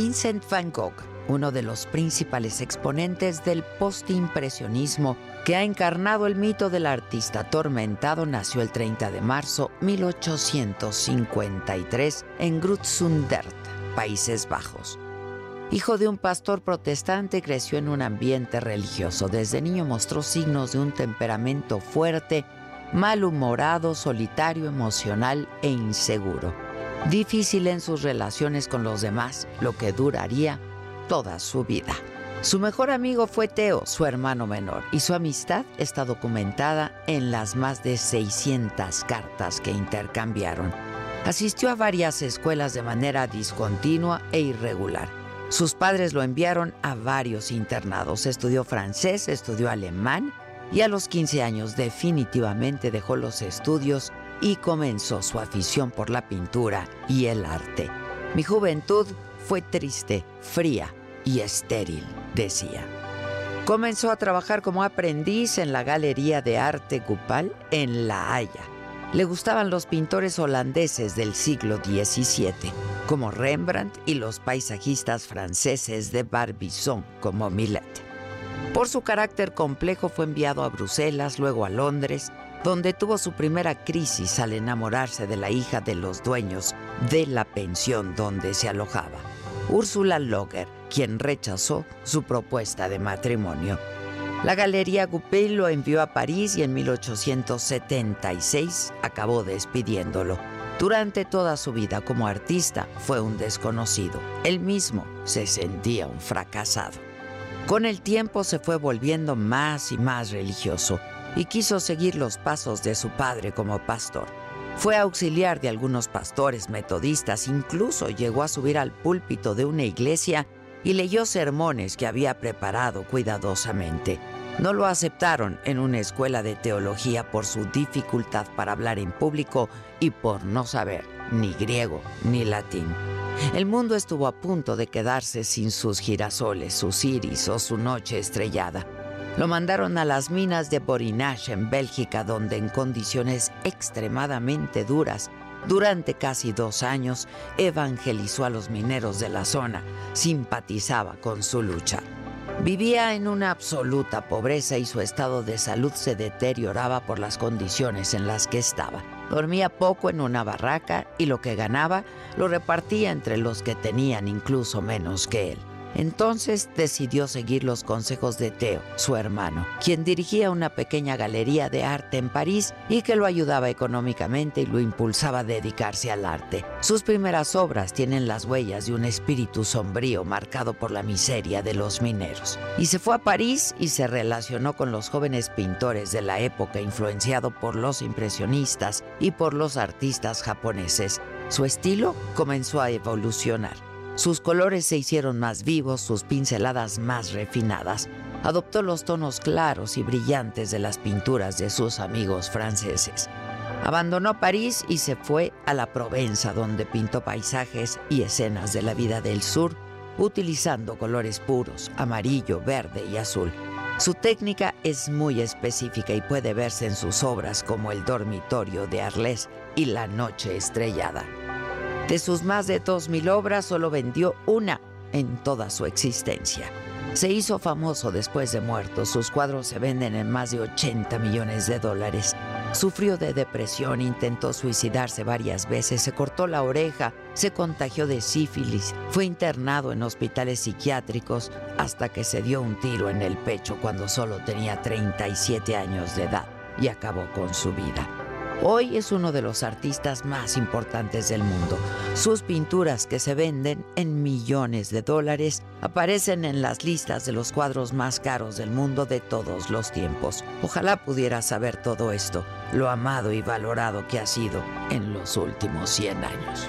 Vincent van Gogh, uno de los principales exponentes del postimpresionismo que ha encarnado el mito del artista atormentado, nació el 30 de marzo 1853 en Grutzundert, Países Bajos. Hijo de un pastor protestante, creció en un ambiente religioso. Desde niño mostró signos de un temperamento fuerte, malhumorado, solitario, emocional e inseguro difícil en sus relaciones con los demás, lo que duraría toda su vida. Su mejor amigo fue Teo, su hermano menor, y su amistad está documentada en las más de 600 cartas que intercambiaron. Asistió a varias escuelas de manera discontinua e irregular. Sus padres lo enviaron a varios internados. Estudió francés, estudió alemán y a los 15 años definitivamente dejó los estudios y comenzó su afición por la pintura y el arte. Mi juventud fue triste, fría y estéril, decía. Comenzó a trabajar como aprendiz en la Galería de Arte Cupal en La Haya. Le gustaban los pintores holandeses del siglo XVII, como Rembrandt y los paisajistas franceses de Barbizon, como Millet. Por su carácter complejo fue enviado a Bruselas, luego a Londres, donde tuvo su primera crisis al enamorarse de la hija de los dueños de la pensión donde se alojaba, Úrsula Loger, quien rechazó su propuesta de matrimonio. La Galería Goupil lo envió a París y en 1876 acabó despidiéndolo. Durante toda su vida como artista fue un desconocido. Él mismo se sentía un fracasado. Con el tiempo se fue volviendo más y más religioso y quiso seguir los pasos de su padre como pastor. Fue auxiliar de algunos pastores metodistas, incluso llegó a subir al púlpito de una iglesia y leyó sermones que había preparado cuidadosamente. No lo aceptaron en una escuela de teología por su dificultad para hablar en público y por no saber ni griego ni latín. El mundo estuvo a punto de quedarse sin sus girasoles, sus iris o su noche estrellada. Lo mandaron a las minas de Borinage en Bélgica, donde en condiciones extremadamente duras, durante casi dos años, evangelizó a los mineros de la zona, simpatizaba con su lucha. Vivía en una absoluta pobreza y su estado de salud se deterioraba por las condiciones en las que estaba. Dormía poco en una barraca y lo que ganaba lo repartía entre los que tenían incluso menos que él. Entonces decidió seguir los consejos de Theo, su hermano, quien dirigía una pequeña galería de arte en París y que lo ayudaba económicamente y lo impulsaba a dedicarse al arte. Sus primeras obras tienen las huellas de un espíritu sombrío marcado por la miseria de los mineros. Y se fue a París y se relacionó con los jóvenes pintores de la época influenciado por los impresionistas y por los artistas japoneses. Su estilo comenzó a evolucionar sus colores se hicieron más vivos, sus pinceladas más refinadas. Adoptó los tonos claros y brillantes de las pinturas de sus amigos franceses. Abandonó París y se fue a la Provenza, donde pintó paisajes y escenas de la vida del sur, utilizando colores puros, amarillo, verde y azul. Su técnica es muy específica y puede verse en sus obras como El dormitorio de Arles y La noche estrellada. De sus más de 2.000 obras, solo vendió una en toda su existencia. Se hizo famoso después de muerto. Sus cuadros se venden en más de 80 millones de dólares. Sufrió de depresión, intentó suicidarse varias veces, se cortó la oreja, se contagió de sífilis, fue internado en hospitales psiquiátricos hasta que se dio un tiro en el pecho cuando solo tenía 37 años de edad y acabó con su vida. Hoy es uno de los artistas más importantes del mundo. Sus pinturas, que se venden en millones de dólares, aparecen en las listas de los cuadros más caros del mundo de todos los tiempos. Ojalá pudiera saber todo esto, lo amado y valorado que ha sido en los últimos 100 años.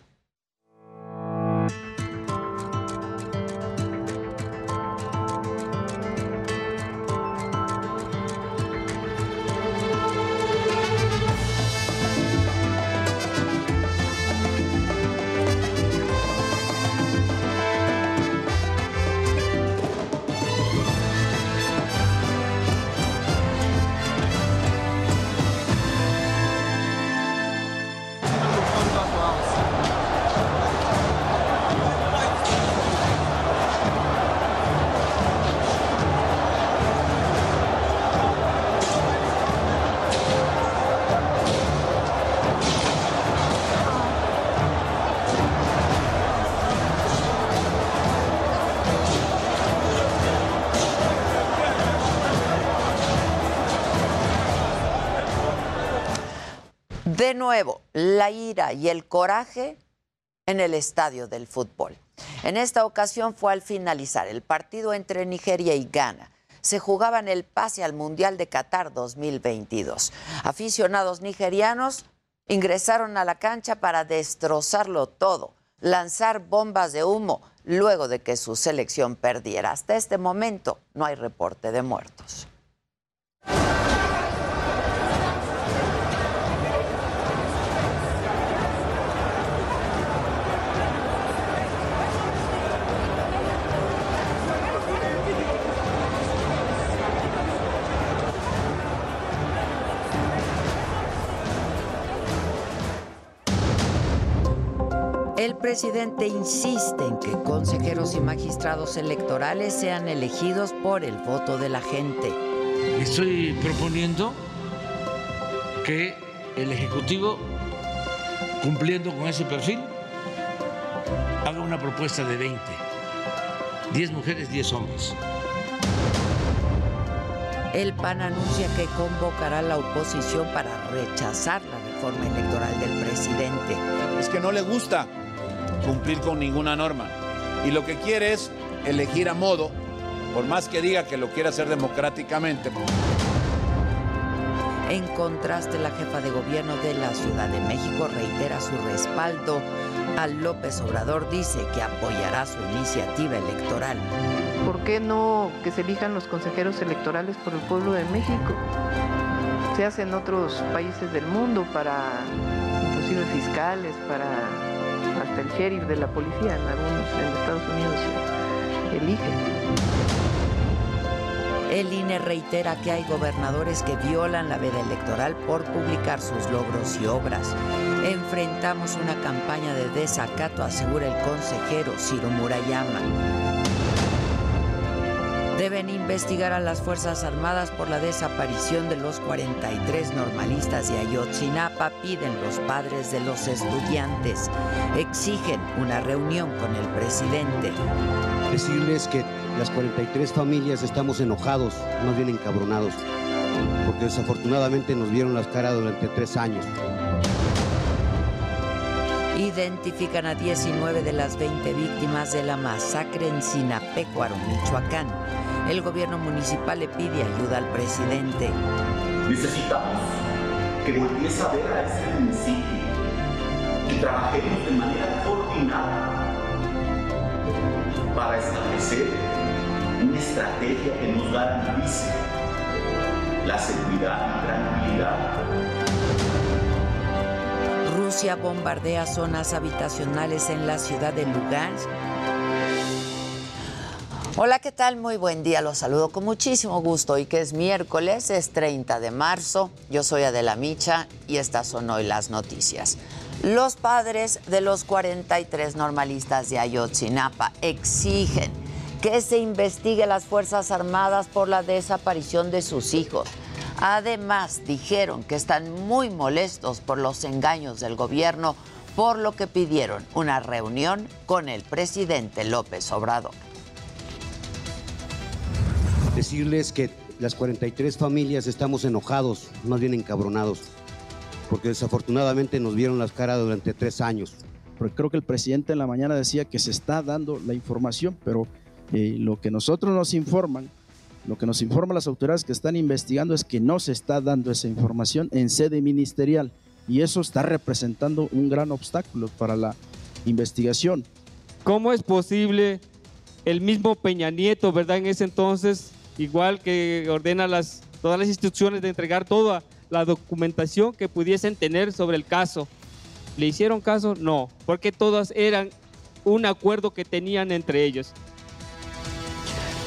De nuevo, la ira y el coraje en el estadio del fútbol. En esta ocasión fue al finalizar el partido entre Nigeria y Ghana. Se jugaba en el pase al Mundial de Qatar 2022. Aficionados nigerianos ingresaron a la cancha para destrozarlo todo, lanzar bombas de humo luego de que su selección perdiera. Hasta este momento no hay reporte de muertos. Presidente insiste en que consejeros y magistrados electorales sean elegidos por el voto de la gente. Estoy proponiendo que el Ejecutivo, cumpliendo con ese perfil, haga una propuesta de 20, 10 mujeres, 10 hombres. El PAN anuncia que convocará a la oposición para rechazar la reforma electoral del presidente. Es que no le gusta cumplir con ninguna norma. Y lo que quiere es elegir a modo, por más que diga que lo quiere hacer democráticamente. En contraste, la jefa de gobierno de la Ciudad de México reitera su respaldo a López Obrador. Dice que apoyará su iniciativa electoral. ¿Por qué no que se elijan los consejeros electorales por el pueblo de México? Se hace en otros países del mundo para, inclusive fiscales, para el sheriff de la policía, en algunos Estados Unidos se eligen. El INE reitera que hay gobernadores que violan la veda electoral por publicar sus logros y obras. Enfrentamos una campaña de desacato, asegura el consejero Ciro Murayama. Deben investigar a las Fuerzas Armadas por la desaparición de los 43 normalistas de Ayotzinapa, piden los padres de los estudiantes. Exigen una reunión con el presidente. Decirles que las 43 familias estamos enojados, no bien encabronados, porque desafortunadamente nos vieron las caras durante tres años. Identifican a 19 de las 20 víctimas de la masacre en Sinapecuaro, Michoacán. El gobierno municipal le pide ayuda al presidente. Necesitamos que volviese a ver a este municipio, que trabajemos de manera coordinada para establecer una estrategia que nos garantice la seguridad y tranquilidad Rusia bombardea zonas habitacionales en la ciudad de Lugansk. Hola, ¿qué tal? Muy buen día. Los saludo con muchísimo gusto. Hoy que es miércoles, es 30 de marzo. Yo soy Adela Micha y estas son hoy las noticias. Los padres de los 43 normalistas de Ayotzinapa exigen que se investigue a las Fuerzas Armadas por la desaparición de sus hijos. Además, dijeron que están muy molestos por los engaños del gobierno, por lo que pidieron una reunión con el presidente López Obrador. Decirles que las 43 familias estamos enojados, más bien encabronados, porque desafortunadamente nos vieron las caras durante tres años. Porque creo que el presidente en la mañana decía que se está dando la información, pero eh, lo que nosotros nos informan Lo que nos informan las autoridades que están investigando es que no se está dando esa información en sede ministerial y eso está representando un gran obstáculo para la investigación. ¿Cómo es posible el mismo Peña Nieto, verdad, en ese entonces, igual que ordena las, todas las instituciones de entregar toda la documentación que pudiesen tener sobre el caso? ¿Le hicieron caso? No, porque todas eran un acuerdo que tenían entre ellos.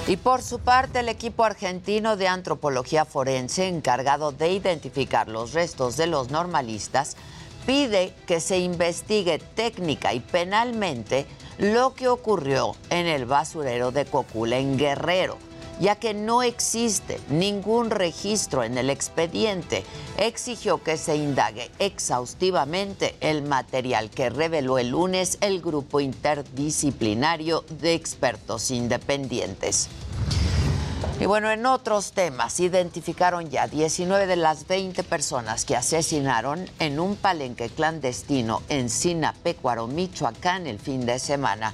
Y por su parte, el equipo argentino de antropología forense encargado de identificar los restos de los normalistas pide que se investigue técnica y penalmente lo que ocurrió en el basurero de Cocula en Guerrero ya que no existe ningún registro en el expediente, exigió que se indague exhaustivamente el material que reveló el lunes el grupo interdisciplinario de expertos independientes. Y bueno, en otros temas, identificaron ya 19 de las 20 personas que asesinaron en un palenque clandestino en Sinapecuaro, Michoacán, el fin de semana.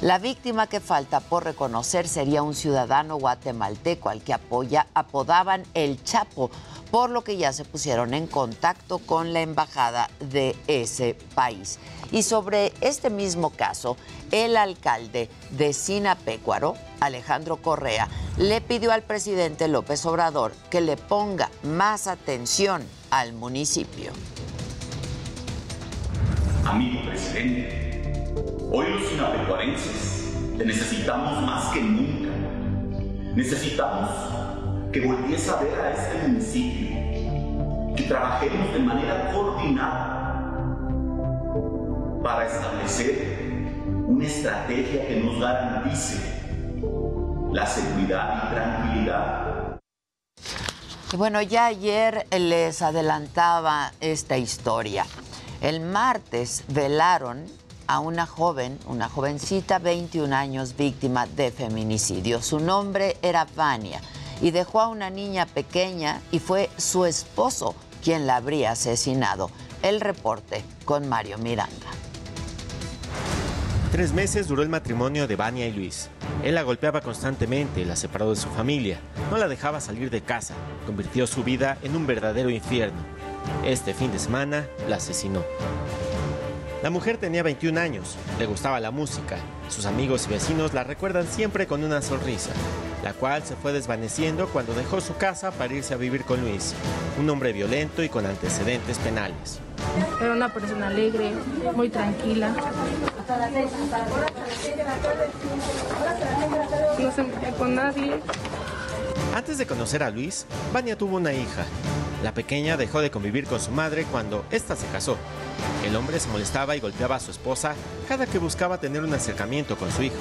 La víctima que falta por reconocer sería un ciudadano guatemalteco al que apoya, apodaban el Chapo, por lo que ya se pusieron en contacto con la embajada de ese país. Y sobre este mismo caso, el alcalde de Sinapecuaro, Alejandro Correa, le pidió al presidente López Obrador que le ponga más atención al municipio. Amigo presidente, Hoy los sinapecuarenses te necesitamos más que nunca. Necesitamos que volviese a ver a este municipio, que trabajemos de manera coordinada para establecer una estrategia que nos garantice la seguridad y tranquilidad. Bueno, ya ayer les adelantaba esta historia. El martes velaron a una joven, una jovencita, 21 años, víctima de feminicidio. Su nombre era Vania y dejó a una niña pequeña y fue su esposo quien la habría asesinado. El reporte con Mario Miranda. Tres meses duró el matrimonio de Vania y Luis. Él la golpeaba constantemente, la separó de su familia, no la dejaba salir de casa, convirtió su vida en un verdadero infierno. Este fin de semana la asesinó. La mujer tenía 21 años, le gustaba la música. Sus amigos y vecinos la recuerdan siempre con una sonrisa, la cual se fue desvaneciendo cuando dejó su casa para irse a vivir con Luis, un hombre violento y con antecedentes penales. Era una persona alegre, muy tranquila. No se metía con nadie. Antes de conocer a Luis, Vania tuvo una hija. La pequeña dejó de convivir con su madre cuando ésta se casó. El hombre se molestaba y golpeaba a su esposa cada que buscaba tener un acercamiento con su hija.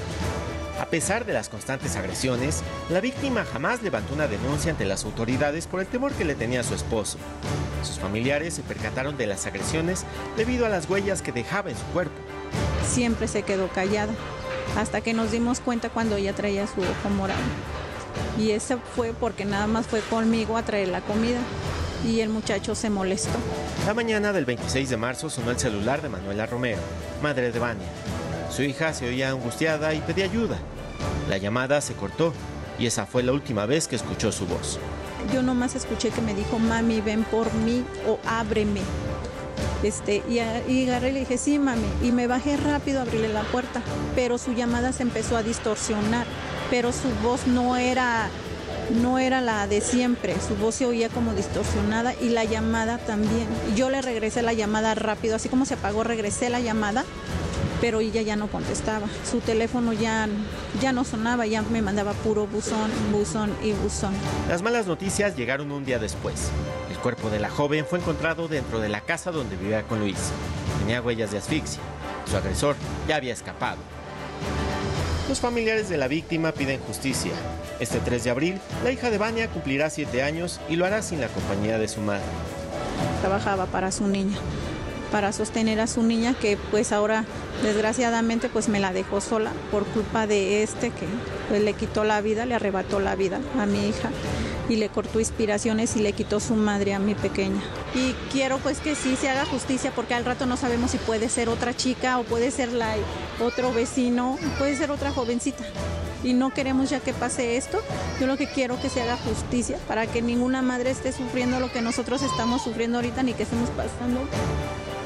A pesar de las constantes agresiones, la víctima jamás levantó una denuncia ante las autoridades por el temor que le tenía su esposo. Sus familiares se percataron de las agresiones debido a las huellas que dejaba en su cuerpo. Siempre se quedó callada, hasta que nos dimos cuenta cuando ella traía su ojo morado. Y eso fue porque nada más fue conmigo a traer la comida y el muchacho se molestó. La mañana del 26 de marzo sonó el celular de Manuela Romero, madre de Vania. Su hija se oía angustiada y pedía ayuda. La llamada se cortó y esa fue la última vez que escuchó su voz. Yo nomás escuché que me dijo, mami, ven por mí o ábreme. Este, y, y agarré y le dije, sí, mami. Y me bajé rápido a abrirle la puerta, pero su llamada se empezó a distorsionar, pero su voz no era no era la de siempre, su voz se oía como distorsionada y la llamada también. Yo le regresé la llamada rápido, así como se apagó, regresé la llamada, pero ella ya no contestaba. Su teléfono ya, ya no sonaba, ya me mandaba puro buzón, buzón y buzón. Las malas noticias llegaron un día después. El cuerpo de la joven fue encontrado dentro de la casa donde vivía con Luis. Tenía huellas de asfixia. Su agresor ya había escapado. Los familiares de la víctima piden justicia. Este 3 de abril, la hija de Vania cumplirá 7 años y lo hará sin la compañía de su madre. Trabajaba para su niña, para sostener a su niña que pues ahora desgraciadamente pues me la dejó sola por culpa de este que pues le quitó la vida, le arrebató la vida a mi hija y le cortó inspiraciones y le quitó su madre a mi pequeña. Y quiero pues que sí se haga justicia porque al rato no sabemos si puede ser otra chica o puede ser la, otro vecino, puede ser otra jovencita. y no queremos ya que pase esto. Yo lo que quiero es que se haga justicia para que ninguna madre esté sufriendo lo que nosotros estamos sufriendo ahorita ni que estemos pasando.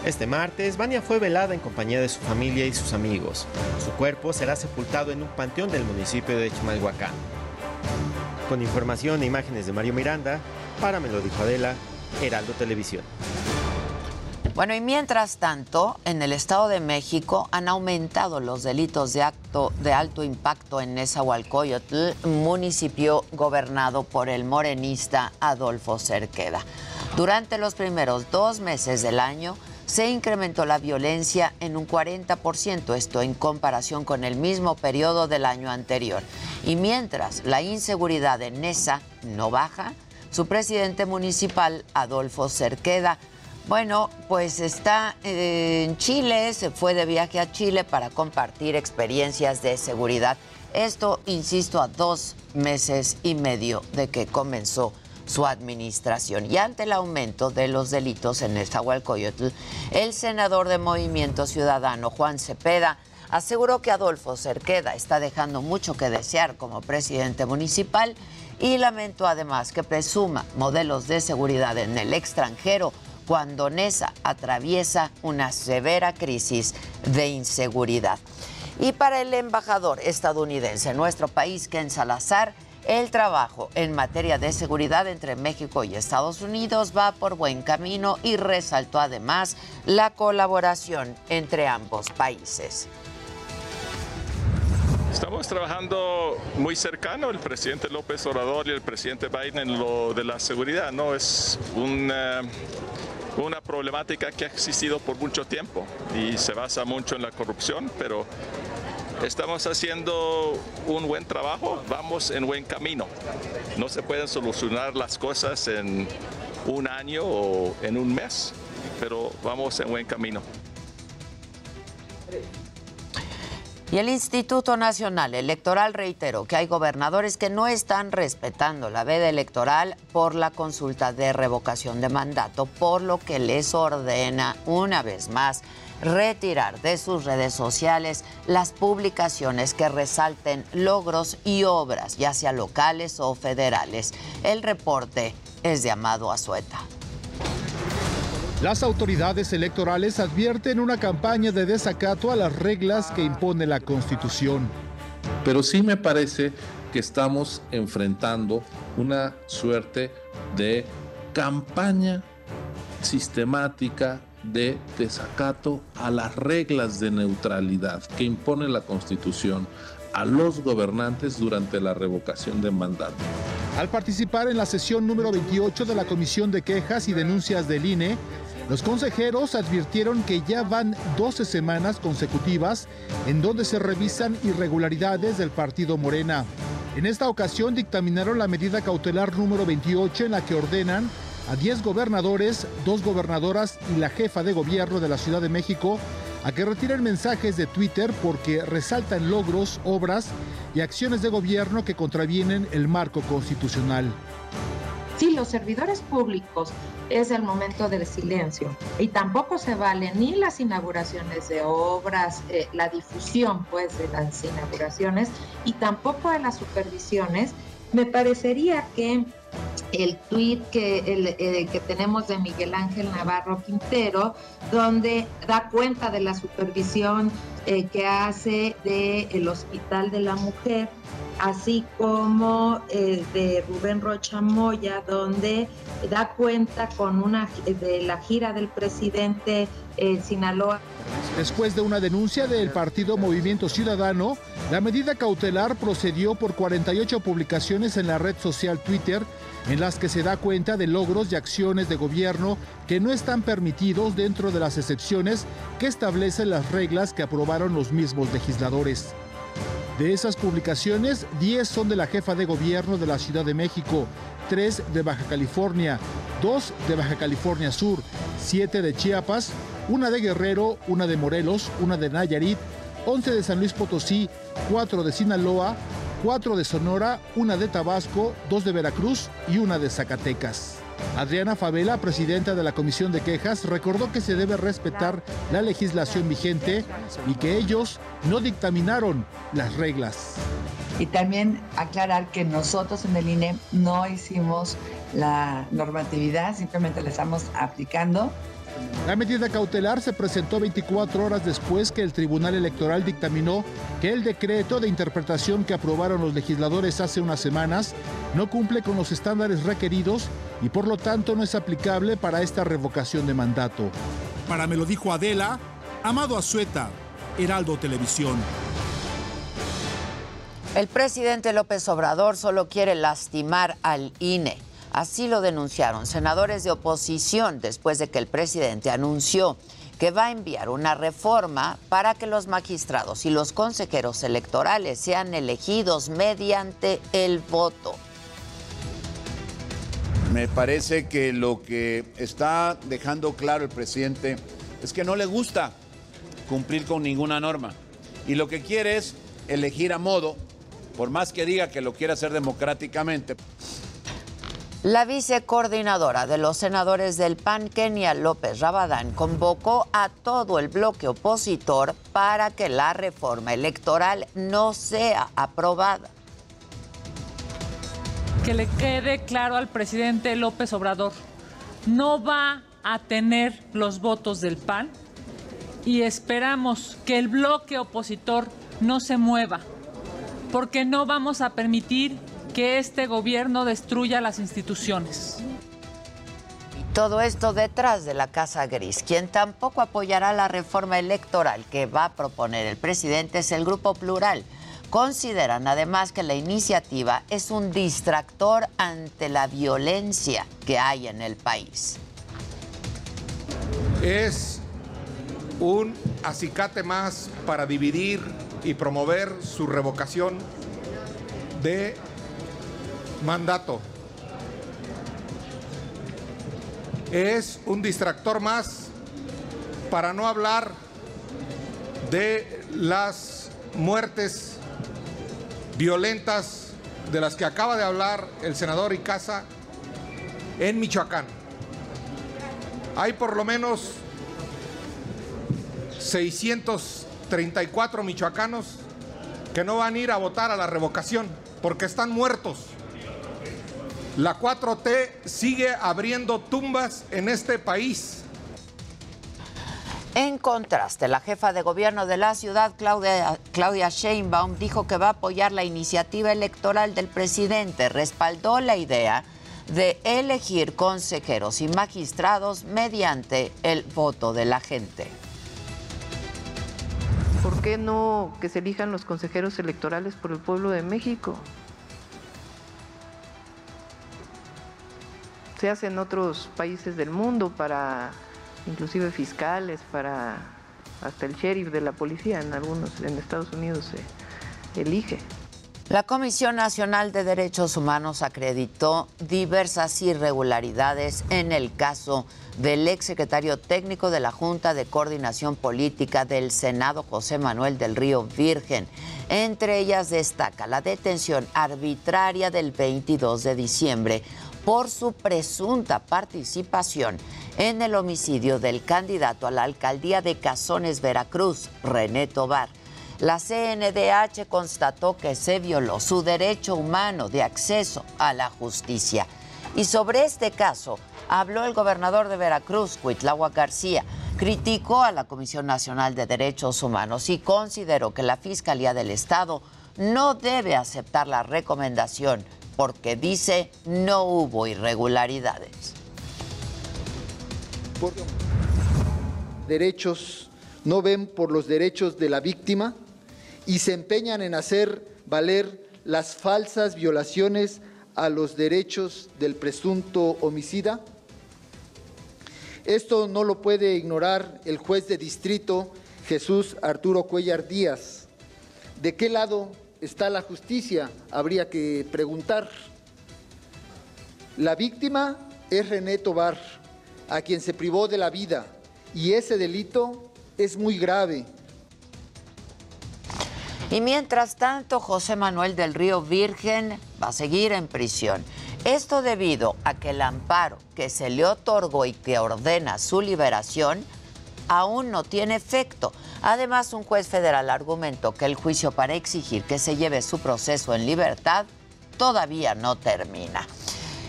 Este martes, Vania fue velada en compañía de su familia y sus amigos. Su cuerpo será sepultado en un panteón del municipio de Chimalhuacán. Con información e imágenes de Mario Miranda, para Me lo Adela, Heraldo Televisión. Bueno, y mientras tanto, en el Estado de México han aumentado los delitos de acto de alto impacto en Nezahualcóyotl, municipio gobernado por el morenista Adolfo Cerqueda. Durante los primeros dos meses del año se incrementó la violencia en un 40%, esto en comparación con el mismo periodo del año anterior. Y mientras la inseguridad en Nesa no baja, su presidente municipal, Adolfo Cerqueda, bueno, pues está en Chile, se fue de viaje a Chile para compartir experiencias de seguridad. Esto, insisto, a dos meses y medio de que comenzó su administración. Y ante el aumento de los delitos en Nezahualcóyotl, el senador de Movimiento Ciudadano, Juan Cepeda, aseguró que Adolfo Cerqueda está dejando mucho que desear como presidente municipal y lamentó además que presuma modelos de seguridad en el extranjero cuando Nesa atraviesa una severa crisis de inseguridad. Y para el embajador estadounidense en nuestro país, Ken Salazar, el trabajo en materia de seguridad entre México y Estados Unidos va por buen camino y resaltó además la colaboración entre ambos países. Estamos trabajando muy cercano el presidente López Obrador y el presidente Biden en lo de la seguridad. No es una, una problemática que ha existido por mucho tiempo y se basa mucho en la corrupción, pero estamos haciendo un buen trabajo, vamos en buen camino. No se pueden solucionar las cosas en un año o en un mes, pero vamos en buen camino. Y el Instituto Nacional Electoral reiteró que hay gobernadores que no están respetando la veda electoral por la consulta de revocación de mandato, por lo que les ordena una vez más retirar de sus redes sociales las publicaciones que resalten logros y obras, ya sea locales o federales. El reporte es de Amado Azueta. Las autoridades electorales advierten una campaña de desacato a las reglas que impone la Constitución. Pero sí me parece que estamos enfrentando una suerte de campaña sistemática de desacato a las reglas de neutralidad que impone la Constitución a los gobernantes durante la revocación de mandato. Al participar en la sesión número 28 de la Comisión de Quejas y Denuncias del INE, los consejeros advirtieron que ya van 12 semanas consecutivas en donde se revisan irregularidades del partido Morena. En esta ocasión dictaminaron la medida cautelar número 28 en la que ordenan a 10 gobernadores, dos gobernadoras y la jefa de gobierno de la Ciudad de México a que retiren mensajes de Twitter porque resaltan logros, obras y acciones de gobierno que contravienen el marco constitucional. Sí, los servidores públicos es el momento del silencio y tampoco se valen ni las inauguraciones de obras, eh, la difusión pues de las inauguraciones y tampoco de las supervisiones. Me parecería que el tuit que, eh, que tenemos de Miguel Ángel Navarro Quintero, donde da cuenta de la supervisión eh, que hace del Hospital de la Mujer, así como eh, de Rubén Rocha Moya, donde da cuenta con una de la gira del presidente en Sinaloa. Después de una denuncia del partido Movimiento Ciudadano, la medida cautelar procedió por 48 publicaciones en la red social Twitter en las que se da cuenta de logros y acciones de gobierno que no están permitidos dentro de las excepciones que establecen las reglas que aprobaron los mismos legisladores. De esas publicaciones, 10 son de la jefa de gobierno de la Ciudad de México, 3 de Baja California, 2 de Baja California Sur, 7 de Chiapas, una de Guerrero, una de Morelos, una de Nayarit, 11 de San Luis Potosí, 4 de Sinaloa, cuatro de Sonora, una de Tabasco, dos de Veracruz y una de Zacatecas. Adriana Favela, presidenta de la Comisión de Quejas, recordó que se debe respetar la legislación vigente y que ellos no dictaminaron las reglas. Y también aclarar que nosotros en el INE no hicimos la normatividad, simplemente la estamos aplicando. La medida cautelar se presentó 24 horas después que el Tribunal Electoral dictaminó que el decreto de interpretación que aprobaron los legisladores hace unas semanas no cumple con los estándares requeridos y por lo tanto no es aplicable para esta revocación de mandato. Para me lo dijo Adela, Amado Azueta, Heraldo Televisión. El presidente López Obrador solo quiere lastimar al INE. Así lo denunciaron senadores de oposición después de que el presidente anunció que va a enviar una reforma para que los magistrados y los consejeros electorales sean elegidos mediante el voto. Me parece que lo que está dejando claro el presidente es que no le gusta cumplir con ninguna norma y lo que quiere es elegir a modo por más que diga que lo quiere hacer democráticamente. La vicecoordinadora de los senadores del PAN, Kenia López Rabadán, convocó a todo el bloque opositor para que la reforma electoral no sea aprobada. Que le quede claro al presidente López Obrador, no va a tener los votos del PAN y esperamos que el bloque opositor no se mueva porque no vamos a permitir que este gobierno destruya las instituciones. Todo esto detrás de la Casa Gris. Quien tampoco apoyará la reforma electoral que va a proponer el presidente es el Grupo Plural. Consideran además que la iniciativa es un distractor ante la violencia que hay en el país. Es un acicate más para dividir y promover su revocación de mandato. Es un distractor más para no hablar de las muertes violentas de las que acaba de hablar el senador Icaza en Michoacán. Hay por lo menos 600 34 michoacanos que no van a ir a votar a la revocación porque están muertos. La 4T sigue abriendo tumbas en este país. En contraste, la jefa de gobierno de la ciudad, Claudia, Claudia Sheinbaum, dijo que va a apoyar la iniciativa electoral del presidente. Respaldó la idea de elegir consejeros y magistrados mediante el voto de la gente. ¿Por qué no que se elijan los consejeros electorales por el pueblo de México? Se hace en otros países del mundo para inclusive fiscales, para hasta el sheriff de la policía en algunos en Estados Unidos se elige. La Comisión Nacional de Derechos Humanos acreditó diversas irregularidades en el caso del exsecretario técnico de la Junta de Coordinación Política del Senado, José Manuel del Río Virgen. Entre ellas destaca la detención arbitraria del 22 de diciembre por su presunta participación en el homicidio del candidato a la alcaldía de Cazones, Veracruz, René Tobar la CNDH constató que se violó su derecho humano de acceso a la justicia. Y sobre este caso habló el gobernador de Veracruz, Cuitlagua García. Criticó a la Comisión Nacional de Derechos Humanos y consideró que la Fiscalía del Estado no debe aceptar la recomendación porque dice no hubo irregularidades. Derechos, no ven por los derechos de la víctima, y se empeñan en hacer valer las falsas violaciones a los derechos del presunto homicida? Esto no lo puede ignorar el juez de distrito Jesús Arturo Cuellar Díaz. ¿De qué lado está la justicia? Habría que preguntar. La víctima es René Tobar, a quien se privó de la vida, y ese delito es muy grave y mientras tanto, José Manuel del Río Virgen va a seguir en prisión. Esto debido a que el amparo que se le otorgó y que ordena su liberación aún no tiene efecto. Además, un juez federal argumentó que el juicio para exigir que se lleve su proceso en libertad todavía no termina.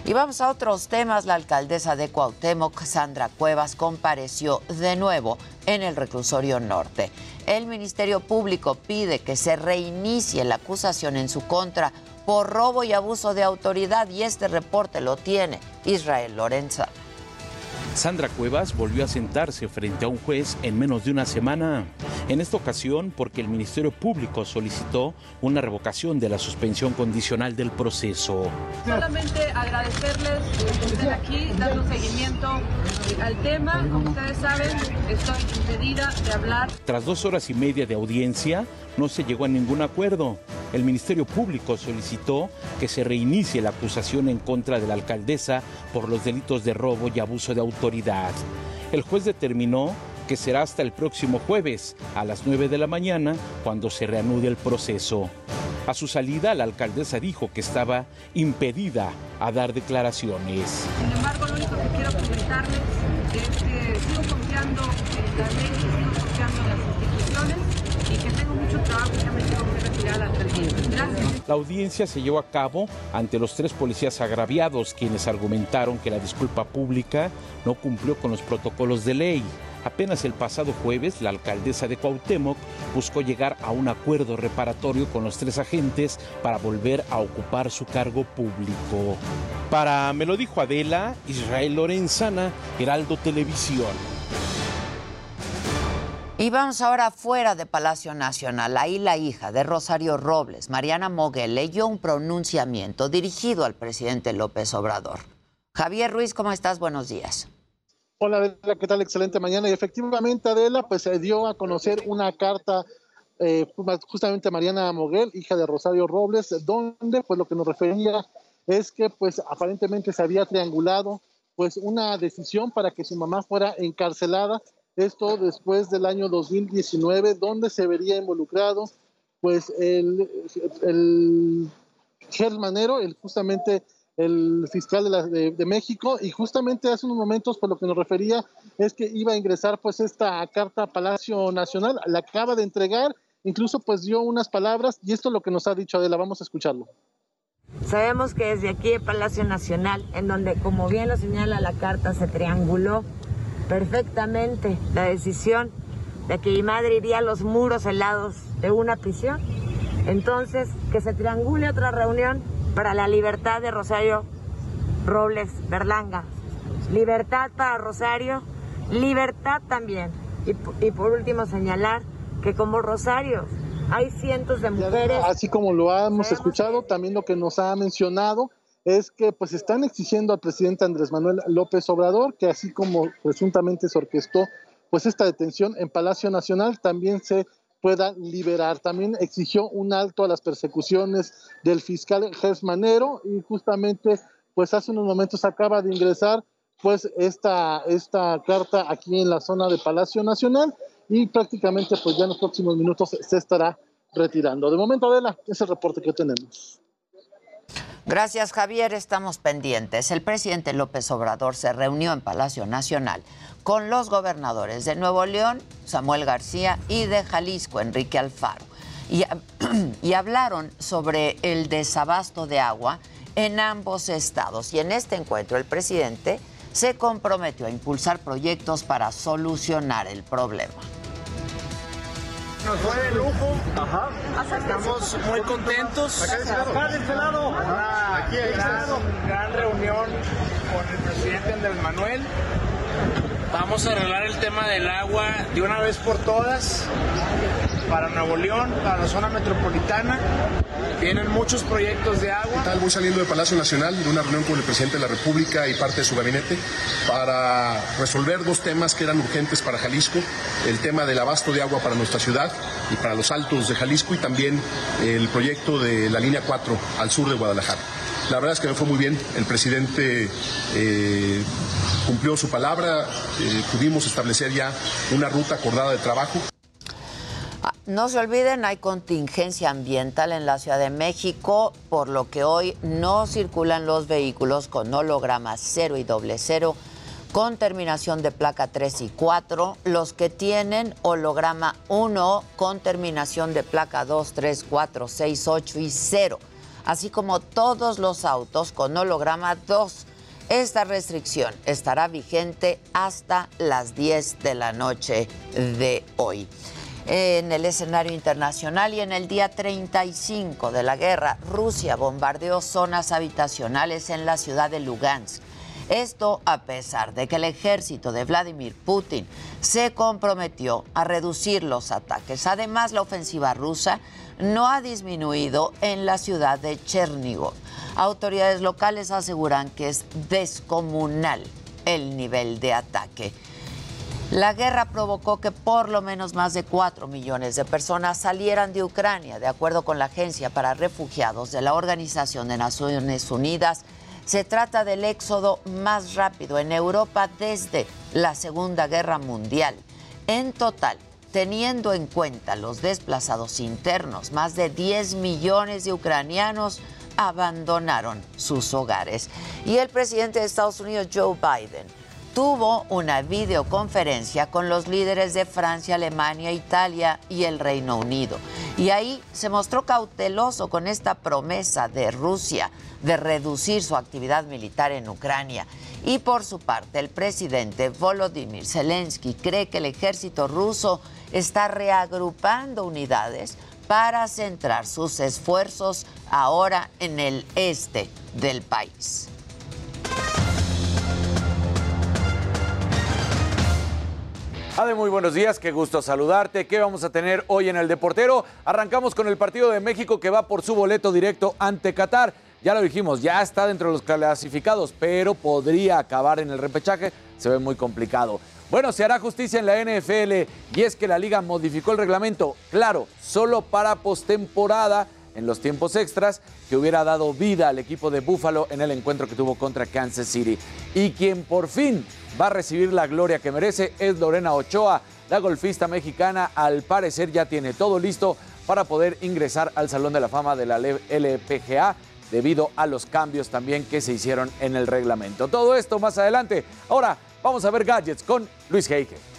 Y vamos a otros temas. La alcaldesa de Cuauhtémoc, Sandra Cuevas, compareció de nuevo en el reclusorio norte. El Ministerio Público pide que se reinicie la acusación en su contra por robo y abuso de autoridad y este reporte lo tiene Israel Lorenza. Sandra Cuevas volvió a sentarse frente a un juez en menos de una semana. En esta ocasión porque el Ministerio Público solicitó una revocación de la suspensión condicional del proceso. Solamente agradecerles que estén aquí dando seguimiento al tema. Como ustedes saben, estoy impedida de hablar. Tras dos horas y media de audiencia, no se llegó a ningún acuerdo. El Ministerio Público solicitó que se reinicie la acusación en contra de la alcaldesa por los delitos de robo y abuso de autoridad. El juez determinó que será hasta el próximo jueves a las 9 de la mañana cuando se reanude el proceso. A su salida, la alcaldesa dijo que estaba impedida a dar declaraciones. Sin embargo, lo único que quiero comentarles es que sigo confiando en la ley, sigo confiando en las instituciones y que tengo mucho trabajo y ya me tengo que retirar a la audiencia se llevó a cabo ante los tres policías agraviados, quienes argumentaron que la disculpa pública no cumplió con los protocolos de ley. Apenas el pasado jueves, la alcaldesa de Cuauhtémoc buscó llegar a un acuerdo reparatorio con los tres agentes para volver a ocupar su cargo público. Para Me lo dijo Adela, Israel Lorenzana, Heraldo Televisión. Y vamos ahora fuera de Palacio Nacional. Ahí la hija de Rosario Robles, Mariana Moguel, leyó un pronunciamiento dirigido al presidente López Obrador. Javier Ruiz, ¿cómo estás? Buenos días. Hola Adela, ¿qué tal? Excelente mañana. Y efectivamente Adela, pues se dio a conocer una carta eh, justamente Mariana Moguel, hija de Rosario Robles, donde pues lo que nos refería es que pues aparentemente se había triangulado pues una decisión para que su mamá fuera encarcelada esto después del año 2019, donde se vería involucrado pues el, el Manero, el, justamente el fiscal de, de, de, México, y justamente hace unos momentos, por lo que nos refería, es que iba a ingresar pues esta carta a Palacio Nacional, la acaba de entregar, incluso pues dio unas palabras, y esto es lo que nos ha dicho Adela, vamos a escucharlo. Sabemos que desde aquí, el Palacio Nacional, en donde, como bien lo señala la carta, se trianguló perfectamente la decisión de que mi madre iría a los muros helados de una prisión. Entonces, que se triangule otra reunión para la libertad de Rosario Robles Berlanga. Libertad para Rosario, libertad también. Y, y por último, señalar que como Rosario hay cientos de mujeres. Así como lo hemos escuchado, también lo que nos ha mencionado es que pues están exigiendo al presidente Andrés Manuel López Obrador que así como presuntamente se orquestó pues esta detención en Palacio Nacional también se pueda liberar. También exigió un alto a las persecuciones del fiscal Gers Manero y justamente pues hace unos momentos acaba de ingresar pues esta, esta carta aquí en la zona de Palacio Nacional y prácticamente pues ya en los próximos minutos se estará retirando. De momento, Adela, es el reporte que tenemos. Gracias, Javier. Estamos pendientes. El presidente López Obrador se reunió en Palacio Nacional con los gobernadores de Nuevo León, Samuel García, y de Jalisco, Enrique Alfaro. Y, hablaron sobre el desabasto de agua en ambos estados. Y en este encuentro el presidente se comprometió a impulsar proyectos para solucionar el problema. Nos fue de lujo. Ajá. Estamos muy contentos. Acá de este lado. Una Aquí, gran, gran reunión con el presidente Andrés Manuel. Vamos a arreglar el tema del agua de una vez por todas para Nuevo León, para la zona metropolitana. Vienen muchos proyectos de agua. Tal, voy saliendo de Palacio Nacional de una reunión con el presidente de la República y parte de su gabinete para resolver dos temas que eran urgentes para Jalisco, el tema del abasto de agua para nuestra ciudad y para los altos de Jalisco y también el proyecto de la línea 4 al sur de Guadalajara. La verdad es que me fue muy bien. El presidente eh, cumplió su palabra. Eh, pudimos establecer ya una ruta acordada de trabajo. No se olviden, hay contingencia ambiental en la Ciudad de México, por lo que hoy no circulan los vehículos con hologramas cero y doble cero con terminación de placa 3 y 4, los que tienen holograma 1 con terminación de placa 2, 3, 4, 6, 8 y 0, así como todos los autos con holograma 2. Esta restricción estará vigente hasta las 10 de la noche de hoy. En el escenario internacional y en el día 35 de la guerra, Rusia bombardeó zonas habitacionales en la ciudad de Lugansk. Esto a pesar de que el ejército de Vladimir Putin se comprometió a reducir los ataques. Además, la ofensiva rusa no ha disminuido en la ciudad de Chernigov. Autoridades locales aseguran que es descomunal el nivel de ataque. La guerra provocó que por lo menos más de 4 millones de personas salieran de Ucrania, de acuerdo con la Agencia para Refugiados de la Organización de Naciones Unidas. Se trata del éxodo más rápido en Europa desde la Segunda Guerra Mundial. En total, teniendo en cuenta los desplazados internos, más de 10 millones de ucranianos abandonaron sus hogares. Y el presidente de Estados Unidos, Joe Biden, tuvo una videoconferencia con los líderes de Francia, Alemania, Italia y el Reino Unido. Y ahí se mostró cauteloso con esta promesa de Rusia de reducir su actividad militar en Ucrania. Y por su parte, el presidente Volodymyr Zelensky cree que el ejército ruso está reagrupando unidades para centrar sus esfuerzos ahora en el este del país. Ade, muy buenos días, qué gusto saludarte. ¿Qué vamos a tener hoy en el Deportero? Arrancamos con el partido de México que va por su boleto directo ante Qatar. Ya lo dijimos, ya está dentro de los clasificados, pero podría acabar en el repechaje. Se ve muy complicado. Bueno, se hará justicia en la NFL y es que la liga modificó el reglamento, claro, solo para postemporada en los tiempos extras que hubiera dado vida al equipo de Buffalo en el encuentro que tuvo contra Kansas City. Y quien por fin va a recibir la gloria que merece es Lorena Ochoa. La golfista mexicana al parecer ya tiene todo listo para poder ingresar al Salón de la Fama de la LPGA debido a los cambios también que se hicieron en el reglamento. Todo esto más adelante. Ahora vamos a ver gadgets con Luis Heike.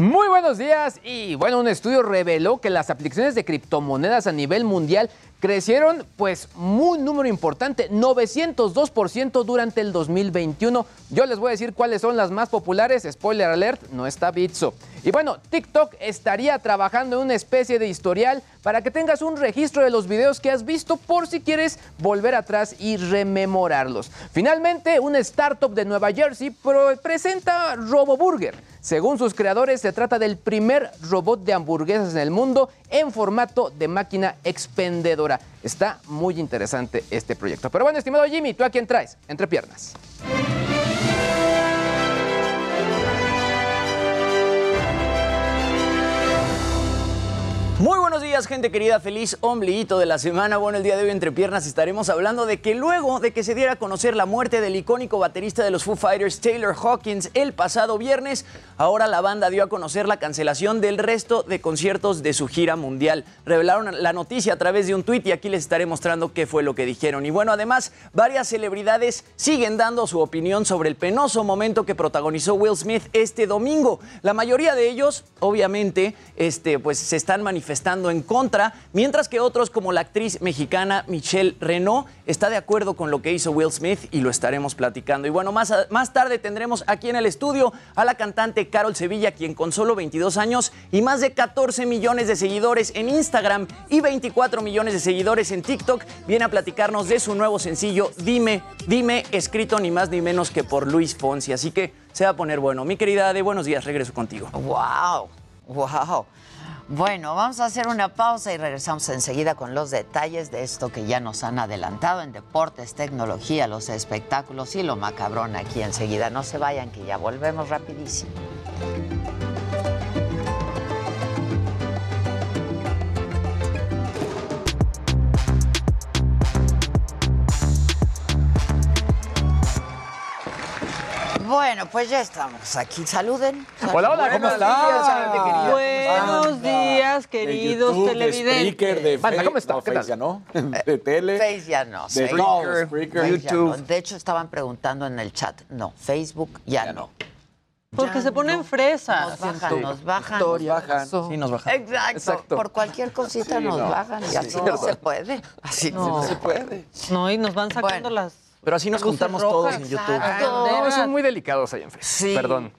Muy buenos días y bueno, un estudio reveló que las aplicaciones de criptomonedas a nivel mundial crecieron pues muy número importante, 902% durante el 2021. Yo les voy a decir cuáles son las más populares, spoiler alert, no está Bitso. Y bueno, TikTok estaría trabajando en una especie de historial para que tengas un registro de los videos que has visto por si quieres volver atrás y rememorarlos. Finalmente, una startup de Nueva Jersey presenta RoboBurger. Según sus creadores, se trata del primer robot de hamburguesas en el mundo en formato de máquina expendedora. Está muy interesante este proyecto. Pero bueno, estimado Jimmy, ¿tú a quién traes? Entre piernas. Muy buenos días, gente querida. Feliz ombliguito de la semana. Bueno, el día de hoy entre piernas estaremos hablando de que luego de que se diera a conocer la muerte del icónico baterista de los Foo Fighters, Taylor Hawkins, el pasado viernes, ahora la banda dio a conocer la cancelación del resto de conciertos de su gira mundial. Revelaron la noticia a través de un tuit y aquí les estaré mostrando qué fue lo que dijeron. Y bueno, además, varias celebridades siguen dando su opinión sobre el penoso momento que protagonizó Will Smith este domingo. La mayoría de ellos, obviamente, este, pues se están manifestando estando en contra, mientras que otros como la actriz mexicana Michelle Renault está de acuerdo con lo que hizo Will Smith y lo estaremos platicando. Y bueno, más, más tarde tendremos aquí en el estudio a la cantante Carol Sevilla, quien con solo 22 años y más de 14 millones de seguidores en Instagram y 24 millones de seguidores en TikTok, viene a platicarnos de su nuevo sencillo Dime, Dime, escrito ni más ni menos que por Luis Fonsi. Así que se va a poner bueno. Mi querida de buenos días, regreso contigo. ¡Wow! ¡Wow! Bueno, vamos a hacer una pausa y regresamos enseguida con los detalles de esto que ya nos han adelantado en deportes, tecnología, los espectáculos y lo macabrón aquí enseguida. No se vayan que ya volvemos rapidísimo. Bueno, pues ya estamos aquí. Saluden. Hola, hola, ¿cómo Buenos estás? Buenos días, queridos YouTube, de televidentes. Spreaker, de Banda, ¿cómo está? no, ¿Qué Face tal? ya no, de tele. Face ya no. De no, Spreaker. ya no. De hecho, estaban preguntando en el chat. No, Facebook ya, no. Porque Ya se ponen fresas. Nos bajan, nos bajan. Victoria, nos bajan. Sí, nos bajan. Exacto. Exacto. Por cualquier cosita Sí, nos no. bajan y Sí, así no se puede. Así No. no se puede. No, y nos van sacando las. Pero así nos juntamos todos en YouTube. No, son muy delicados ahí en Facebook. Sí. Perdón.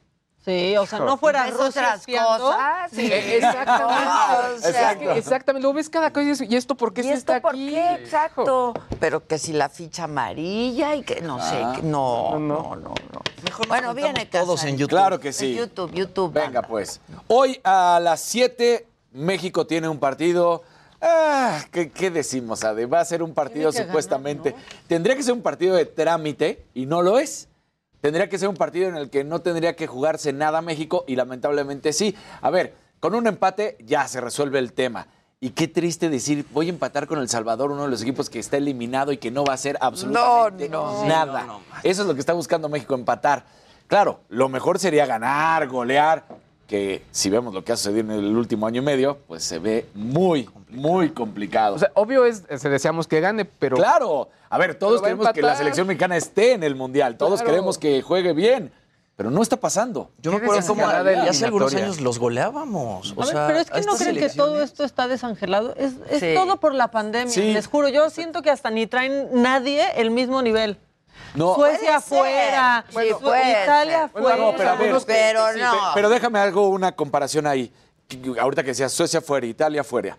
Sí, o sea, no fuera ¿Ves Rusia otras espiando. cosas? Sí. Eh, Exactamente. No, o sea, Exacto. Exactamente. Lo ves cada cosa y dices, ¿y esto por qué ¿Y se esto está por aquí? qué? Exacto. Pero que si la ficha amarilla y que no sé. Ah. que- no, no, no, no. bueno, viene todos en YouTube. Claro que sí. YouTube, YouTube. Venga, pues. Hoy a las 7, México tiene un partido. Ah, ¿qué, qué decimos, Ade? Va a ser un partido que supuestamente. Tendría que ser un partido de trámite y no lo es. Tendría que ser un partido en el que no tendría que jugarse nada México y lamentablemente sí. A ver, con un empate ya se resuelve el tema. Y qué triste decir, voy a empatar con El Salvador, uno de los equipos que está eliminado y que no va a hacer absolutamente no. nada. No. Eso es lo que está buscando México, empatar. Claro, lo mejor sería ganar, golear, que si vemos lo que ha sucedido en el último año y medio, pues se ve muy, muy complicado. O sea, obvio es, se deseamos que gane, pero. claro, a ver, todos queremos que la selección mexicana esté en el Mundial, todos Claro. queremos que juegue bien, pero no está pasando. Yo me acuerdo cómo hace algunos años los goleábamos. O A ver, sea, pero es que no creen que todo esto está desangelado. Es, es Sí. todo por la pandemia. Sí. Les juro, yo siento que hasta ni traen nadie el mismo nivel. No, Suecia afuera, Sí, Su- puede Italia afuera. no, pero ver, no. pe- Pero déjame hago una comparación ahí. Que- Ahorita que decías Suecia fuera, Italia fuera.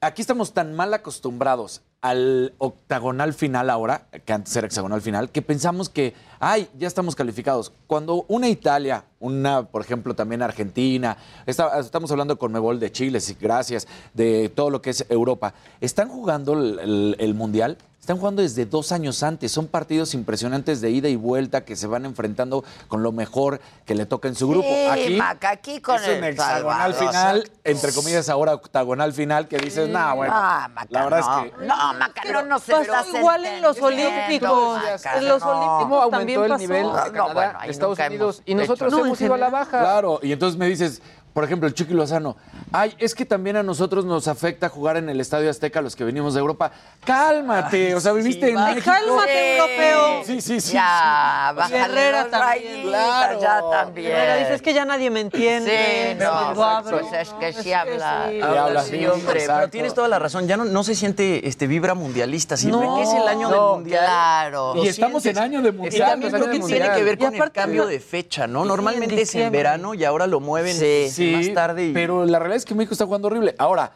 Aquí estamos tan mal acostumbrados al octagonal final ahora, que antes era hexagonal final, que pensamos que, ay, ya estamos calificados. Cuando una Italia, una, por ejemplo, también Argentina, está- estamos hablando con Mebol de Chile, sí, gracias, de todo lo que es Europa, están jugando el, el- el Mundial están jugando desde dos años antes. Son partidos impresionantes de ida y vuelta que se van enfrentando con lo mejor que le toca en su grupo. Sí, Aquí Maca, aquí con es un el hexagonal Salvador. final, entre comillas ahora octagonal final, que dices, nah, bueno. Ah, Maca, la verdad no. es que No, Maca, no, no se Pasó igual en los Olímpicos. Maca, En los no. Olímpicos ¿Cómo aumentó también el pasó. nivel de No, Canadá, bueno, ahí Estados Unidos? Y nosotros. No, hemos ido a la baja. Claro, y entonces me dices, por ejemplo, el Chucky Lozano, ay, es que también a nosotros nos afecta jugar en el Estadio Azteca los que venimos de Europa. Cálmate, o sea, viviste en Ay, México. cálmate, europeo. Sí, sí, sí. Ya, Y bájale Herrera también. Claro. ya también. Herrera que ya nadie me entiende. Sí, no, abro. pues es que sí habla. sí. Habla sí, hombre, exacto. pero tienes toda la razón. Ya no, no se siente este vibra mundialista, sino No, que es el año no, del mundial. claro. Lo Y estamos sientes. en año de Y mundial. también Estamos creo en que tiene que ver Y con el cambio no- de fecha, ¿no? Sí, Normalmente en es en verano y ahora lo mueven Sí. Sí, más tarde. Y... pero la realidad es que México está jugando horrible. Ahora,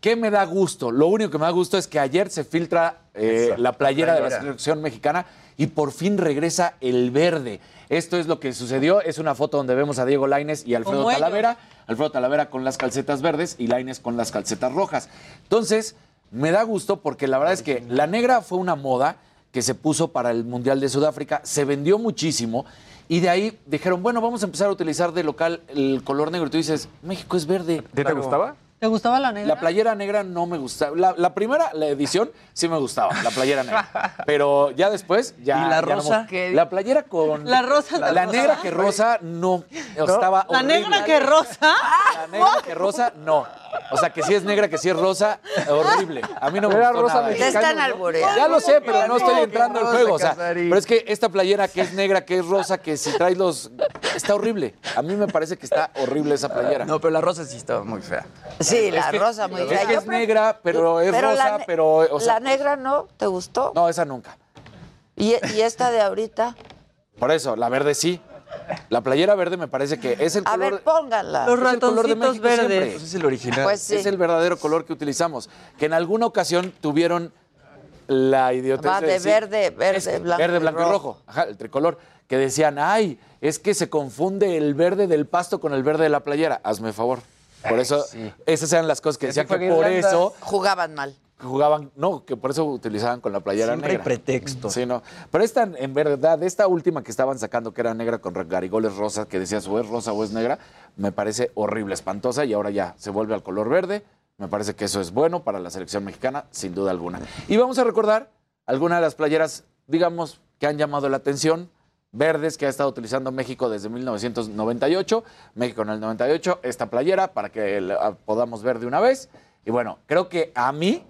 ¿qué me da gusto? Lo único que me da gusto es que ayer se filtra eh, la playera la de la selección mexicana y por fin regresa el verde. Esto es lo que sucedió. Es una foto donde vemos a Diego Laines y Alfredo Como ellos. Talavera. Alfredo Talavera con las calcetas verdes y Laines con las calcetas rojas. Entonces, me da gusto porque la verdad es que la negra fue una moda que se puso para el Mundial de Sudáfrica, se vendió muchísimo y de ahí dijeron, bueno, vamos a empezar a utilizar de local el color negro. Y tú dices, México es verde. ¿Te, te gustaba? ¿Te gustaba la negra? La playera negra no me gustaba. La, la primera, la edición, sí me gustaba, la playera negra. Pero ya después, ya. ¿Y la ya no me- rosa? la playera con. La rosa La, la rosa. negra que rosa no. Estaba La horrible. negra que rosa. La negra que rosa, no. O sea, que si es negra, que si es rosa, horrible. A mí no me Era gustó rosa nada. Te están ¿no? albureando. Ya lo sé, pero no estoy entrando al juego. O sea, pero es que esta playera que es negra, que es rosa, que si traes los. Está horrible. A mí me parece que está horrible esa playera. No, pero la rosa sí estaba muy fea. Sí, la que- rosa muy es fea. que es pre- negra, pero es la rosa, pero, o sea- la negra no, ¿te gustó? No, esa nunca. ¿Y, y esta de ahorita? Por eso, la verde sí. La playera verde me parece que es el A color. ver, póngala. Los es el color de ratoncitos México verdes. siempre. Pues es el original. Pues sí. Es el verdadero color que utilizamos. Que en alguna ocasión tuvieron la idiotez Va de decir- verde, verde, es blanco Verde, y blanco y rojo. rojo. Ajá, el tricolor. Que decían, ay, es que se confunde el verde del pasto con el verde de la playera. Hazme favor. Por eso, esas eran las cosas que decían que por Irlanda. eso Jugaban mal. Jugaban, no, que por eso utilizaban con la playera Siempre hay negra. pretexto. Sí, no. Pero esta, en verdad, esta última que estaban sacando, que era negra con garigoles rosas, que decías o es rosa o es negra, me parece horrible, espantosa, y ahora ya se vuelve al color verde. Me parece que eso es bueno para la selección mexicana, sin duda alguna. Y vamos a recordar algunas de las playeras, digamos, que han llamado la atención verdes que ha estado utilizando México desde 1998. México en el 98, esta playera para que la podamos ver de una vez. Y bueno, creo que a mí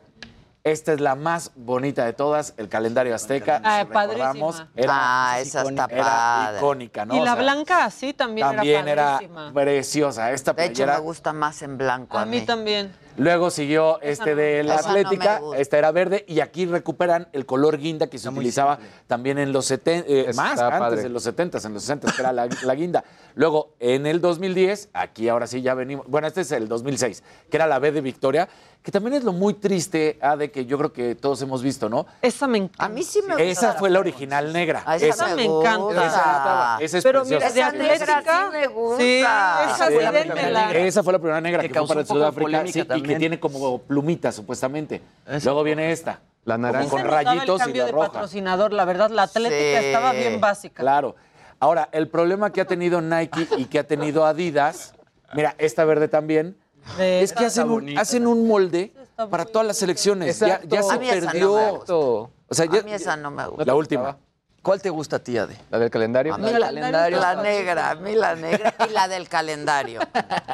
esta es la más bonita de todas, el calendario azteca. Ah, Si recordamos, padrísima. Era, Ah, esa está era padre. icónica, ¿no? y O la sea, blanca así también, también era era padrísima. preciosa. Esta De hecho, me gusta más en blanco a, A mí también. Luego siguió este de la no Atlética, gusta. esta era verde, y aquí recuperan el color guinda que se utilizaba también en los 70, Está más antes padre. de los 70, en los 60, que era la, la guinda. Luego, en el 2010, aquí ahora sí ya venimos, bueno, este es el 2006, que era la B de Victoria, que también es lo muy triste, ah, de que yo creo que todos hemos visto, ¿no? Esa me encanta. A mí sí me gusta. Esa fue la original negra. Esa me encanta. Esa, esa es Pero mira, sí me gusta. Sí, esa Sí, sí, la. Esa fue la primera negra Que que, fue para Sudáfrica sí, y que tiene como plumitas, supuestamente. Luego viene esta. La naranja. con rayitos el y cambio la de roja. patrocinador, la verdad, la Atlética Sí. estaba bien básica. Claro. Ahora, el problema que ha tenido Nike y que ha tenido Adidas, mira, esta verde también, De- es que hacen un, hacen un molde para todas las selecciones. Ya, ya se A mí esa no perdió. o sea, A ya- mí esa no me gusta. la última. ¿Cuál te gusta a ti, Ade? La del calendario. A mí la, calendario la negra, a mí la negra y la del calendario.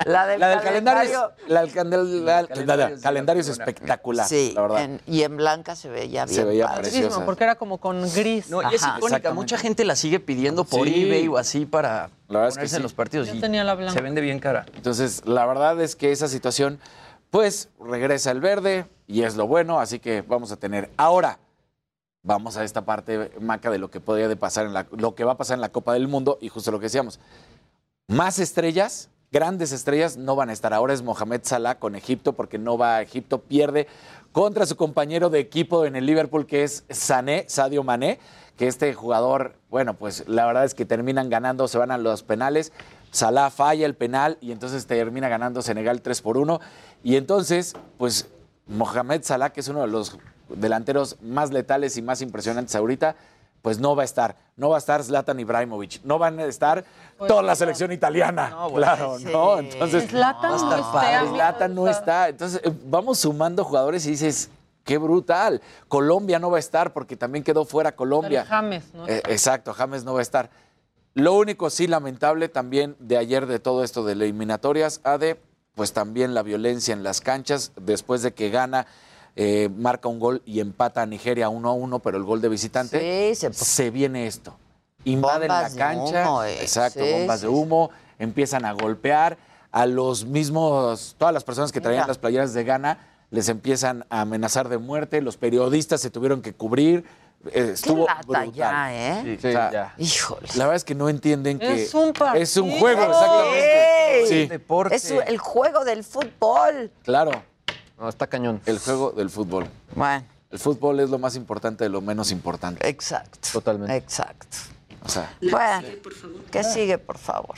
La del, La del calendario, calendario, es, la del calendario es espectacular, sí, la verdad. en- y en blanca se veía bien. Se veía padre. preciosa. Porque era como con gris. No, y es Ajá, icónica. Mucha gente la sigue pidiendo por Sí. eBay o así para La verdad es que ponerse en sí. los partidos. Yo y tenía la blanca. Se vende bien cara. Entonces, la verdad es que esa situación, pues, regresa el verde y es lo bueno, así que vamos a tener. Ahora, vamos a esta parte, Maca, de lo que podría de pasar en la, lo que va a pasar en la Copa del Mundo y justo lo que decíamos. Más estrellas, grandes estrellas, no van a estar. Ahora es Mohamed Salah con Egipto, porque no va a Egipto, pierde contra su compañero de equipo en el Liverpool, que es Sané, Sadio Mané, que este jugador, bueno, pues la verdad es que terminan ganando, se van a los penales. Salah falla el penal y entonces termina ganando Senegal 3 por 1. Y entonces, pues Mohamed Salah, que es uno de los delanteros más letales y más impresionantes ahorita, pues no va a estar. No va a estar Zlatan Ibrahimovic. No van a estar toda la selección italiana. No, bueno, claro, sí. ¿no? Entonces, Zlatan no, está Zlatan no está. Entonces, eh, vamos sumando jugadores y dices, qué brutal. Colombia no va a estar porque también quedó fuera Colombia. James, ¿no? Eh, exacto, James no va a estar. Lo único sí lamentable también de ayer de todo esto de eliminatorias, Ade, pues también la violencia en las canchas, después de que gana, eh, marca un gol y empata a Nigeria 1 a 1, pero el gol de visitante, Sí, se- se viene esto. Invaden Bombas la de cancha, humo, eh. exacto, Sí, bombas sí, de humo, empiezan a golpear a los mismos, todas las personas que traían Mira. las playeras de Ghana, les empiezan a amenazar de muerte, los periodistas se tuvieron que cubrir, eh, Qué estuvo lata brutal. ya, ¿eh? Sí, O sea, ya. Híjole. La verdad es que no entienden que Es un partido. es un juego, exactamente. Sí, Deporte. Es el juego del fútbol. claro, No, está cañón. el juego del fútbol. Bueno, El fútbol es lo más importante de lo menos importante. exacto. Totalmente. Exacto. O sea, Bueno, ¿qué sigue, por favor?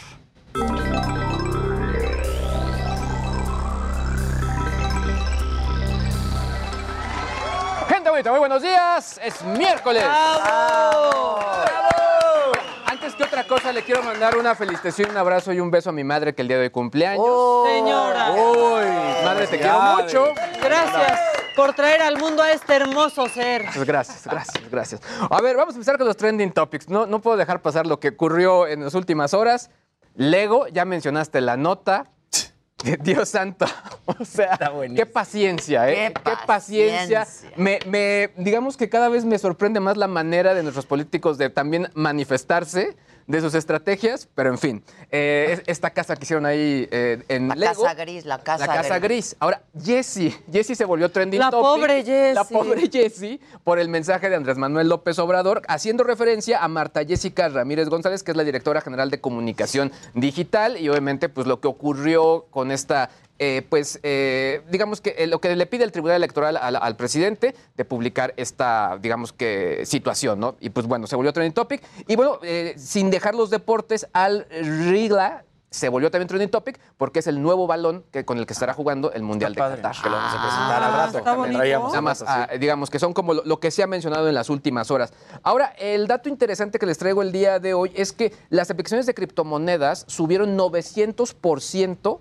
Gente bonita, muy buenos días. Es miércoles. Antes que otra cosa, le quiero mandar una felicitación, un abrazo y un beso a mi madre que el día de hoy cumpleaños. Oh, Señora, uy, madre, te quiero mucho. gracias por traer al mundo a este hermoso ser. Pues gracias, gracias, gracias. A ver, vamos a empezar con los trending topics. No, no puedo dejar pasar lo que ocurrió en las últimas horas. Lego, ya mencionaste la nota. Dios santo. O sea, qué paciencia, ¿eh? Qué paciencia. paciencia. Me, me- digamos que cada vez me sorprende más la manera de nuestros políticos de también manifestarse de sus estrategias, pero en fin, eh, es- esta casa que hicieron ahí eh, en La Lego. casa gris, la casa, La casa gris. Ahora, Jessie. Jessie se volvió trending La topic. pobre Jessie. La pobre Jessie por el mensaje de Andrés Manuel López Obrador, haciendo referencia a Marta Jessica Ramírez González, que es la directora general de comunicación digital, y obviamente, pues lo que ocurrió con esta. Eh, pues eh, digamos que eh, lo que le pide el Tribunal Electoral al, al presidente de publicar esta, digamos que, situación, ¿no? Y pues bueno, se volvió trending topic. Y bueno, eh, sin dejar los deportes, al Rigla se volvió también trending topic porque es el nuevo balón que, con el que estará jugando el Mundial de padre. Qatar. que lo vamos a presentar Ah, al rato. está bonito. Traíamos Nada más, ah, digamos que son como lo, lo que se ha mencionado en las últimas horas. Ahora, el dato interesante que les traigo el día de hoy es que las aplicaciones de criptomonedas subieron 900%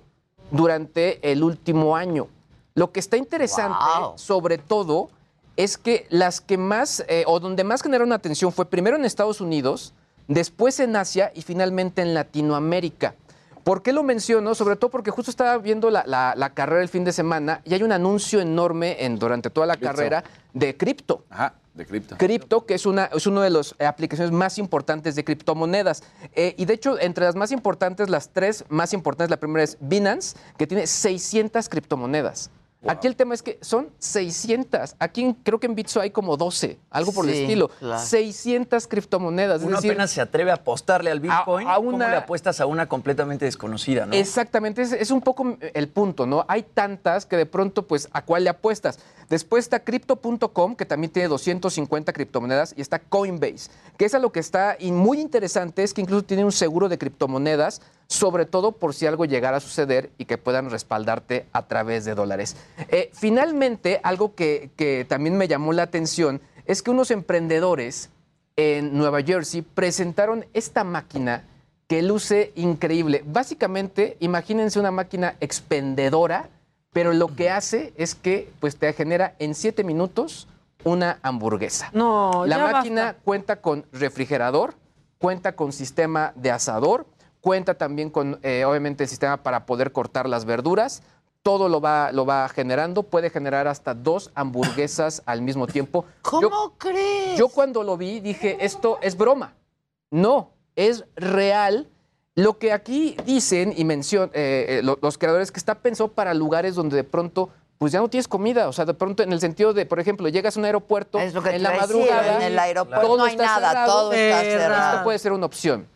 durante el último año. Lo que está interesante, Wow. sobre todo, es que las que más, eh, o donde más generaron atención fue primero en Estados Unidos, después en Asia y finalmente en Latinoamérica. ¿Por qué lo menciono? Sobre todo porque justo estaba viendo la, la- la carrera el fin de semana y hay un anuncio enorme en, durante toda la carrera de cripto. Ajá, de cripto. Cripto, que es una es una de las aplicaciones más importantes de criptomonedas. Eh, y de hecho, entre las más importantes, las tres más importantes, la primera es Binance, que tiene 600 criptomonedas. Aquí el tema es que son 600. Aquí en- creo que en Bitso hay como 12, algo por el estilo. claro. 600 criptomonedas. es Uno decir, apenas se atreve a apostarle al Bitcoin. a ¿Cómo una- le apuestas a una completamente desconocida, no? Exactamente, es, es un poco el punto, ¿no? Hay tantas que de pronto, pues, ¿a cuál le apuestas? Después está Crypto.com, que también tiene 250 criptomonedas, y está Coinbase, que es a lo que está y muy interesante, es que incluso tiene un seguro de criptomonedas, sobre todo por si algo llegara a suceder y que puedan respaldarte a través de dólares. Eh, finalmente, algo que, que también me llamó la atención es que unos emprendedores en Nueva Jersey presentaron esta máquina que luce increíble. Básicamente, imagínense una máquina expendedora, pero lo que hace es que pues, te genera en siete minutos una hamburguesa. No, La ya máquina basta. cuenta con refrigerador, cuenta con sistema de asador, cuenta también con, eh, obviamente, el sistema para poder cortar las verduras. Todo lo va, lo va generando, puede generar hasta dos hamburguesas al mismo tiempo. ¿Cómo crees? Yo cuando lo vi dije, esto es broma. No, es real. Lo que aquí dicen y mencionan los creadores que está pensado para lugares donde de pronto pues ya no tienes comida, o sea, de pronto en el sentido de, por ejemplo, llegas a un aeropuerto Es lo que te en la madrugada, en el aeropuerto todo no hay está nada, cerrado, todo está esto cerrado. puede ser una opción.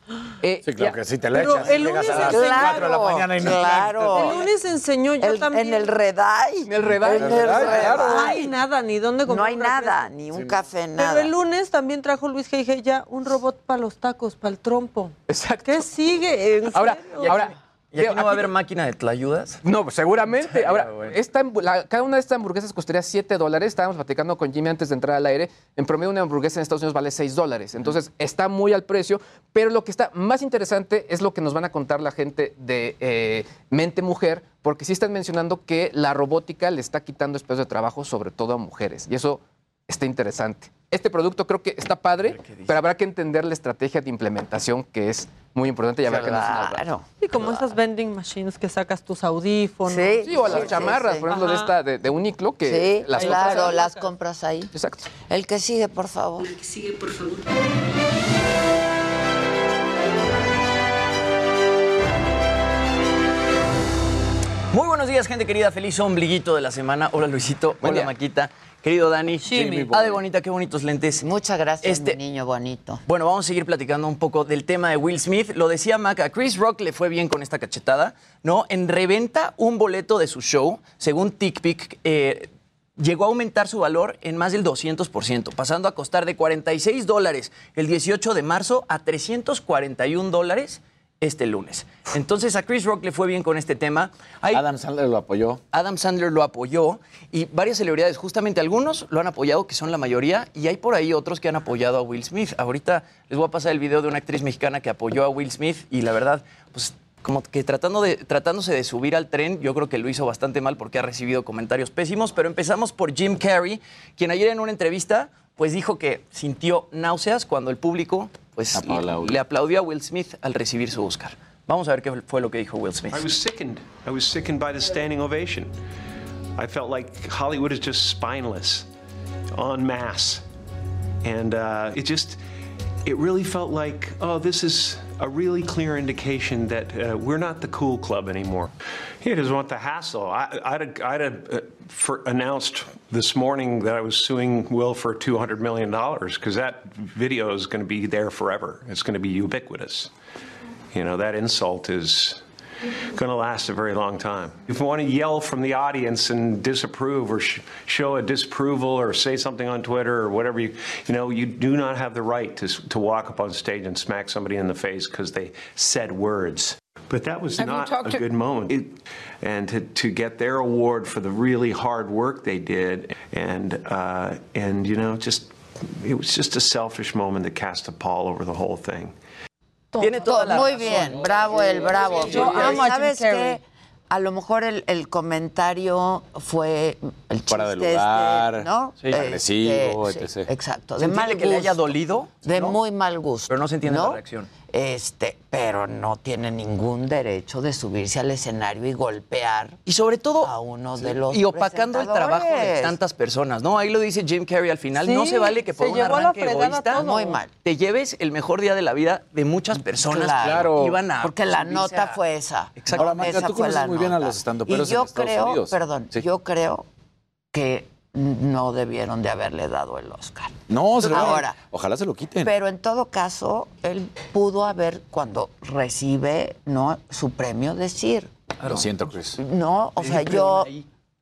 Eh, Sí, claro ya. que sí, te la Pero echas. el llegas a lunes las enseñó- 4 de la mañana y no claro. El lunes enseñó yo El- también. en el Redai. En el Redai. En el Redai. No hay nada, ni dónde No comprar hay un nada, ni un café, Pero nada. el lunes también trajo Luis G. ya un robot para los tacos, para el trompo. Exacto. ¿Qué sigue? ¿En Ahora, serio? ahora, ¿Y aquí no va a haber máquina de tlayudas? No, seguramente. Ahora, esta hambu- la- cada una de estas hamburguesas costaría 7 dólares. Estábamos platicando con Jimmy antes de entrar al aire. En promedio, una hamburguesa en Estados Unidos vale 6 dólares. Entonces, está muy al precio. Pero lo que está más interesante es lo que nos van a contar la gente de eh, Mente Mujer, porque sí están mencionando que la robótica le está quitando espacios de trabajo, sobre todo a mujeres. Y eso está interesante. Este producto creo que está padre, pero habrá que entender la estrategia de implementación que es muy importante y habrá que no Claro. Y como esas vending machines que sacas tus audífonos. Sí, Sí, o las Sí, chamarras, sí, sí. por ejemplo, de esta de, de Uniqlo, que Sí, las claro, compras ahí. las compras ahí. Exacto. El que sigue, por favor. El que sigue, por favor. Muy buenos días, gente querida. Feliz ombliguito de la semana. Hola, Luisito. Buen Hola, día. Maquita. Querido Dani. Jimmy. Ah, de bonita, qué bonitos lentes. Muchas gracias, Este- mi niño bonito. Bueno, vamos a seguir platicando un poco del tema de Will Smith. Lo decía Mac, a Chris Rock le fue bien con esta cachetada, ¿no? En reventa un boleto de su show, según TickPick, eh, llegó a aumentar su valor en más del 200%, pasando a costar de 46 dólares el 18 de marzo a 341 dólares este lunes. Entonces a Chris Rock le fue bien con este tema. Hay- Adam Sandler lo apoyó. Adam Sandler lo apoyó y varias celebridades, justamente algunos lo han apoyado, que son la mayoría, y hay por ahí otros que han apoyado a Will Smith. Ahorita les voy a pasar el video de una actriz mexicana que apoyó a Will Smith y la verdad, pues como que tratando de, tratándose de subir al tren, yo creo que lo hizo bastante mal porque ha recibido comentarios pésimos, pero empezamos por Jim Carrey, quien ayer en una entrevista pues dijo que sintió náuseas cuando el público pues Aplaudió. le aplaudió a Will Smith al recibir su Oscar. Vamos a ver qué fue lo que dijo Will Smith. I was sickened. I was sickened by the standing ovation. I felt like Hollywood is just spineless, en masse. And uh, it just, it really felt like, oh, this is a really clear indication that uh, we're not the cool club anymore. He doesn't want the hassle. I, I'd, have- I'd have uh, announced this morning that I was suing Will for $200 million because that video is going to be there forever. It's going to be ubiquitous. You know, that insult is going to last a very long time. If you want to yell from the audience and disapprove or sh- show a disapproval or say something on Twitter or whatever, you, you know, you do not have the right to, to walk up on stage and smack somebody in the face because they said words. But that was Have not a good moment. It- and to, to get their award for the really hard work they did, and uh, and you know, just it was just a selfish moment that cast a pall over the whole thing. Tiene toda la Muy razón. bien, bravo el bravo. Yo amo a ¿Sabes qué? a lo mejor el, el comentario fue el chiste Fuera de este, lugar, ¿no? sí, agresivo, etc. Exacto, ¿Se de mal entiende que le haya dolido? De ¿no? muy mal gusto. Pero no se entiende ¿no? la reacción. Este, pero no tiene ningún derecho de subirse al escenario y golpear Y sobre todo, a uno de los y opacando el trabajo de tantas personas, ¿no? Ahí lo dice Jim Carrey al final. Sí, no se vale que por un llevó a la arranque egoísta. Muy mal. te lleves el mejor día de la vida de muchas personas Claro, que iban a porque la nota a- fue esa. Exacto. Ahora, Esa tú fue conoces la muy bien a nota. los estandoperos Y yo en creo, Unidos. perdón, Sí. yo creo que no debieron de haberle dado el Oscar. No, se lo Ahora, Ojalá se lo quiten. pero en todo caso, él pudo haber, cuando recibe ¿no? su premio, decir, Lo siento, Chris. no, o sea, yo...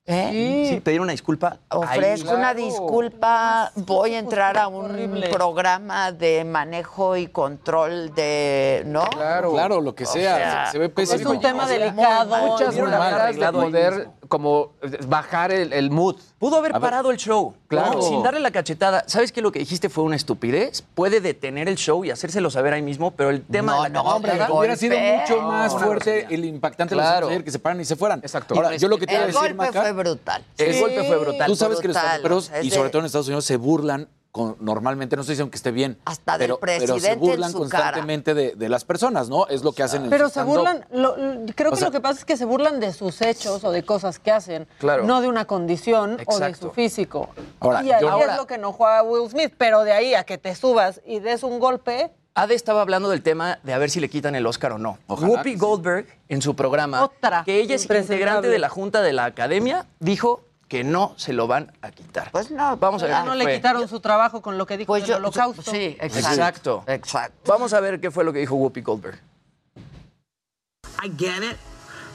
¿eh? Sí, pedir una disculpa. Ofrezco una disculpa, voy a entrar a un programa de manejo y control de, ¿no? Claro, claro, lo que sea. sea, se, se ve pésimo. Es un tema delicado. Muchas maneras de poder. Como bajar el, el mood. Pudo haber A ver. parado el show, Claro. ¿no? sin darle la cachetada. ¿Sabes que lo que dijiste fue una estupidez? Puede detener el show y hacérselo saber ahí mismo, pero el tema No, de la no, hombre, Hubiera sido mucho más fuerte el impactante de Claro. los ayer que se paran y se fueran. Exacto. Ahora, yo lo que te iba a El decir, golpe Maca, fue brutal. El Sí, golpe fue brutal. Tú sabes que los brutal, estandoperos, o sea, es y sobre todo en Estados Unidos, se burlan con- normalmente, no estoy diciendo que esté bien, Hasta del pero, pero se presidente en burlan su constantemente de, de las personas, ¿no? Es lo que hacen en Pero se burlan, lo- creo O que sea- lo que pasa es que se burlan de sus hechos o de cosas que hacen, Claro. no de una condición o de su físico. Ahora, y ahí yo- es lo que enojó a Will Smith, pero de ahí a que te subas y des un golpe, Ade estaba hablando del tema de a ver si le quitan el Oscar o no. Ojalá Whoopi sí. Goldberg, en su programa, Otra que ella es integrante de la Junta de la Academia, dijo que no se lo van a quitar. Pues no, Vamos a ver ya qué no le fue. quitaron su trabajo con lo que dijo Pues del yo, holocausto. sí, exacto. Exacto. Exacto. Vamos a ver qué fue lo que dijo Whoopi Goldberg. I get it.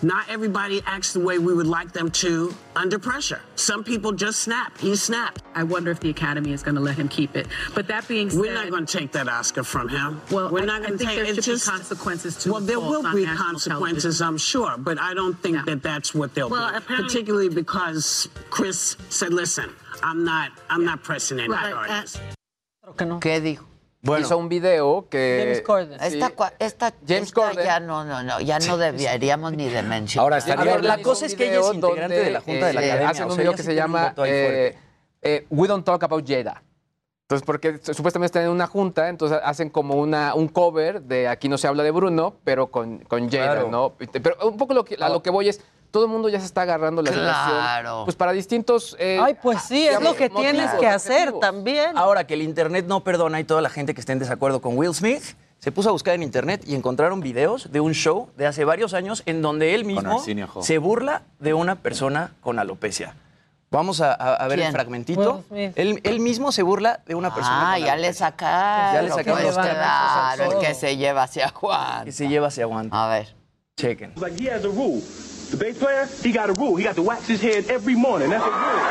Not everybody acts the way we would like them to under pressure. Some people just snap. He snapped. I wonder if the Academy is going to let him keep it. But that being said, We're not going to take that Oscar from him. Well, we're I- not going to think take there it. should be consequences to Well, there will on be consequences, television. I'm sure, but I don't think Yeah. that that's what they'll Well, be. Particularly because Chris said, "Listen, I'm not. I'm not pressing any Right, charges." Creo que no. ¿Qué dijo? Bueno, Hizo un video que... James Corden. Sí. Esta, James esta Corden. ya no, no, no, ya no deberíamos ni de mencionar. Ahora A estaría ver, la cosa es que ella es integrante de la Junta de la eh, Academia, Hacen o un sea, video que se llama eh, eh, We Don't Talk About Jada. Entonces, porque supuestamente están en una junta, entonces hacen como una, un cover de Aquí no se habla de Bruno, pero con, con Jada, Claro. ¿no? Pero un poco lo que, a lo que voy es, todo el mundo ya se está agarrando la Claro. Pues para distintos... eh, Ay, pues sí, es lo que motivos, tienes que hacer objetivos. también. Ahora que el Internet no perdona y toda la gente que esté en desacuerdo con Will Smith, se puso a buscar en Internet y encontraron videos de un show de hace varios años en donde él mismo Arsenio se burla de una persona con alopecia. Vamos a, a- a ver ¿Quién? el fragmentito. Él, él mismo se burla de una persona Ah, con ya le sacaron. Ya le sacaron los claro, el que se lleva hacia Juan. Que se lleva, se aguanta. A ver. Chequen. Like rule. The bass player, he got a rule. He got to wax his head every morning. That's a rule.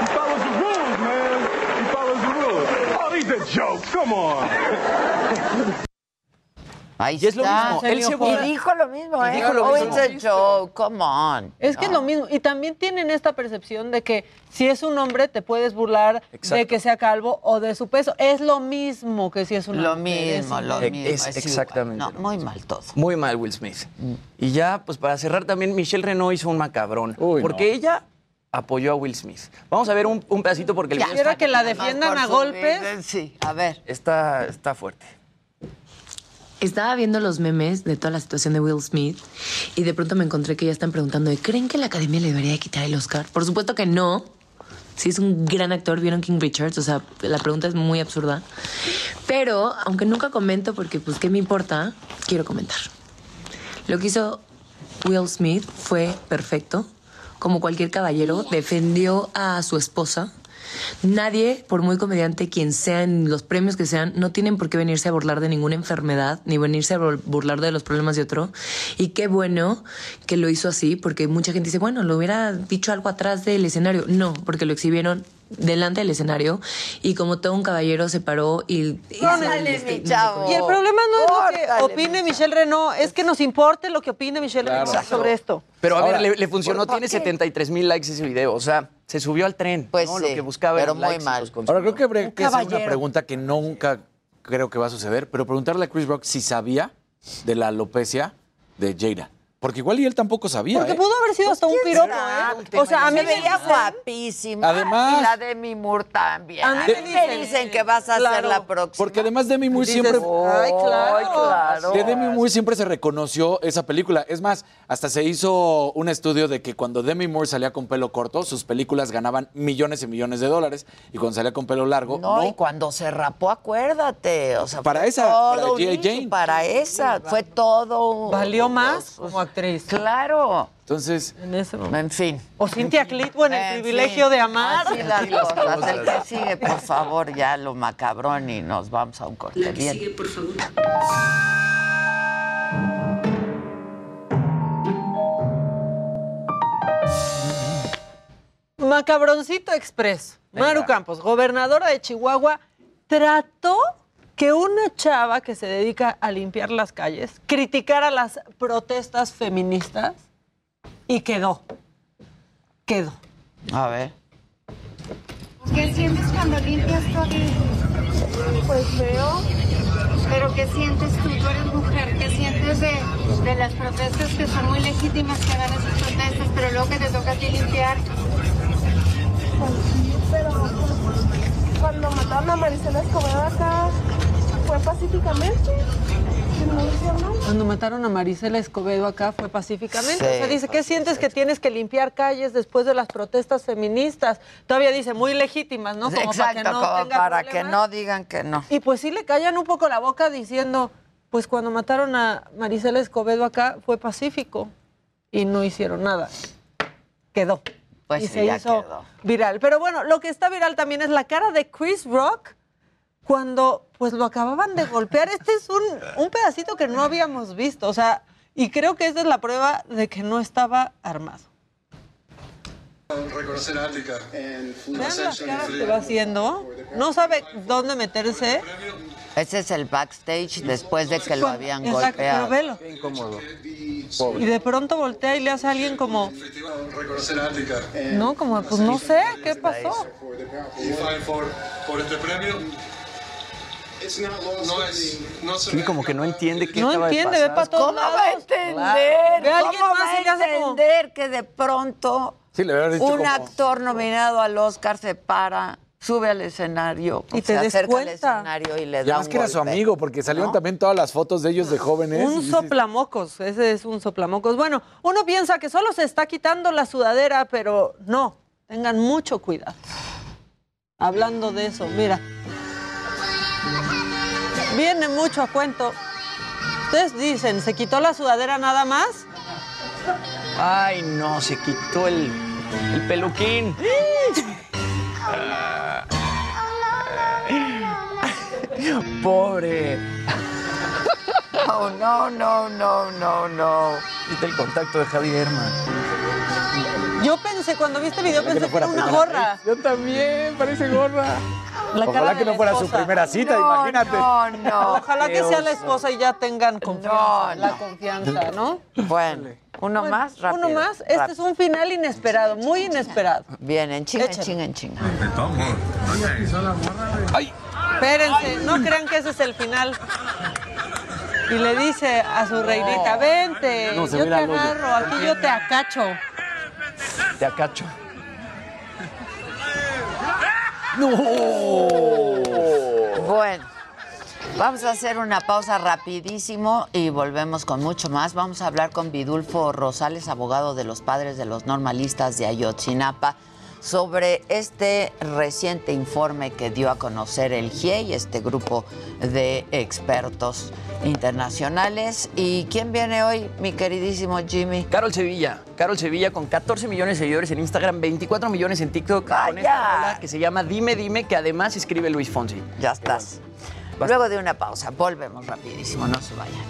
He follows the rules, man. He follows the rules. Oh, these are jokes. Come on. Ahí Y es lo está. mismo, él se y dijo lo mismo, ¿eh? dijo lo oh, mismo. it's a joke, come on. Es que es lo mismo. Y también tienen esta percepción de que si es un hombre te puedes burlar de que sea calvo o de su peso. Es lo mismo que si es una Lo mujer, mismo, lo mismo. es exactamente No, lo muy mal todo. Muy mal Will Smith. Y ya, pues para cerrar también, Michelle Renault hizo un macabrón. Uy, porque no. ella apoyó a Will Smith. Vamos a ver un, un pedacito porque el Ya. video Quisiera está, que la defiendan a golpes. Sí, a ver. está, está fuerte. Estaba viendo los memes de toda la situación de Will Smith y de pronto me encontré que ya están preguntando, ¿creen que la academia le debería quitar el Oscar? Por supuesto que no. Sí, es un gran actor, vieron King Richards, o sea, la pregunta es muy absurda. Pero, aunque nunca comento porque, pues, ¿qué me importa? Quiero comentar. Lo que hizo Will Smith fue perfecto. Como cualquier caballero, defendió a su esposa. Nadie, por muy comediante quien sea en los premios que sean, no tienen por qué venirse a burlar de ninguna enfermedad, ni venirse a bur- burlar de los problemas de otro. Y qué bueno que lo hizo así, porque mucha gente dice, bueno, lo hubiera dicho algo atrás del escenario. No, porque lo exhibieron delante del escenario y como todo un caballero se paró y... y Córtale, se- mi chavo. Y el problema no es lo que opine Michelle Renault, es que nos importe lo que opine Michelle Claro. Renault sobre esto. Pero a Ahora, ver, le, le funcionó, ¿por tiene qué? 73 mil likes ese video. O sea, se subió al tren. Pues ¿no? sí, Lo que buscaba pero muy mal. Ahora creo que habría que hacer una pregunta que nunca creo que va a suceder, pero preguntarle a Chris Rock si sabía de la alopecia de Jada. Porque igual y él tampoco sabía. Porque ¿eh? pudo haber sido hasta un piropo, ¿eh? O sea, a mí me veía guapísima. Además- y la Demi Moore también. A mí me dicen- dicen que vas a ser Claro. la próxima. Porque además Demi Moore Dices, siempre... Ay, claro. Ay, claro. De Demi Moore siempre se reconoció esa película. Es más, hasta se hizo un estudio de que cuando Demi Moore salía con pelo corto, sus películas ganaban millones y millones de dólares. Y cuando salía con pelo largo, No, no. y cuando se rapó, acuérdate. O sea, Para fue esa, todo para Jane. Para esa, fue todo. un- Valió más como actriz. Claro. Entonces, En ese. En fin. O Cintia Clitbo en el En privilegio fin, de amar. Así las cosas. El que sigue, por favor, ya lo macabrón y nos vamos a un corte. La que Bien. sigue, por favor. Macabroncito Express. Maru Campos, gobernadora de Chihuahua, trató que una chava que se dedica a limpiar las calles criticara las protestas feministas y quedó. Quedó. A ver. ¿Qué sientes cuando limpias todo? Pues feo. Pero ¿qué sientes tú? Tú eres mujer. ¿Qué sientes de, de las protestas que son muy legítimas que hagan esas protestas, pero luego que te toca a ti limpiar? Pues sí, pero pues, cuando mataron a Marisela Escobedo acá fue pacíficamente. y no hizo nada. Cuando mataron a Marisela Escobedo acá fue pacíficamente. Sí, o sea, dice, ¿qué sientes que tienes que limpiar calles después de las protestas feministas? Todavía dice, muy legítimas, ¿no? Como Exacto, para que no como tenga para que no digan que no. Y pues sí le callan un poco la boca diciendo, pues cuando mataron a Marisela Escobedo acá fue pacífico y no hicieron nada. Quedó. Pues y sí, se ya hizo quedó. viral. Pero bueno, lo que está viral también es la cara de Chris Rock cuando pues lo acababan de golpear. Este es un, un pedacito que no habíamos visto. O sea, y creo que esa es la prueba de que no estaba armado. Reconocer África Vean las caras que va haciendo. No sabe dónde meterse. Ese es el backstage después de que lo habían Exacto, pero golpeado. velo. incómodo. Y de pronto voltea y le hace a alguien como, no, como, pues no sé, ¿qué pasó? Y fight for, por este premio. No es, no se Sí, como que no entiende qué No de entiende, ve para todos ¿Cómo va a lados. entender? Ve alguien ¿Cómo más va a como... entender que de pronto sí, le hubiera dicho un como- actor nominado al Oscar se para, sube al escenario, Y y te se des acerca al cuenta. escenario y le da además un que era su amigo, porque salieron ¿No? también todas las fotos de ellos de jóvenes. Un soplamocos, ese es un soplamocos. Bueno, uno piensa que solo se está quitando la sudadera, pero no, tengan mucho cuidado. Hablando de eso, mira. Viene mucho a cuento. Ustedes dicen, ¿se quitó la sudadera nada más? Ay, no, se quitó el, el peluquín. Pobre. No, no, no, no, no, no. Viste el contacto de Javi Herman. Yo pensé, cuando vi este video, Ojalá pensé no que era fuera una primera gorra. Yo también, parece gorra. La cara Ojalá de que no fuera su esposa. primera cita, No, imagínate. No, no. Ojalá que sea la esposa y ya tengan confianza, No, la no. confianza, ¿no? Bueno, uno Bueno, más, rápido. Uno más. Este rápido. es un final inesperado, muy inesperado. Bien, en chinga, en Échale. chinga, en chinga. Espérense, no crean que ese es el final. Y le dice a su reinita, vente, No, yo te agarro, aquí yo te acacho. Te acacho. Bueno, vamos a hacer una pausa rapidísimo y volvemos con mucho más. Vamos a hablar con Vidulfo Rosales, abogado de los padres de los normalistas de Ayotzinapa, sobre este reciente informe que dio a conocer el GIEI, este grupo de expertos internacionales. ¿Y quién viene hoy, mi queridísimo Jimmy? Carol Sevilla. Carol Sevilla con 14 millones de seguidores en Instagram, 24 millones en TikTok. Con esta que se llama Dime, Dime, que además escribe Luis Fonsi. Ya estás. Luego de una pausa, volvemos rapidísimo, no se vayan.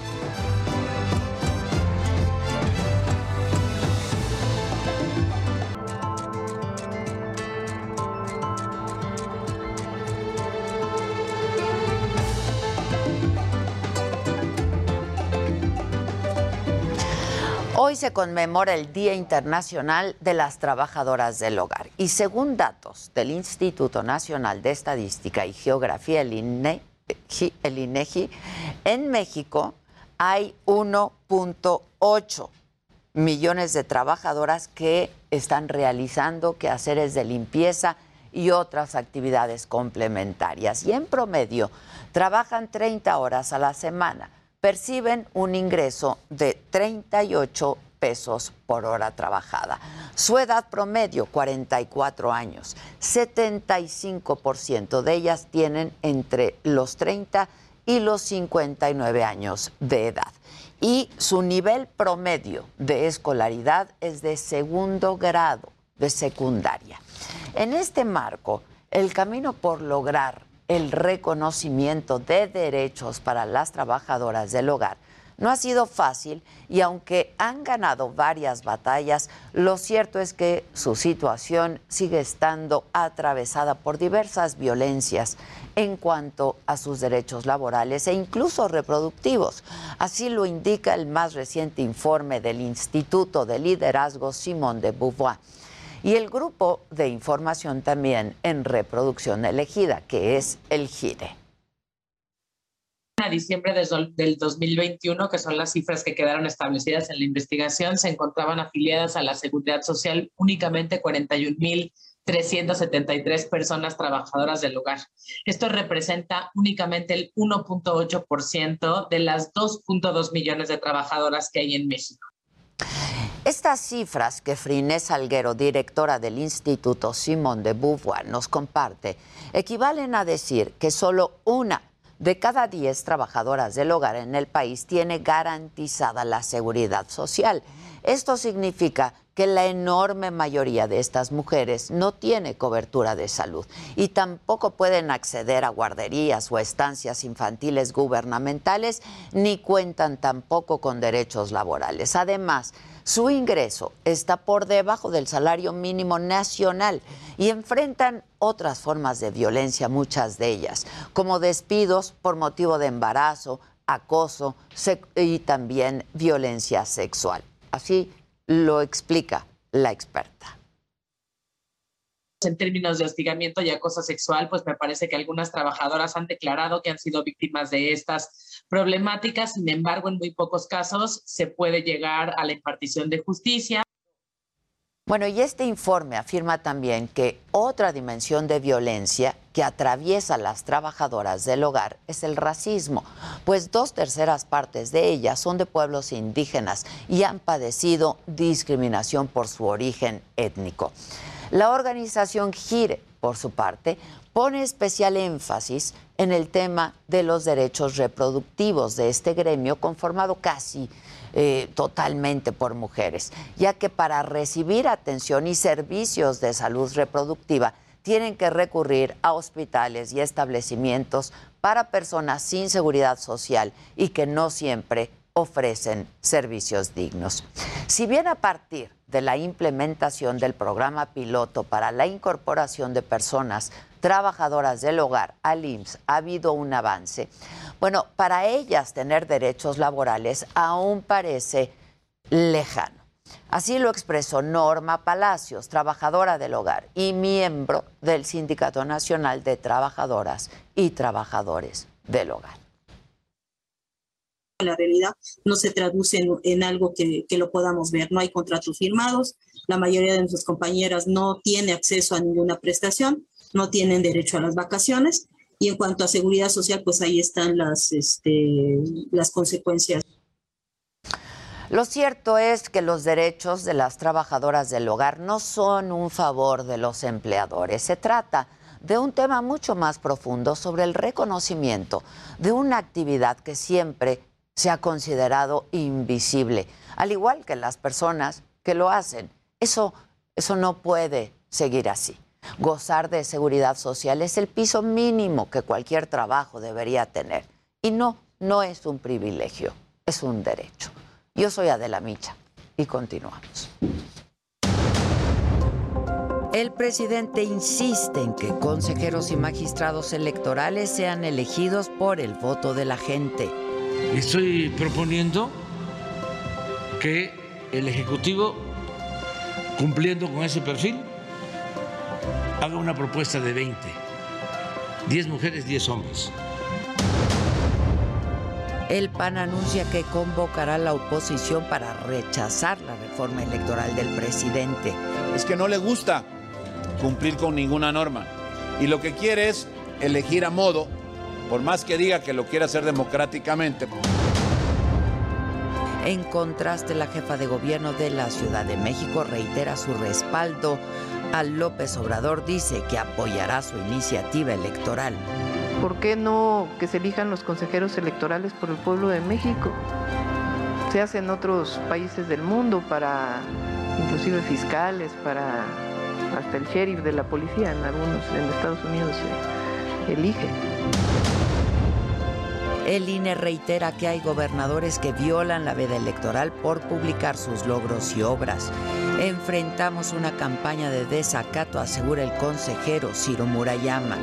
Hoy se conmemora el Día Internacional de las Trabajadoras del Hogar y según datos del Instituto Nacional de Estadística y Geografía, el INEGI, el INEGI, en México hay 1.8 millones de trabajadoras que están realizando quehaceres de limpieza y otras actividades complementarias. Y en promedio trabajan 30 horas a la semana, perciben un ingreso de 38 pesos por hora trabajada. Su edad promedio, 44 años. 75% de ellas tienen entre los 30 y los 59 años de edad y su nivel promedio de escolaridad es de segundo grado de secundaria. En este marco, el camino por lograr el reconocimiento de derechos para las trabajadoras del hogar no ha sido fácil y aunque han ganado varias batallas, lo cierto es que su situación sigue estando atravesada por diversas violencias en cuanto a sus derechos laborales e incluso reproductivos. Así lo indica el más reciente informe del Instituto de Liderazgo Simón de Beauvoir y el grupo de información también en reproducción elegida, que es el GIRE a diciembre del 2021, que son las cifras que quedaron establecidas en la investigación, se encontraban afiliadas a la Seguridad Social únicamente 41.373 personas trabajadoras del hogar. Esto representa únicamente el 1.8% de las 2.2 millones de trabajadoras que hay en México. Estas cifras que Frines Salguero, directora del Instituto Simón de Beauvoir, nos comparte, equivalen a decir que solo una de cada 10 trabajadoras del hogar en el país tiene garantizada la seguridad social. Esto significa que la enorme mayoría de estas mujeres no tiene cobertura de salud y tampoco pueden acceder a guarderías o estancias infantiles gubernamentales ni cuentan tampoco con derechos laborales. Además, su ingreso está por debajo del salario mínimo nacional y enfrentan otras formas de violencia, muchas de ellas, como despidos por motivo de embarazo, acoso y también violencia sexual. Así lo explica la experta en términos de hostigamiento y acoso sexual, pues me parece que algunas trabajadoras han declarado que han sido víctimas de estas problemáticas. Sin embargo, en muy pocos casos se puede llegar a la impartición de justicia. Bueno, y este informe afirma también que otra dimensión de violencia que atraviesa a las trabajadoras del hogar es el racismo, pues dos terceras partes de ellas son de pueblos indígenas y han padecido discriminación por su origen étnico. La organización GIRE, por su parte, pone especial énfasis en el tema de los derechos reproductivos de este gremio conformado casi eh, totalmente por mujeres, ya que para recibir atención y servicios de salud reproductiva tienen que recurrir a hospitales y establecimientos para personas sin seguridad social y que no siempre ofrecen servicios dignos. Si bien a partir de la implementación del programa piloto para la incorporación de personas trabajadoras del hogar al IMSS ha habido un avance, bueno, para ellas tener derechos laborales aún parece lejano. Así lo expresó Norma Palacios, trabajadora del hogar y miembro del Sindicato Nacional de Trabajadoras y Trabajadores del Hogar la realidad no se traduce en, algo que, que, lo podamos ver. No hay contratos firmados, la mayoría de nuestras compañeras no tiene acceso a ninguna prestación, no tienen derecho a las vacaciones y en cuanto a seguridad social, pues ahí están las, este, las consecuencias. Lo cierto es que los derechos de las trabajadoras del hogar no son un favor de los empleadores. Se trata de un tema mucho más profundo sobre el reconocimiento de una actividad que siempre se ha considerado invisible, al igual que las personas que lo hacen. Eso, eso no puede seguir así. Gozar de seguridad social es el piso mínimo que cualquier trabajo debería tener. Y no, no es un privilegio, es un derecho. Yo soy Adela Micha y continuamos. El presidente insiste en que consejeros y magistrados electorales sean elegidos por el voto de la gente Estoy proponiendo que el Ejecutivo, cumpliendo con ese perfil, haga una propuesta de 20, 10 mujeres, 10 hombres. El PAN anuncia que convocará a la oposición para rechazar la reforma electoral del presidente. Es que no le gusta cumplir con ninguna norma y lo que quiere es elegir a modo, por más que diga que lo quiere hacer democráticamente. En contraste, la jefa de gobierno de la Ciudad de México reitera su respaldo a López Obrador, dice que apoyará su iniciativa electoral. ¿Por qué no que se elijan los consejeros electorales por el pueblo de México? Se hace en otros países del mundo para inclusive fiscales, para hasta el sheriff de la policía, en algunos en Estados Unidos se elige. El INE reitera que hay gobernadores que violan la veda electoral por publicar sus logros y obras. Enfrentamos una campaña de desacato, asegura el consejero Ciro Murayama.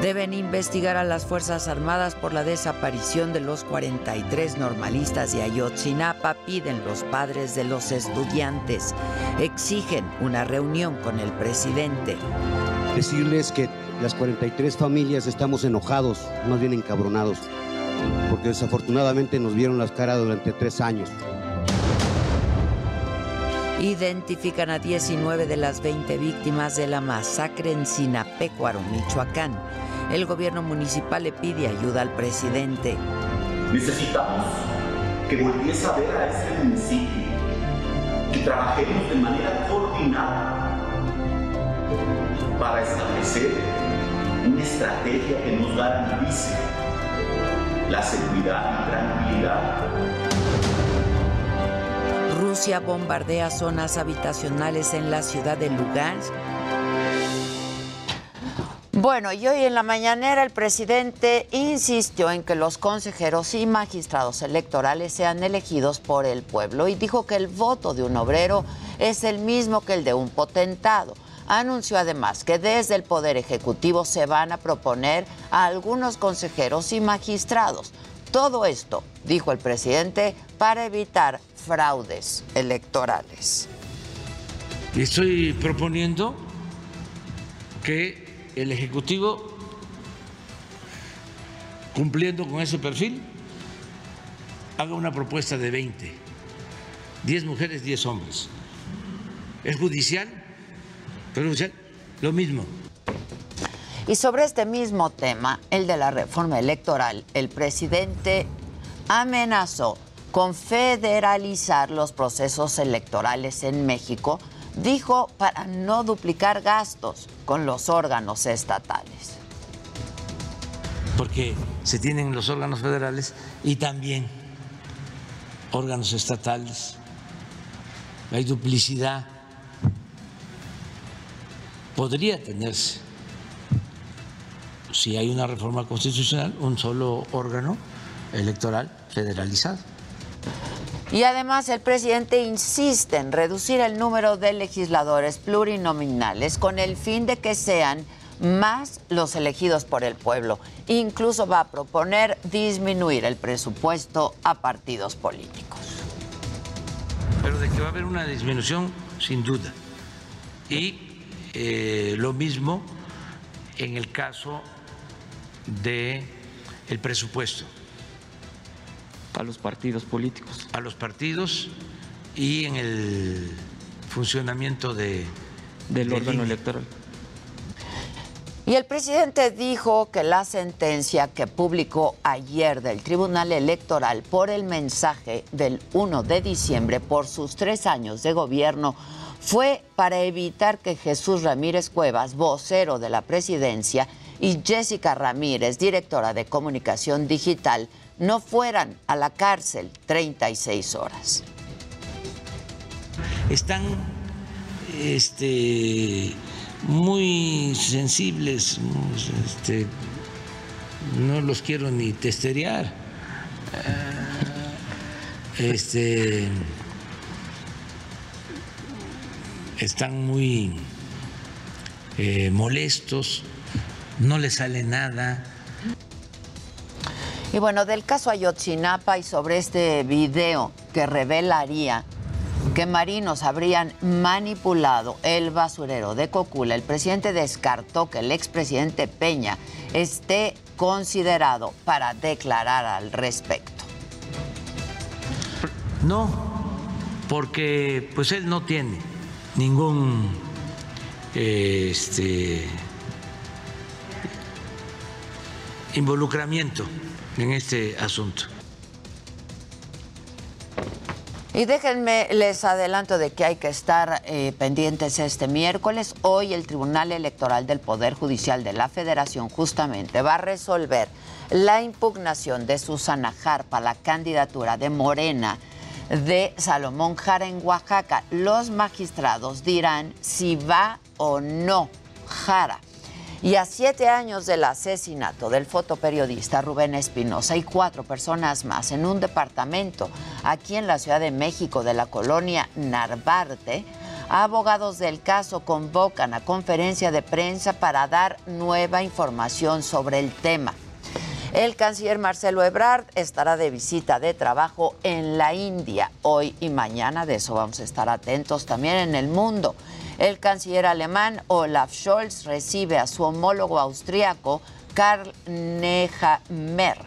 Deben investigar a las Fuerzas Armadas por la desaparición de los 43 normalistas de Ayotzinapa, piden los padres de los estudiantes. Exigen una reunión con el presidente. Decirles que las 43 familias estamos enojados, más bien encabronados, porque desafortunadamente nos vieron las caras durante tres años. Identifican a 19 de las 20 víctimas de la masacre en Sinapecuaro, Michoacán. El gobierno municipal le pide ayuda al presidente. Necesitamos que volviese a ver a este municipio, que trabajemos de manera coordinada para establecer una estrategia que nos garantice la seguridad y tranquilidad. Rusia bombardea zonas habitacionales en la ciudad de Lugansk. Bueno, y hoy en la mañanera el presidente insistió en que los consejeros y magistrados electorales sean elegidos por el pueblo y dijo que el voto de un obrero es el mismo que el de un potentado. Anunció además que desde el Poder Ejecutivo se van a proponer a algunos consejeros y magistrados. Todo esto, dijo el presidente, para evitar fraudes electorales. Estoy proponiendo que el Ejecutivo, cumpliendo con ese perfil, haga una propuesta de 20, 10 mujeres, 10 hombres. Es judicial, pero lo mismo. Y sobre este mismo tema, el de la reforma electoral, el presidente amenazó con federalizar los procesos electorales en México, dijo para no duplicar gastos con los órganos estatales. Porque se tienen los órganos federales y también órganos estatales. Hay duplicidad. Podría tenerse, si hay una reforma constitucional, un solo órgano electoral federalizado. Y además el presidente insiste en reducir el número de legisladores plurinominales con el fin de que sean más los elegidos por el pueblo. Incluso va a proponer disminuir el presupuesto a partidos políticos. Pero de que va a haber una disminución, sin duda. Y eh, lo mismo en el caso de el presupuesto a los partidos políticos. A los partidos y en el funcionamiento de, del órgano electoral. Y el presidente dijo que la sentencia que publicó ayer del Tribunal Electoral por el mensaje del 1 de diciembre por sus tres años de gobierno fue para evitar que Jesús Ramírez Cuevas, vocero de la presidencia, y Jessica Ramírez, directora de comunicación digital, no fueran a la cárcel 36 horas. Están este, muy sensibles, este, no los quiero ni testerear. Este, están muy eh, molestos, no les sale nada y bueno, del caso Ayotzinapa y sobre este video que revelaría que marinos habrían manipulado el basurero de Cocula, el presidente descartó que el expresidente Peña esté considerado para declarar al respecto. No, porque pues él no tiene ningún este, involucramiento en este asunto. Y déjenme, les adelanto de que hay que estar eh, pendientes este miércoles. Hoy el Tribunal Electoral del Poder Judicial de la Federación justamente va a resolver la impugnación de Susana Jarpa, la candidatura de Morena de Salomón Jara en Oaxaca. Los magistrados dirán si va o no Jara. Y a siete años del asesinato del fotoperiodista Rubén Espinosa y cuatro personas más en un departamento aquí en la Ciudad de México de la colonia Narvarte, abogados del caso convocan a conferencia de prensa para dar nueva información sobre el tema. El canciller Marcelo Ebrard estará de visita de trabajo en la India hoy y mañana, de eso vamos a estar atentos también en el mundo. El canciller alemán Olaf Scholz recibe a su homólogo austriaco Karl Nehammer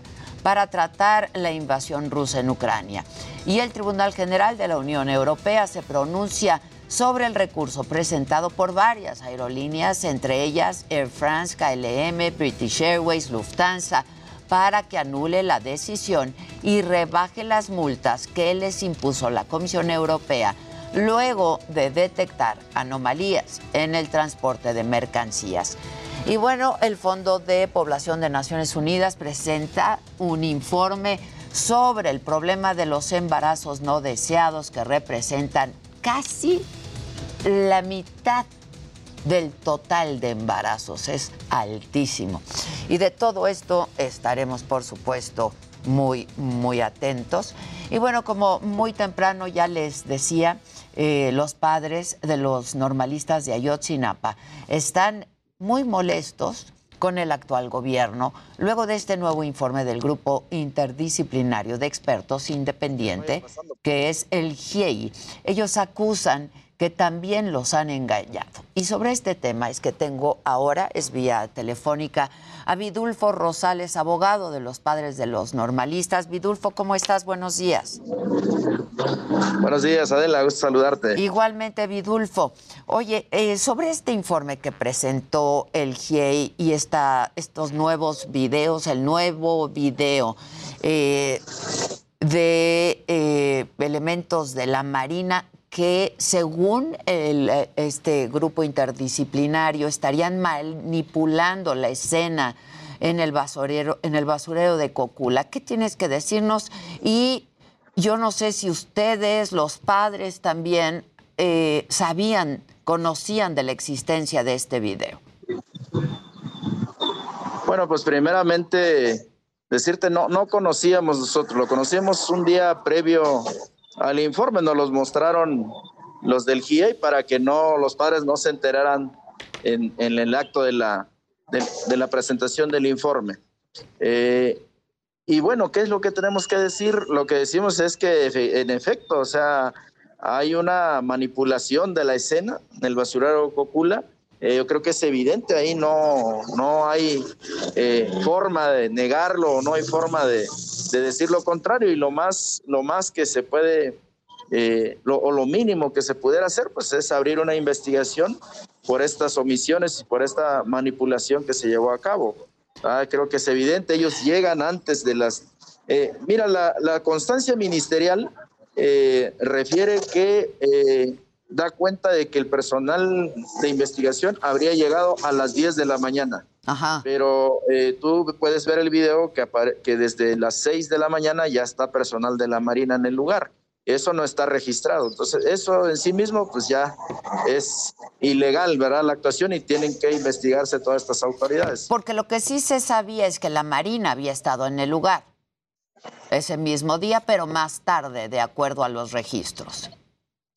para tratar la invasión rusa en Ucrania. Y el Tribunal General de la Unión Europea se pronuncia sobre el recurso presentado por varias aerolíneas, entre ellas Air France, KLM, British Airways, Lufthansa, para que anule la decisión y rebaje las multas que les impuso la Comisión Europea luego de detectar anomalías en el transporte de mercancías. Y bueno, el Fondo de Población de Naciones Unidas presenta un informe sobre el problema de los embarazos no deseados que representan casi la mitad del total de embarazos. Es altísimo. Y de todo esto estaremos, por supuesto, muy, muy atentos. Y bueno, como muy temprano ya les decía, eh, los padres de los normalistas de Ayotzinapa están muy molestos con el actual gobierno luego de este nuevo informe del grupo interdisciplinario de expertos independiente que es el GIEI. Ellos acusan que también los han engañado. Y sobre este tema es que tengo ahora, es vía telefónica, a Vidulfo Rosales, abogado de los padres de los normalistas. Vidulfo, ¿cómo estás? Buenos días. Buenos días, Adela, gusto saludarte. Igualmente, Vidulfo. Oye, eh, sobre este informe que presentó el GIEI y esta, estos nuevos videos, el nuevo video eh, de eh, elementos de la Marina, que según el, este grupo interdisciplinario estarían manipulando la escena en el basurero, en el basurero de Cocula. ¿Qué tienes que decirnos? Y yo no sé si ustedes, los padres también, eh, sabían, conocían de la existencia de este video. Bueno, pues primeramente decirte, no, no conocíamos nosotros, lo conocíamos un día previo al informe, nos los mostraron los del GIEI para que no los padres no se enteraran en, el acto de la, de, la presentación del informe. Eh, y bueno, ¿qué es lo que tenemos que decir? Lo que decimos es que en efecto, o sea, hay una manipulación de la escena en el basurero Cocula. Eh, yo creo que es evidente, ahí no, no hay eh, forma de negarlo, no hay forma de, de decir lo contrario y lo más, lo más que se puede, eh, o lo mínimo que se pudiera hacer, pues es abrir una investigación por estas omisiones y por esta manipulación que se llevó a cabo. Ah, creo que es evidente, ellos llegan antes de las... Eh, mira, la, la, constancia ministerial eh, refiere que da cuenta de que el personal de investigación habría llegado a las 10 de la mañana. Pero eh, tú puedes ver el video que, que desde las 6 de la mañana ya está personal de la Marina en el lugar. Eso no está registrado. Entonces, eso en sí mismo, pues ya es ilegal, ¿verdad? La actuación y tienen que investigarse todas estas autoridades. Porque lo que sí se sabía es que la Marina había estado en el lugar ese mismo día, pero más tarde, de acuerdo a los registros.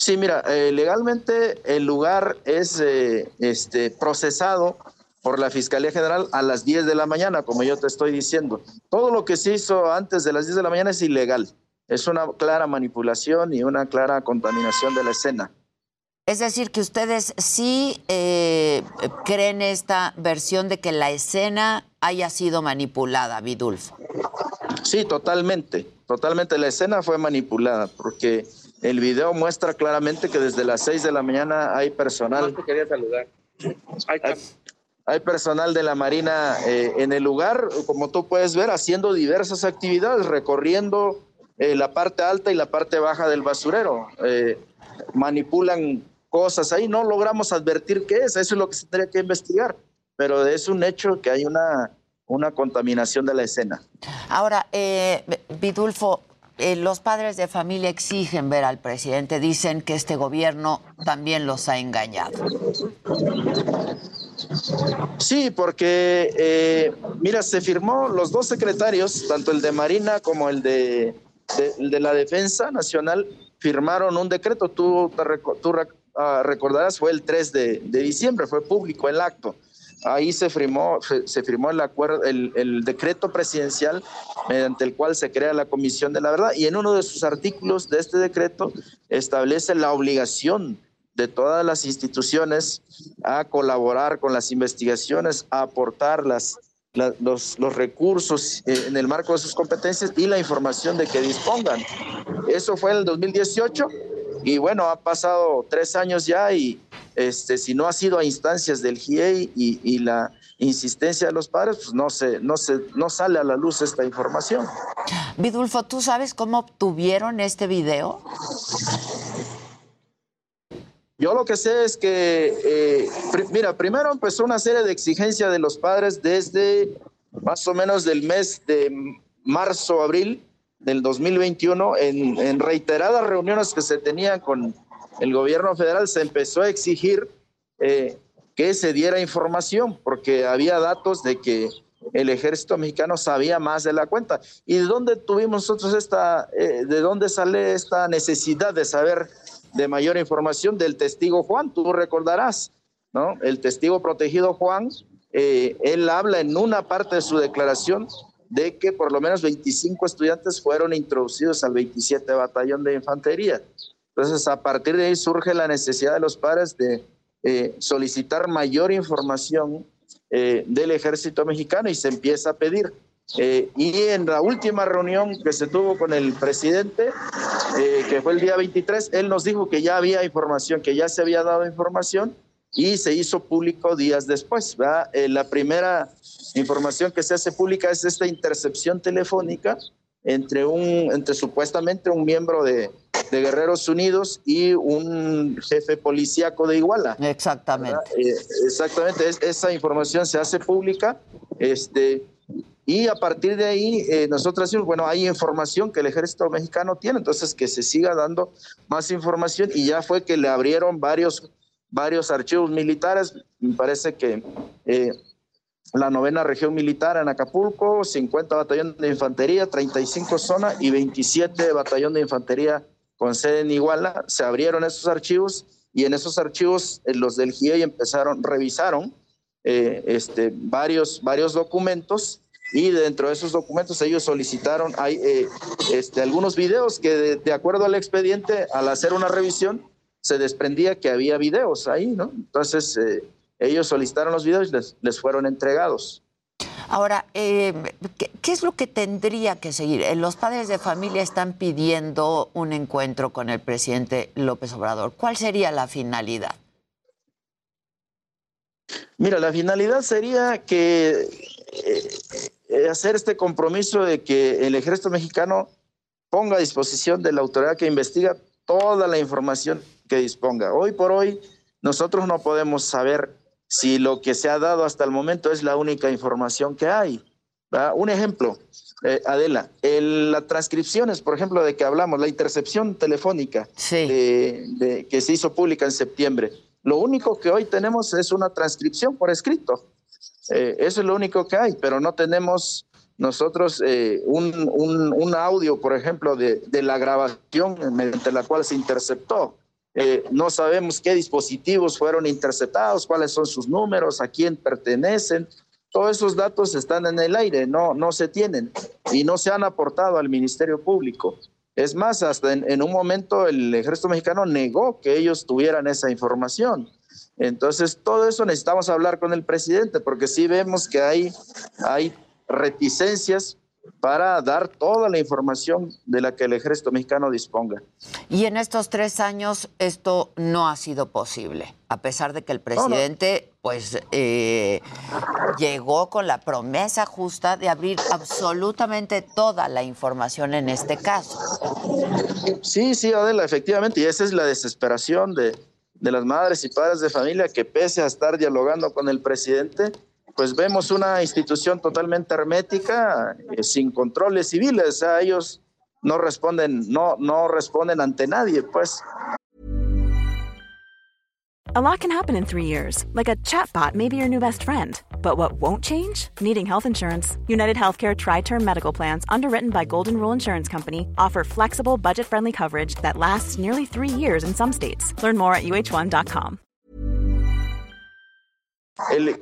Sí, mira, eh, legalmente el lugar es eh, este, procesado por la Fiscalía General a las 10 de la mañana, como yo te estoy diciendo. Todo lo que se hizo antes de las 10 de la mañana es ilegal. Es una clara manipulación y una clara contaminación de la escena. Es decir, que ustedes sí eh, creen esta versión de que la escena haya sido manipulada, Vidulfo. Sí, totalmente, totalmente. La escena fue manipulada porque el video muestra claramente que desde las 6 de la mañana hay personal. te quería saludar. Hay, hay personal de la Marina eh, en el lugar, como tú puedes ver, haciendo diversas actividades, recorriendo eh, la parte alta y la parte baja del basurero. Eh, manipulan cosas ahí, no logramos advertir qué es, eso es lo que se tendría que investigar, pero es un hecho que hay una, una contaminación de la escena. Ahora, eh, Vidulfo, eh, los padres de familia exigen ver al presidente, dicen que este gobierno también los ha engañado. Sí, porque, eh, mira, se firmó los dos secretarios, tanto el de Marina como el de, la Defensa Nacional, firmaron un decreto, tú, te tú ah, recordarás, fue el 3 de, de diciembre, fue público el acto. Ahí se firmó, se, firmó el, decreto presidencial mediante el cual se crea la Comisión de la Verdad y en uno de sus artículos de este decreto establece la obligación de todas las instituciones a colaborar con las investigaciones, a aportar las, la- los, los recursos eh, en el marco de sus competencias y la información de que dispongan. Eso fue en el 2018 y bueno, ha pasado tres años ya y este, si no ha sido a instancias del GIEI y, y la insistencia de los padres, pues no, se, no, se, no sale a la luz esta información. Vidulfo, ¿tú sabes cómo obtuvieron este video? Yo lo que sé es que, eh, mira, primero empezó una serie de exigencias de los padres desde más o menos del mes de marzo, abril del 2021, en, en reiteradas reuniones que se tenían con el gobierno federal, se empezó a exigir eh, que se diera información, porque había datos de que el ejército mexicano sabía más de la cuenta. ¿Y de dónde tuvimos nosotros esta, eh, de dónde sale esta necesidad de saber de mayor información del testigo Juan? Tú recordarás, ¿no? El testigo protegido Juan, eh, él habla en una parte de su declaración de que por lo menos 25 estudiantes fueron introducidos al 27 Batallón de Infantería. Entonces, a partir de ahí surge la necesidad de los padres de eh, solicitar mayor información eh, del ejército mexicano y se empieza a pedir. Eh, y en la última reunión que se tuvo con el presidente, eh, que fue el día 23, él nos dijo que ya había información, que ya se había dado información y se hizo público días después. Eh, la primera información que se hace pública es esta intercepción telefónica entre un, entre supuestamente un miembro de, de Guerreros Unidos y un jefe policíaco de Iguala. Exactamente. Eh, exactamente, es- esa información se hace pública, este, y a partir de ahí eh, nosotros decimos, bueno, hay información que el ejército mexicano tiene, entonces que se siga dando más información y ya fue que le abrieron varios, varios archivos militares, me parece que eh, la novena región militar en Acapulco, 50 batallón de infantería, 35 zona y 27 batallón de infantería con sede en Iguala, se abrieron esos archivos y en esos archivos eh, los del GIEI empezaron, revisaron eh, este, varios, varios documentos y dentro de esos documentos ellos solicitaron hay, eh, este, algunos videos que de, de acuerdo al expediente, al hacer una revisión, se desprendía que había videos ahí, ¿no? Entonces eh, ellos solicitaron los videos y les, les fueron entregados. Ahora, eh, ¿qué, qué es lo que tendría que seguir? Eh, Los padres de familia están pidiendo un encuentro con el presidente López Obrador. ¿Cuál sería la finalidad? Mira, la finalidad sería que eh, hacer este compromiso de que el ejército mexicano ponga a disposición de la autoridad que investiga toda la información que disponga. Hoy por hoy nosotros no podemos saber si lo que se ha dado hasta el momento es la única información que hay. ¿verdad? Un ejemplo, eh, Adela, el- las transcripciones, por ejemplo, de que hablamos, la intercepción telefónica de- de- que se hizo pública en septiembre. Lo único que hoy tenemos es una transcripción por escrito. Eh, eso es lo único que hay, pero no tenemos nosotros eh, un, un- un audio, por ejemplo, de, de la grabación mediante la cual se interceptó. Eh, no sabemos qué dispositivos fueron interceptados, cuáles son sus números, a quién pertenecen. Todos esos datos están en el aire, no, no se tienen y no se han aportado al Ministerio Público. Es más, hasta en, en un momento el ejército mexicano negó que ellos tuvieran esa información. Entonces, todo eso necesitamos hablar con el presidente, porque sí vemos que hay, hay reticencias para dar toda la información de la que el ejército mexicano disponga. Y en estos tres años esto no ha sido posible, a pesar de que el presidente pues eh, llegó con la promesa justa de abrir absolutamente toda la información en este caso. Sí, sí, Adela, efectivamente, y esa es la desesperación de, de las madres y padres de familia que pese a estar dialogando con el presidente, pues vemos una institución totalmente hermética, eh, sin controles civiles, ellos no responden, no, no responden ante nadie, pues. A lot can happen in three years, like a chatbot may be your new best friend. But what won't change? Needing health insurance. United Healthcare Tri Term Medical Plans, underwritten by Golden Rule Insurance Company, offer flexible, budget friendly coverage that lasts nearly three years in some states. Learn more at uh1.com.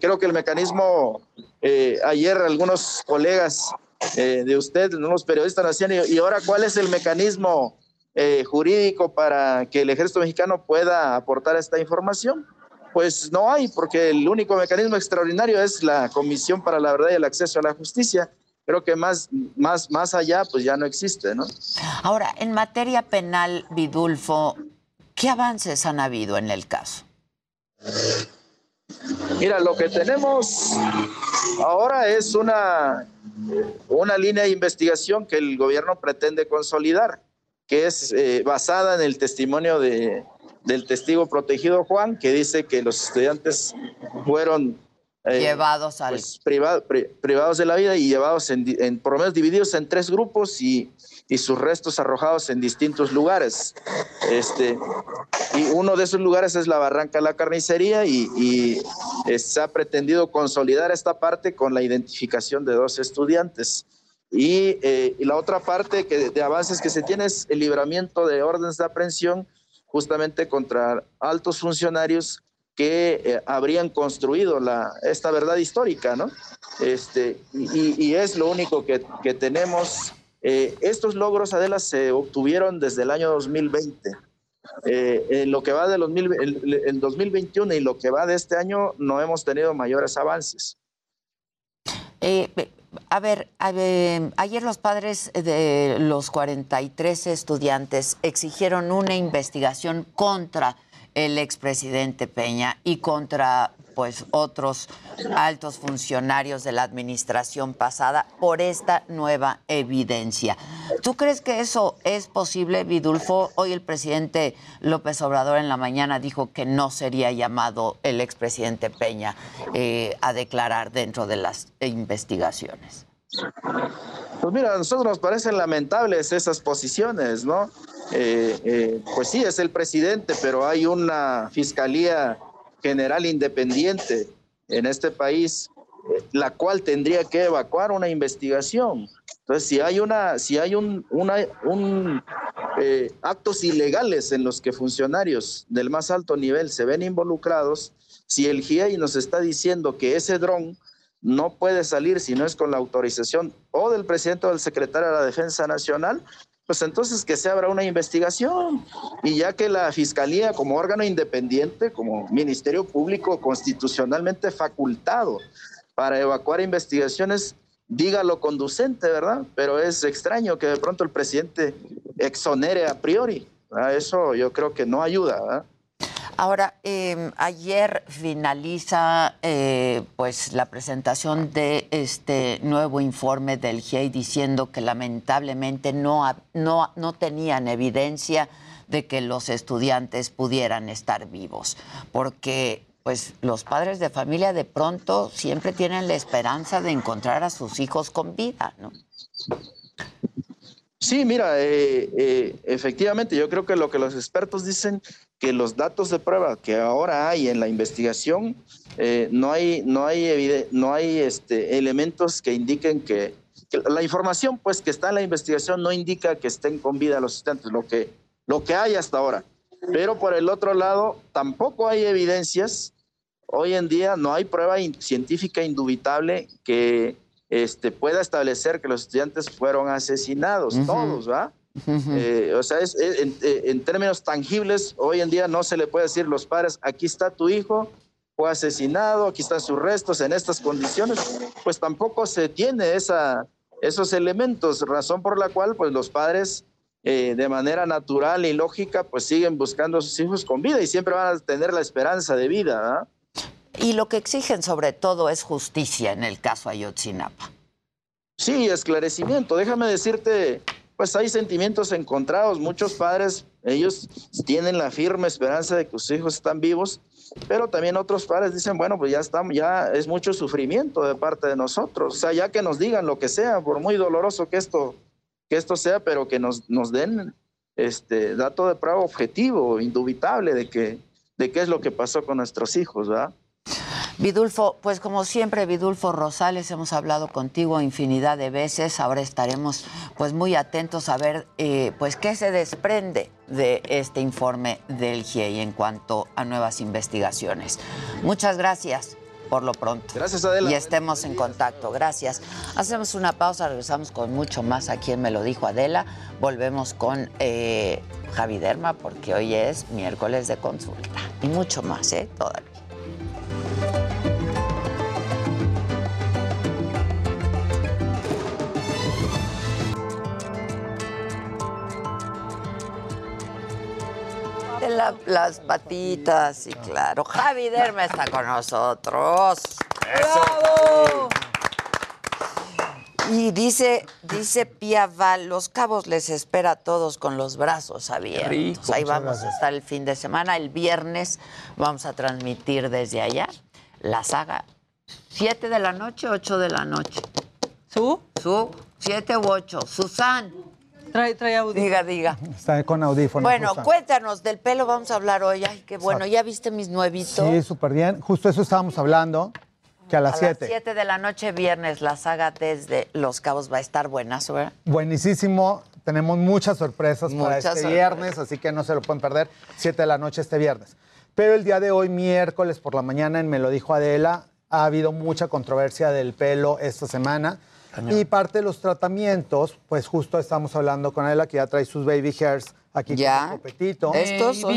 Creo que el mecanismo, eh, ayer algunos colegas eh, de usted, unos periodistas nos decían, y, ahora cuál es el mecanismo eh, jurídico para que el ejército mexicano pueda aportar esta información? Pues no hay, porque el único mecanismo extraordinario es la Comisión para la Verdad y el Acceso a la Justicia. Creo que más, más, más allá, pues ya no existe. Ahora, en materia penal, Vidulfo, ¿qué avances han habido en el caso? Mira, lo que tenemos ahora es una, una línea de investigación que el gobierno pretende consolidar, que es eh, basada en el testimonio de, del testigo protegido Juan, que dice que los estudiantes fueron eh, Llevados al... pues, priva- pri- privados de la vida y llevados en por lo menos divididos en tres grupos y, y sus restos arrojados en distintos lugares. Este, y uno de esos lugares es la Barranca de la Carnicería y, y, se ha pretendido consolidar esta parte con la identificación de dos estudiantes. Y, eh, y la otra parte que, de avances que se tiene es el libramiento de órdenes de aprehensión justamente contra altos funcionarios que eh, habrían construido la, esta verdad histórica, ¿no? Este, y, y es lo único que, que tenemos. Eh, estos logros, Adela, se obtuvieron desde el año 2020. Eh, en lo que va de los mil- el, el 2021 y lo que va de este año no hemos tenido mayores avances. Eh, a ver, a ver, ayer los padres de los 43 estudiantes exigieron una investigación contra el expresidente Peña y contra pues otros altos funcionarios de la administración pasada por esta nueva evidencia. ¿Tú crees que eso es posible, Vidulfo? Hoy el presidente López Obrador en la mañana dijo que no sería llamado el expresidente Peña eh, a declarar dentro de las investigaciones. Pues mira, a nosotros nos parecen lamentables esas posiciones, ¿no? Eh, eh, pues sí, es el presidente, pero hay una fiscalía general independiente en este país, la cual tendría que evacuar una investigación. Entonces, si hay una, si hay un, eh, actos ilegales en los que funcionarios del más alto nivel se ven involucrados, si el GIEI nos está diciendo que ese dron no puede salir si no es con la autorización o del presidente o del secretario de la Defensa Nacional, pues entonces que se abra una investigación y ya que la Fiscalía como órgano independiente, como Ministerio Público constitucionalmente facultado para evacuar investigaciones, diga lo conducente, ¿verdad? Pero es extraño que de pronto el presidente exonere a priori. ¿verdad? Eso yo creo que no ayuda, ¿verdad? Ahora, eh, ayer finaliza eh, pues la presentación de este nuevo informe del GIEI diciendo que lamentablemente no, no, no tenían evidencia de que los estudiantes pudieran estar vivos, porque pues los padres de familia de pronto siempre tienen la esperanza de encontrar a sus hijos con vida, ¿no? Sí, mira, eh, eh, efectivamente, yo creo que lo que los expertos dicen que los datos de prueba que ahora hay en la investigación eh, no hay no hay no hay este, elementos que indiquen que, la información pues que está en la investigación no indica que estén con vida los estudiantes, lo que lo que hay hasta ahora. Pero por el otro lado tampoco hay evidencias. Hoy en día no hay prueba científica indubitable que este, pueda establecer que los estudiantes fueron asesinados, todos, ¿va? Eh, o sea, es, es- en, eh, en términos tangibles, hoy en día no se le puede decir los padres, aquí está tu hijo, fue asesinado, aquí están sus restos en estas condiciones, pues tampoco se tiene esa, esos elementos, razón por la cual pues los padres eh, de manera natural y lógica pues siguen buscando a sus hijos con vida y siempre van a tener la esperanza de vida. ¿ah? Y lo que exigen sobre todo es justicia en el caso Ayotzinapa. Sí, esclarecimiento. Déjame decirte, pues hay sentimientos encontrados. Muchos padres, ellos tienen la firme esperanza de que sus hijos están vivos, pero también otros padres dicen, bueno, pues ya estamos, ya es mucho sufrimiento de parte de nosotros. O sea, ya que nos digan lo que sea, por muy doloroso que esto, que esto sea, pero que nos, nos den este dato de prueba objetivo, indubitable de que, de qué es lo que pasó con nuestros hijos, ¿verdad? Vidulfo, pues como siempre, Vidulfo Rosales, hemos hablado contigo infinidad de veces. Ahora estaremos pues muy atentos a ver eh, pues qué se desprende de este informe del GIEI en cuanto a nuevas investigaciones. Muchas gracias por lo pronto. Gracias, Adela. Y estemos en contacto. Gracias. Hacemos una pausa, regresamos con mucho más aquí en Me lo dijo Adela. Volvemos con eh, Javi Derma porque hoy es miércoles de consulta. Y mucho más, ¿eh? Todavía. La- las patitas, sí, claro. Javi Derma está con nosotros. ¡Bravo! Y dice, dice Pia Val, Los Cabos les espera a todos con los brazos abiertos. rico. Ahí vamos a estar el fin de semana. El viernes vamos a transmitir desde allá la saga. ¿Siete de la noche, ocho de la noche? ¿Su? Su, siete u ocho. Susan. Trae, trae audio. Diga, diga. Está con audífonos. Bueno, cuéntanos del pelo, vamos a hablar hoy. Ay, qué bueno. ¿Ya viste mis nuevitos? Sí, súper bien. Justo eso estábamos hablando, que a las A las 7. 7 de la noche, viernes, la saga desde Los Cabos va a estar buena, ¿verdad? Buenísimo. Tenemos muchas sorpresas para Muchas este sorpresas. viernes, así que no se lo pueden perder. 7 de la noche este viernes. Pero el día de hoy, miércoles por la mañana, en Me lo dijo Adela, ha habido mucha controversia del pelo esta semana. Y parte de los tratamientos, pues justo estamos hablando con Adela, que ya trae sus baby hairs aquí Ya. con su copetito. Estos son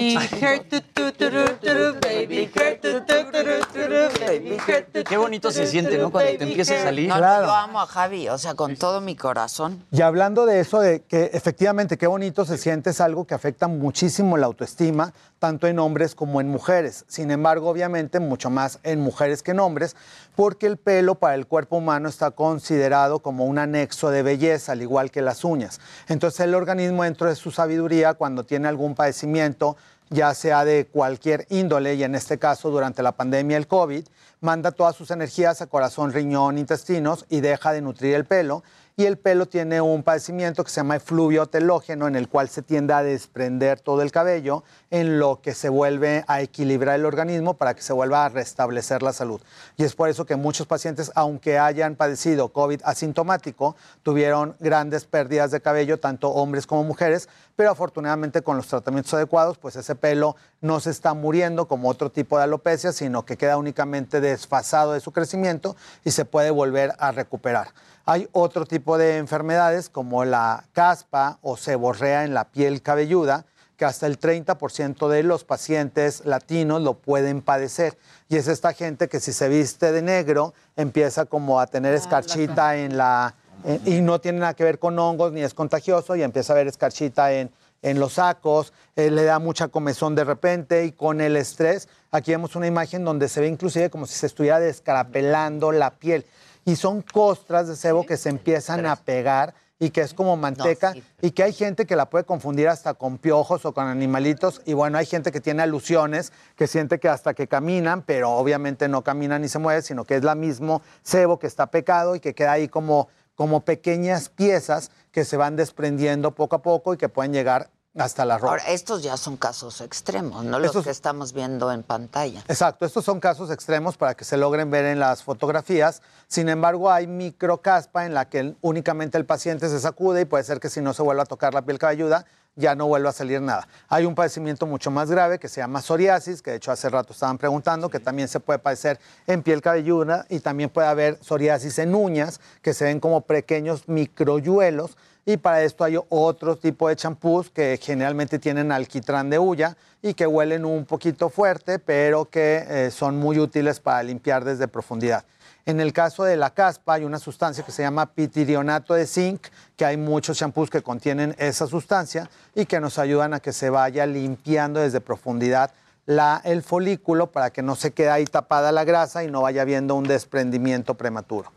Qué bonito se siente, ¿no? Cuando te empieza a salir. No, no, Claro. yo amo a Javi, o sea, con todo mi corazón. Y hablando de eso, de que efectivamente qué bonito se siente, es algo que afecta muchísimo la autoestima, tanto en hombres como en mujeres. Sin embargo, obviamente, mucho más en mujeres que en hombres, porque el pelo para el cuerpo humano está considerado como un anexo de belleza, al igual que las uñas. Entonces, el organismo, dentro de su sabiduría, cuando tiene algún padecimiento, ya sea de cualquier índole, y en este caso durante la pandemia el COVID, manda todas sus energías a corazón, riñón, intestinos y deja de nutrir el pelo. Y el pelo tiene un padecimiento que se llama efluvio telógeno, en el cual se tiende a desprender todo el cabello, en lo que se vuelve a equilibrar el organismo para que se vuelva a restablecer la salud. Y es por eso que muchos pacientes, aunque hayan padecido COVID asintomático, tuvieron grandes pérdidas de cabello, tanto hombres como mujeres, pero afortunadamente con los tratamientos adecuados, pues ese pelo no se está muriendo como otro tipo de alopecia, sino que queda únicamente desfasado de su crecimiento y se puede volver a recuperar. Hay otro tipo de enfermedades como la caspa o seborrea en la piel cabelluda, que hasta el 30% de los pacientes latinos lo pueden padecer. Y es esta gente que si se viste de negro empieza como a tener escarchita en la... en- y no tiene nada que ver con hongos ni es contagioso y empieza a ver escarchita en, en los sacos, eh, le da mucha comezón de repente y con el estrés, aquí vemos una imagen donde se ve inclusive como si se estuviera descarapelando la piel. Y son costras de sebo que se empiezan a pegar y que es como manteca y que hay gente que la puede confundir hasta con piojos o con animalitos. Y bueno, hay gente que tiene alusiones, que siente que hasta que caminan, pero obviamente no caminan ni se mueven, sino que es la mismo sebo que está pecado y que queda ahí como, como pequeñas piezas que se van desprendiendo poco a poco y que pueden llegar hasta la ropa. Ahora, estos ya son casos extremos, no los Estos- que estamos viendo en pantalla. Exacto, estos son casos extremos para que se logren ver en las fotografías. Sin embargo, hay microcaspa en la que únicamente el paciente se sacude y puede ser que si no se vuelva a tocar la piel cabelluda, ya no vuelva a salir nada. Hay un padecimiento mucho más grave que se llama psoriasis, que de hecho hace rato estaban preguntando, que también se puede padecer en piel cabelluda y también puede haber psoriasis en uñas, que se ven como pequeños microyuelos y para esto hay otro tipo de champús que generalmente tienen alquitrán de hulla y que huelen un poquito fuerte, pero que eh, son muy útiles para limpiar desde profundidad. En el caso de la caspa hay una sustancia que se llama pitirionato de zinc, que hay muchos champús que contienen esa sustancia y que nos ayudan a que se vaya limpiando desde profundidad el folículo para que no se quede ahí tapada la grasa y no vaya habiendo un desprendimiento prematuro.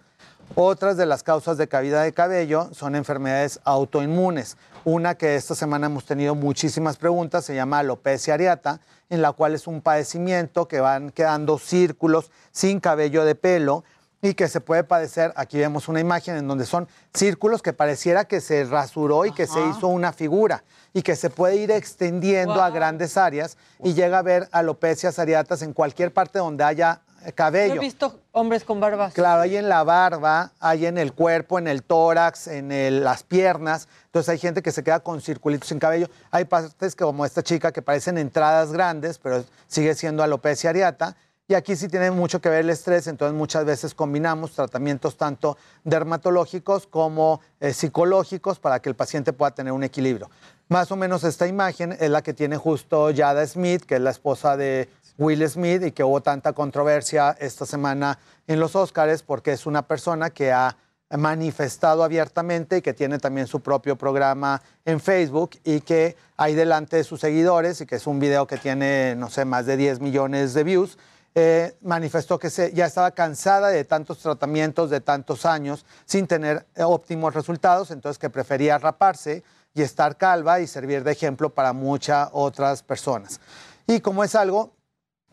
Otras de las causas de caída de cabello son enfermedades autoinmunes. Una que esta semana hemos tenido muchísimas preguntas se llama alopecia areata, en la cual es un padecimiento que van quedando círculos sin cabello de pelo y que se puede padecer, aquí vemos una imagen en donde son círculos que pareciera que se rasuró y que se hizo una figura y que se puede ir extendiendo a grandes áreas y llega a ver alopecias areatas en cualquier parte donde haya cabello. Yo he visto hombres con barbas. Claro, hay en la barba, hay en el cuerpo, en el tórax, en el- las piernas. Entonces hay gente que se queda con circulitos sin cabello. Hay partes que, como esta chica que parecen entradas grandes, pero sigue siendo alopecia areata. Y aquí sí tiene mucho que ver el estrés, entonces muchas veces combinamos tratamientos tanto dermatológicos como eh, psicológicos para que el paciente pueda tener un equilibrio. Más o menos esta imagen es la que tiene justo Yada Smith, que es la esposa de Will Smith y que hubo tanta controversia esta semana en los Óscares porque es una persona que ha manifestado abiertamente y que tiene también su propio programa en Facebook y que hay delante de sus seguidores y que es un video que tiene, no sé, más de 10 millones de views, eh, manifestó que se, ya estaba cansada de tantos tratamientos de tantos años sin tener eh, óptimos resultados, entonces que prefería raparse y estar calva y servir de ejemplo para muchas otras personas. Y como es algo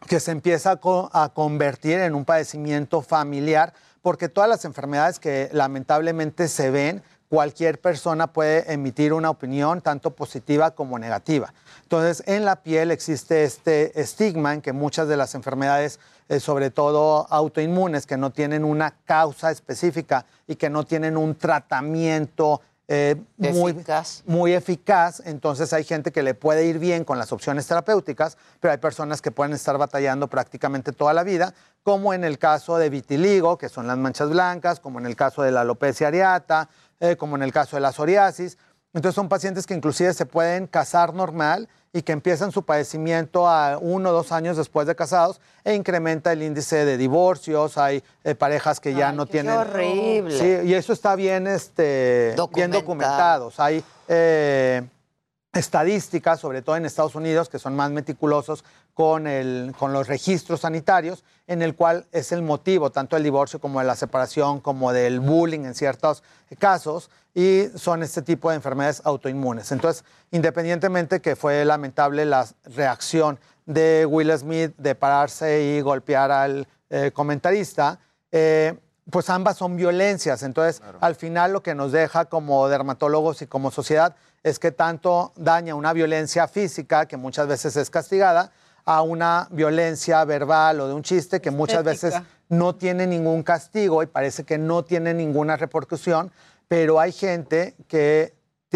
que se empieza a, co- a convertir en un padecimiento familiar, porque todas las enfermedades que lamentablemente se ven, cualquier persona puede emitir una opinión tanto positiva como negativa. Entonces, en la piel existe este estigma en que muchas de las enfermedades, eh, sobre todo autoinmunes, que no tienen una causa específica y que no tienen un tratamiento eh, muy Eficaz. muy eficaz, entonces hay gente que le puede ir bien con las opciones terapéuticas, pero hay personas que pueden estar batallando prácticamente toda la vida, como en el caso de vitiligo, que son las manchas blancas, como en el caso de la alopecia areata, eh, como en el caso de la psoriasis. Entonces son pacientes que inclusive se pueden casar normal y que empiezan su padecimiento a uno o dos años después de casados e incrementa el índice de divorcios. Hay eh, parejas que ya no tienen... horrible. Sí, y eso está bien, este, bien Documentado. documentados. Hay eh, estadísticas, sobre todo en Estados Unidos, que son más meticulosos con, el, con los registros sanitarios, en el cual es el motivo tanto del divorcio como de la separación, como del bullying en ciertos casos, y son este tipo de enfermedades autoinmunes. Entonces, independientemente que fue lamentable la reacción de Will Smith de pararse y golpear al eh, comentarista, eh, pues ambas son violencias. Entonces, al final lo que nos deja como dermatólogos y como sociedad es que tanto daña una violencia física, que muchas veces es castigada, a una violencia verbal o de un chiste que muchas veces no tiene ningún castigo y parece que no tiene ninguna repercusión, pero hay gente que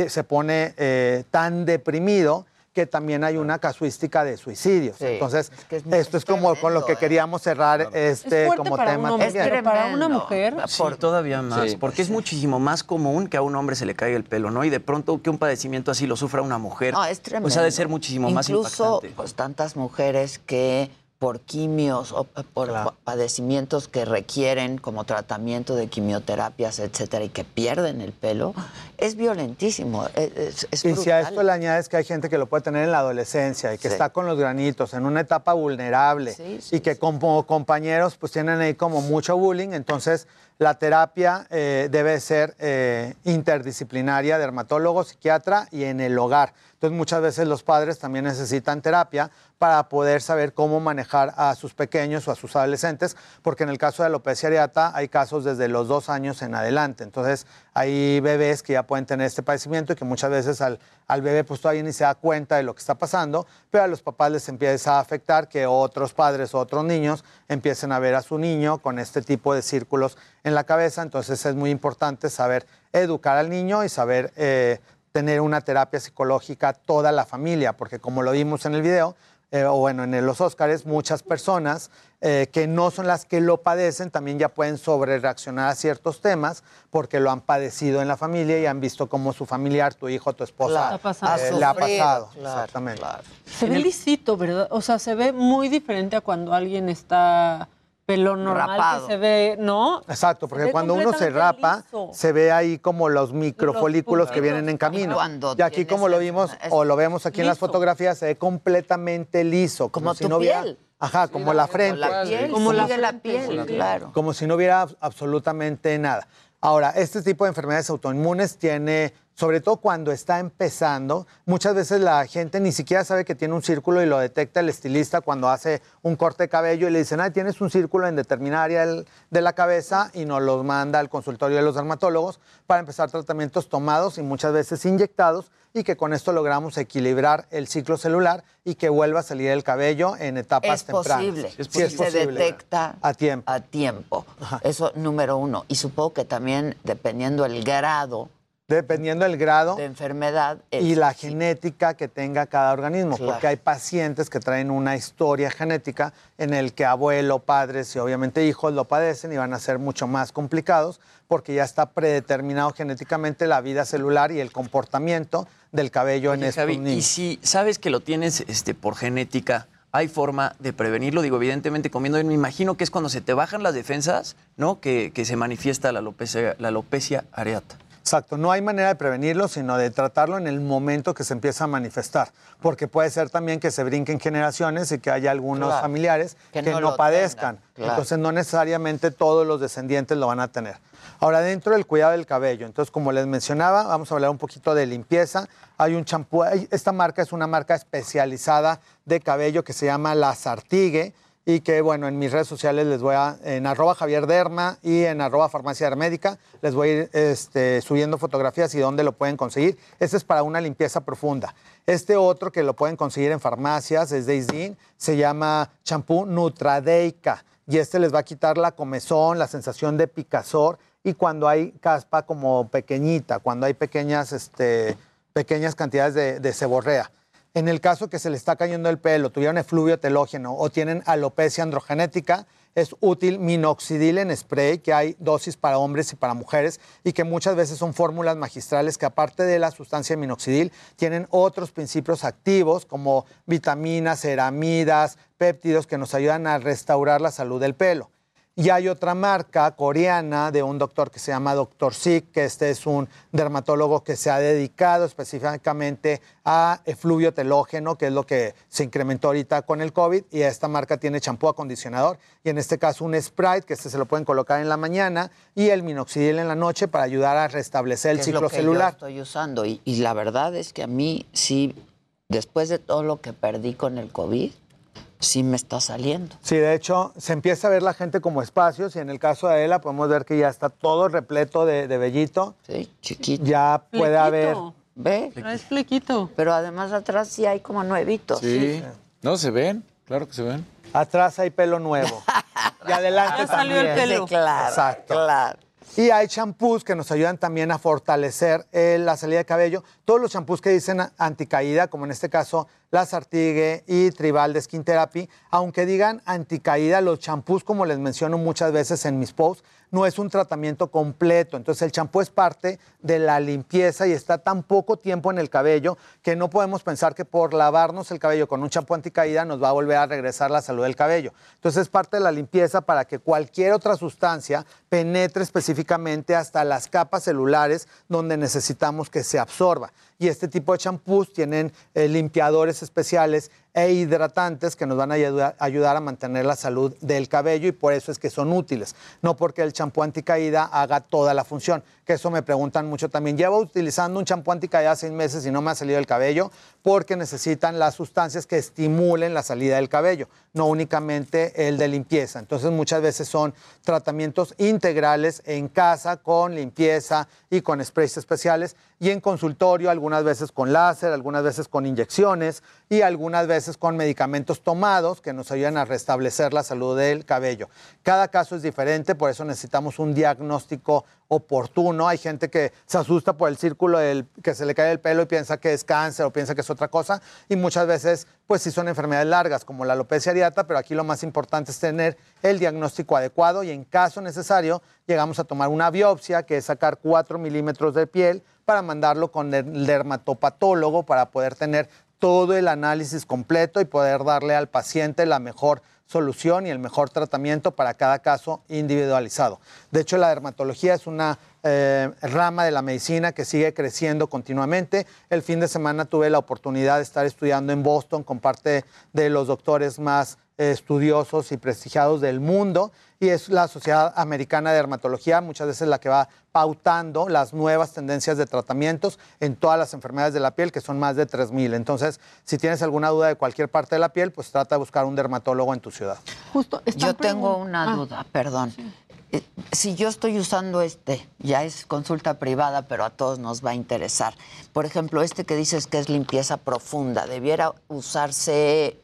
se pone eh, tan deprimido que también hay una casuística de suicidios. Entonces, esto es como con lo que queríamos cerrar este fuerte como para un tema hombre, también. pero para una mujer. Sí, todavía más, Sí. porque es muchísimo más común que a un hombre se le caiga el pelo, ¿no? Y de pronto que un padecimiento así lo sufra una mujer, No, es tremendo. pues ha de ser muchísimo más Incluso, impactante. pues tantas mujeres que por quimios o por pa- padecimientos que requieren como tratamiento de quimioterapias, etcétera, y que pierden el pelo, es violentísimo. Es, es Y si a esto le añades que hay gente que lo puede tener en la adolescencia y que Sí. está con los granitos en una etapa vulnerable Sí, y que como compañeros pues tienen ahí como mucho bullying, entonces la terapia eh, debe ser eh, interdisciplinaria, dermatólogo, psiquiatra y en el hogar. Entonces muchas veces los padres también necesitan terapia para poder saber cómo manejar a sus pequeños o a sus adolescentes, porque en el caso de alopecia areata hay casos desde los dos años en adelante. Entonces hay bebés que ya pueden tener este padecimiento y que muchas veces al, al bebé pues todavía ni se da cuenta de lo que está pasando, pero a los papás les empieza a afectar que otros padres o otros niños empiecen a ver a su niño con este tipo de círculos en la cabeza. Entonces es muy importante saber educar al niño y saber eh, tener una terapia psicológica toda la familia, porque como lo vimos en el video, eh, o bueno, en los Óscares, muchas personas eh, que no son las que lo padecen también ya pueden sobrereaccionar a ciertos temas porque lo han padecido en la familia y han visto cómo su familiar, tu hijo, tu esposa, Claro. eh, Ha le ha pasado. claro, Exactamente. Se ve lisito, ¿verdad? O sea, se ve muy diferente a cuando alguien está pelo normal Rapado. que se ve, ¿no? Exacto, porque cuando uno se rapa, liso. se ve ahí como los microfolículos que vienen en camino. Y cuando Y aquí, como lo vimos o lo vemos aquí en las fotografías, se ve completamente liso. Como, Como si tu no hubiera. piel. Ajá, como la frente. la piel, Como la sigue la piel, claro. Como si no hubiera ab- absolutamente nada. Ahora, este tipo de enfermedades autoinmunes tiene, sobre todo cuando está empezando, muchas veces la gente ni siquiera sabe que tiene un círculo y lo detecta el estilista cuando hace un corte de cabello y le dicen, ah, tienes un círculo en determinada área de la cabeza y nos los manda al consultorio de los dermatólogos para empezar tratamientos tomados y muchas veces inyectados y que con esto logramos equilibrar el ciclo celular y que vuelva a salir el cabello en etapas Es tempranas. posible. Sí, es Si se posible. detecta a tiempo. a tiempo. Eso número uno. Y supongo que también dependiendo el grado Dependiendo del grado de enfermedad. y la genética que tenga cada organismo, Claro. porque hay pacientes que traen una historia genética en el que abuelo, padres y obviamente hijos lo padecen y van a ser mucho más complicados porque ya está predeterminado genéticamente la vida celular y el comportamiento del cabello en estos Javi, niños. y si sabes que lo tienes este, por genética, ¿hay forma de prevenirlo? Digo, evidentemente comiendo me imagino que es cuando se te bajan las defensas, ¿no? Que, que se manifiesta la alopecia, la alopecia areata. Exacto, no hay manera de prevenirlo, sino de tratarlo en el momento que se empieza a manifestar, porque puede ser también que se brinquen generaciones y que haya algunos Claro. familiares Que que, no padezcan. claro. Entonces no necesariamente todos los descendientes lo van a tener. Ahora, dentro del cuidado del cabello, entonces como les mencionaba, vamos a hablar un poquito de limpieza. Hay un champú, esta marca es una marca especializada de cabello que se llama La Sartigue y que, bueno, en mis redes sociales les voy a, en arroba Javier Derma y en arroba Farmacia Médica, les voy a ir este, subiendo fotografías y dónde lo pueden conseguir. Este es para una limpieza profunda. Este otro que lo pueden conseguir en farmacias es de Isdin, se llama champú Nutradeica y este les va a quitar la comezón, la sensación de picazor y cuando hay caspa como pequeñita, cuando hay pequeñas, este, pequeñas cantidades de, de seborrea. En el caso que se le está cayendo el pelo, tuvieron efluvio telógeno o tienen alopecia androgenética, es útil minoxidil en spray, que hay dosis para hombres y para mujeres y que muchas veces son fórmulas magistrales que aparte de la sustancia minoxidil tienen otros principios activos como vitaminas, ceramidas, péptidos que nos ayudan a restaurar la salud del pelo. Y hay otra marca coreana de un doctor que se llama Dr. Sik, que este es un dermatólogo que se ha dedicado específicamente a efluvio telógeno, que es lo que se incrementó ahorita con el COVID. Y esta marca tiene champú acondicionador y en este caso un Sprite, que este se lo pueden colocar en la mañana, y el minoxidil en la noche para ayudar a restablecer el que es ciclo lo que yo celular. estoy usando. Y, y la verdad es que a mí sí, después de todo lo que perdí con el COVID, sí me está saliendo. Sí, de hecho, se empieza a ver la gente como espacios y en el caso de Adela podemos ver que ya está todo repleto de, de vellito. Sí, chiquito. Ya puede haber... Ve. Traes flequito. Pero además atrás sí hay como nuevitos. Sí. No, se ven, claro que se ven. Atrás hay pelo nuevo. y adelante Ya salió el también. pelo. Sí, claro, Exacto. claro. Y hay champús que nos ayudan también a fortalecer eh, la salida de cabello. Todos los champús que dicen anticaída, como en este caso la Sartigue y Tribal de Skin Therapy, aunque digan anticaída, los champús, como les menciono muchas veces en mis posts, no es un tratamiento completo. Entonces el champú es parte de la limpieza y está tan poco tiempo en el cabello que no podemos pensar que por lavarnos el cabello con un champú anticaída nos va a volver a regresar la salud del cabello. Entonces es parte de la limpieza para que cualquier otra sustancia penetre específicamente hasta las capas celulares donde necesitamos que se absorba. Y este tipo de champús tienen eh, limpiadores especiales e hidratantes que nos van a ayudar, ayudar a mantener la salud del cabello y por eso es que son útiles. No porque el champú anticaída haga toda la función, que eso me preguntan mucho también. Llevo utilizando un champú anticaída seis meses y no me ha salido el cabello porque necesitan las sustancias que estimulen la salida del cabello, no únicamente el de limpieza. Entonces muchas veces son tratamientos integrales en casa con limpieza y con sprays especiales y en consultorio algunas veces con láser, algunas veces con inyecciones y algunas veces con medicamentos tomados que nos ayudan a restablecer la salud del cabello. Cada caso es diferente, por eso necesitamos un diagnóstico oportuno. Hay gente que se asusta por el círculo del, que se le cae el pelo y piensa que es cáncer o piensa que es otra cosa. Y muchas veces, pues sí son enfermedades largas, como la alopecia areata, pero aquí lo más importante es tener el diagnóstico adecuado y en caso necesario llegamos a tomar una biopsia, que es sacar 4 milímetros de piel para mandarlo con el dermatopatólogo para poder tener todo el análisis completo y poder darle al paciente la mejor solución y el mejor tratamiento para cada caso individualizado. De hecho, la dermatología es una eh, rama de la medicina que sigue creciendo continuamente. El fin de semana tuve la oportunidad de estar estudiando en Boston con parte de los doctores más estudiosos y prestigiados del mundo y es la Sociedad Americana de Dermatología muchas veces la que va pautando las nuevas tendencias de tratamientos en todas las enfermedades de la piel, que son más de 3.000. Entonces, si tienes alguna duda de cualquier parte de la piel, pues trata de buscar un dermatólogo en tu ciudad. Justo, yo tengo una duda, perdón. Eh, Si yo estoy usando este, ya es consulta privada, pero a todos nos va a interesar. Por ejemplo, este que dices que es limpieza profunda, ¿debiera usarse,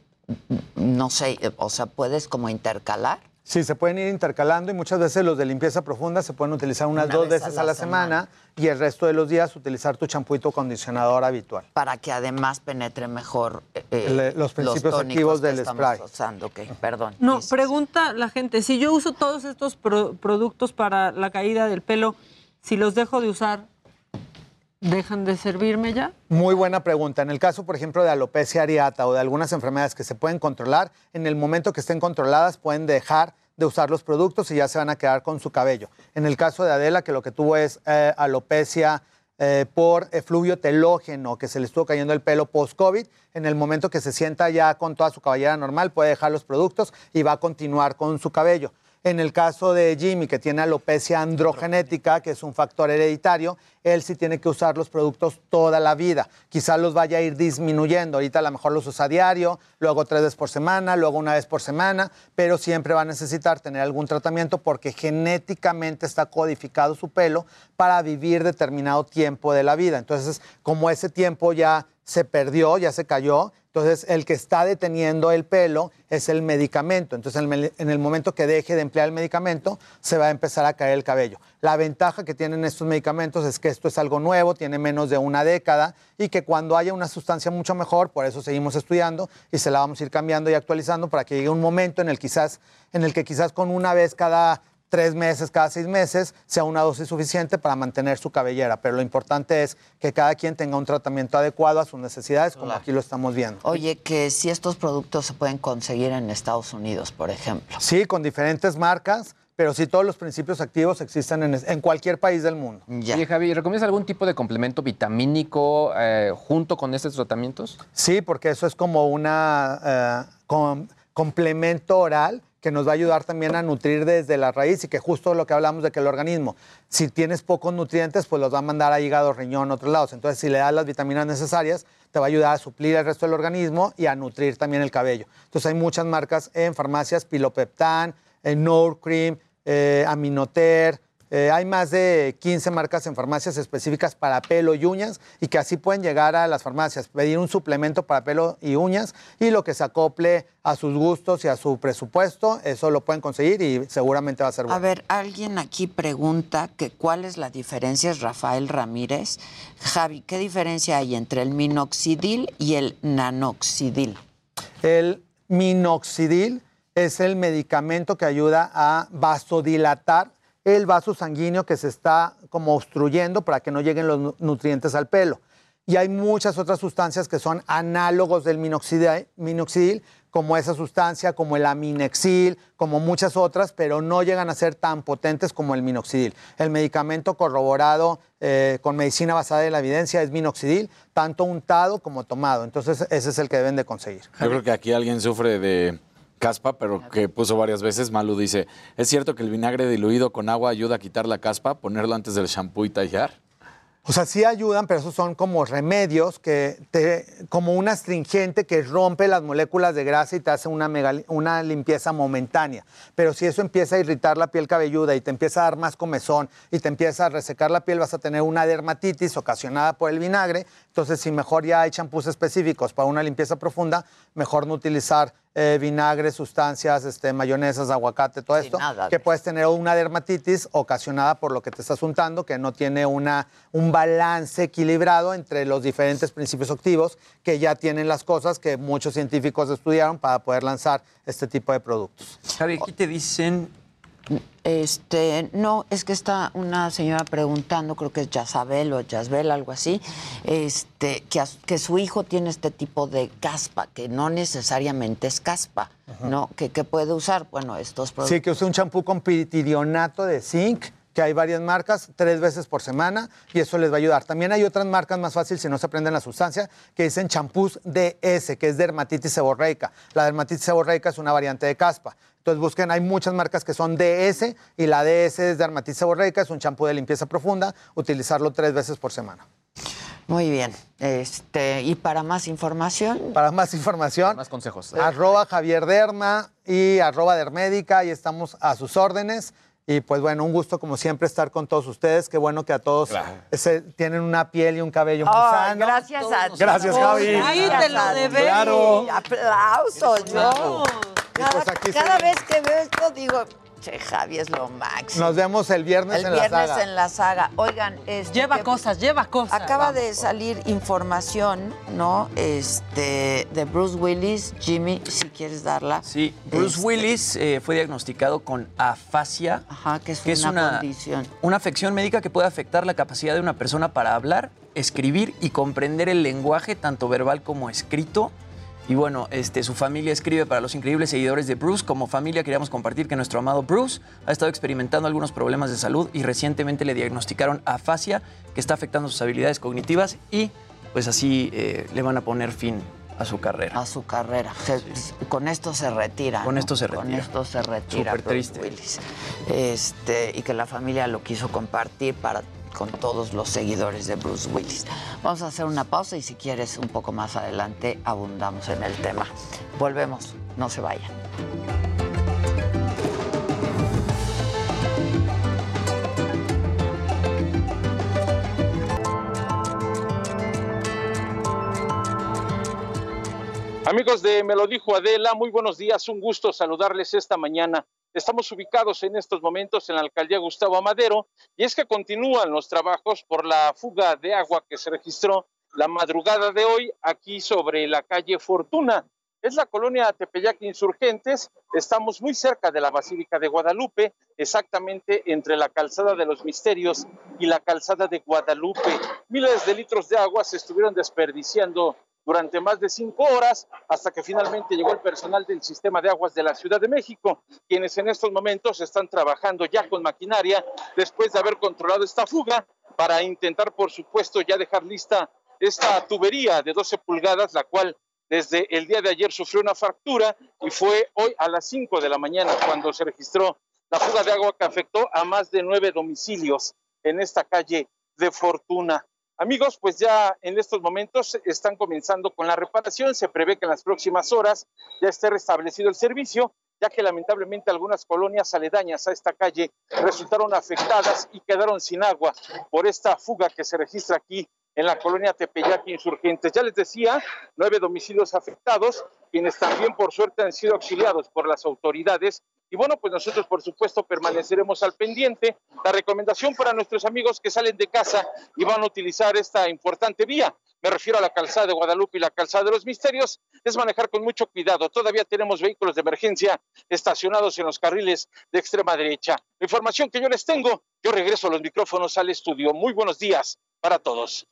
no sé, eh, o sea, puedes como intercalar? Sí, se pueden ir intercalando y muchas veces los de limpieza profunda se pueden utilizar unas Una dos vez a veces la a la semana, y el resto de los días utilizar tu champú y tu acondicionador habitual. Para que además penetre mejor eh, Le- los principios activos que del estamos spray. usando. Ok, perdón. No, pregunta la gente, si yo uso todos estos pro- productos para la caída del pelo, si los dejo de usar, ¿dejan de servirme ya? Muy buena pregunta. En el caso, por ejemplo, de alopecia areata o de algunas enfermedades que se pueden controlar, en el momento que estén controladas pueden dejar de usar los productos y ya se van a quedar con su cabello. En el caso de Adela, que lo que tuvo es eh, alopecia eh, por efluvio telógeno, que se le estuvo cayendo el pelo post-COVID, en el momento que se sienta ya con toda su cabellera normal, puede dejar los productos y va a continuar con su cabello. En el caso de Jimmy, que tiene alopecia androgenética, que es un factor hereditario, él sí tiene que usar los productos toda la vida. Quizás los vaya a ir disminuyendo. Ahorita a lo mejor los usa diario, luego tres veces por semana, luego una vez por semana, pero siempre va a necesitar tener algún tratamiento porque genéticamente está codificado su pelo para vivir determinado tiempo de la vida. Entonces, como ese tiempo ya se perdió, ya se cayó, entonces el que está deteniendo el pelo es el medicamento. Entonces en el, en el momento que deje de emplear el medicamento, se va a empezar a caer el cabello. La ventaja que tienen estos medicamentos es que esto es algo nuevo, tiene menos de una década y que cuando haya una sustancia mucho mejor, por eso seguimos estudiando y se la vamos a ir cambiando y actualizando para que llegue un momento en el, quizás, en el que quizás con una vez cada tres meses, cada seis meses, sea una dosis suficiente para mantener su cabellera. Pero lo importante es que cada quien tenga un tratamiento adecuado a sus necesidades, como aquí lo estamos viendo. Oye, que si estos productos se pueden conseguir en Estados Unidos, por ejemplo. Sí, con diferentes marcas, pero sí todos los principios activos existen en, en cualquier país del mundo. Oye, Javi, ¿recomiendas algún tipo de complemento vitamínico eh, junto con estos tratamientos? Sí, porque eso es como una eh, com- complemento oral que nos va a ayudar también a nutrir desde la raíz y que justo lo que hablamos de que el organismo, si tienes pocos nutrientes, pues los va a mandar a hígado, riñón, otros lados. Entonces, si le das las vitaminas necesarias, te va a ayudar a suplir el resto del organismo y a nutrir también el cabello. Entonces, hay muchas marcas en farmacias, Pilopeptan, Nour Cream, eh, Aminoter, eh, hay más de 15 marcas en farmacias específicas para pelo y uñas y que así pueden llegar a las farmacias, pedir un suplemento para pelo y uñas y lo que se acople a sus gustos y a su presupuesto, eso lo pueden conseguir y seguramente va a ser bueno. A ver, alguien aquí pregunta que cuál es la diferencia, es Rafael Ramírez. Javi, ¿qué diferencia hay entre el minoxidil y el nanoxidil? El minoxidil es el medicamento que ayuda a vasodilatar el vaso sanguíneo que se está como obstruyendo para que no lleguen los nu- nutrientes al pelo. Y hay muchas otras sustancias que son análogos del minoxidil, minoxidil, como esa sustancia, como el aminexil, como muchas otras, pero no llegan a ser tan potentes como el minoxidil. El medicamento corroborado eh, con medicina basada en la evidencia es minoxidil, tanto untado como tomado. Entonces, ese es el que deben de conseguir. Yo creo que aquí alguien sufre de caspa, pero que puso varias veces. Malu dice, ¿es cierto que el vinagre diluido con agua ayuda a quitar la caspa, ponerlo antes del shampoo y tallar? O sea, sí ayudan, pero esos son como remedios que te, como un astringente que rompe las moléculas de grasa y te hace una, mega- una limpieza momentánea. Pero si eso empieza a irritar la piel cabelluda y te empieza a dar más comezón y te empieza a resecar la piel, vas a tener una dermatitis ocasionada por el vinagre. Entonces, si mejor ya hay champús específicos para una limpieza profunda, mejor no utilizar eh, vinagre, sustancias, este, mayonesas, aguacate, todo esto, nada que puedes tener una dermatitis ocasionada por lo que te estás untando, que no tiene una, un balance equilibrado entre los diferentes principios activos que ya tienen las cosas que muchos científicos estudiaron para poder lanzar este tipo de productos. Javi, aquí te dicen Este, no, es que está una señora preguntando, creo que es Yazabel o Yazbel, algo así, este, que, su hijo tiene este tipo de caspa, que no necesariamente es caspa, ¿no? Que, que puede usar, bueno, estos productos. Sí, que use un champú con piridionato de zinc, que hay varias marcas, tres veces por semana, y eso les va a ayudar. También hay otras marcas más fáciles si no se aprenden la sustancia, que dicen champús DS, que es dermatitis seborreica. La dermatitis seborreica es una variante de caspa. Entonces busquen, hay muchas marcas que son DS, y la DS es dermatitis seborreica, es un champú de limpieza profunda, utilizarlo tres veces por semana. Muy bien. Este, y para más información. Para más información. Más consejos. Arroba Javier Derma y arroba Dermédica, y estamos a sus órdenes. Y pues bueno, un gusto como siempre estar con todos ustedes. Qué bueno que a todos se- tienen una piel y un cabello muy Ay, sano. gracias a. Gracias, Javi. Sí, te lo debemos. Claro. Aplausos, yo. Cada, pues aquí cada vez que veo esto digo, che, Javi es lo máximo. Nos vemos el viernes El en viernes la saga. en la saga. Oigan, este, Lleva que- cosas, lleva cosas. Acaba Vamos. de salir información, ¿no? Este, de Bruce Willis. Jimmy, si quieres darla. Sí, Bruce Este, Willis eh, fue diagnosticado con afasia, que es una condición. una afección médica que puede afectar la capacidad de una persona para hablar, escribir y comprender el lenguaje, tanto verbal como escrito. Y bueno, este, su familia escribe para los increíbles seguidores de Bruce. Como familia queríamos compartir que nuestro amado Bruce ha estado experimentando algunos problemas de salud y recientemente le diagnosticaron afasia, que está afectando sus habilidades cognitivas y pues así eh, le van a poner fin a su carrera. A su carrera. Se- con esto se retira. Con ¿no? esto se Con retira. esto se retira. Súper triste. Willis. Este, y que la familia lo quiso compartir para con todos los seguidores de Bruce Willis. Vamos a hacer una pausa y si quieres un poco más adelante abundamos en el tema. Volvemos, no se vayan. Amigos de Me lo dijo Adela, muy buenos días, un gusto saludarles esta mañana. Estamos ubicados en estos momentos en la alcaldía Gustavo Amadero y es que continúan los trabajos por la fuga de agua que se registró la madrugada de hoy aquí sobre la calle Fortuna. Es la colonia Tepeyac Insurgentes, estamos muy cerca de la Basílica de Guadalupe, exactamente entre la calzada de los Misterios y la calzada de Guadalupe. Miles de litros de agua se estuvieron desperdiciando durante más de cinco horas hasta que finalmente llegó el personal del sistema de aguas de la Ciudad de México, quienes en estos momentos están trabajando ya con maquinaria después de haber controlado esta fuga para intentar, por supuesto, ya dejar lista esta tubería de 12 pulgadas, la cual desde el día de ayer sufrió una fractura y fue hoy a las 5 de la mañana cuando se registró la fuga de agua que afectó a más de nueve domicilios en esta calle de Fortuna. Amigos, pues ya en estos momentos están comenzando con la reparación. Se prevé que en las próximas horas ya esté restablecido el servicio, ya que lamentablemente algunas colonias aledañas a esta calle resultaron afectadas y quedaron sin agua por esta fuga que se registra aquí en la colonia Tepeyac Insurgentes. Ya les decía, nueve domicilios afectados, quienes también por suerte han sido auxiliados por las autoridades. Y bueno, pues nosotros por supuesto permaneceremos al pendiente. La recomendación para nuestros amigos que salen de casa y van a utilizar esta importante vía, me refiero a la calzada de Guadalupe y la calzada de los Misterios, es manejar con mucho cuidado. Todavía tenemos vehículos de emergencia estacionados en los carriles de extrema derecha. La información que yo les tengo, yo regreso a los micrófonos al estudio. Muy buenos días para todos.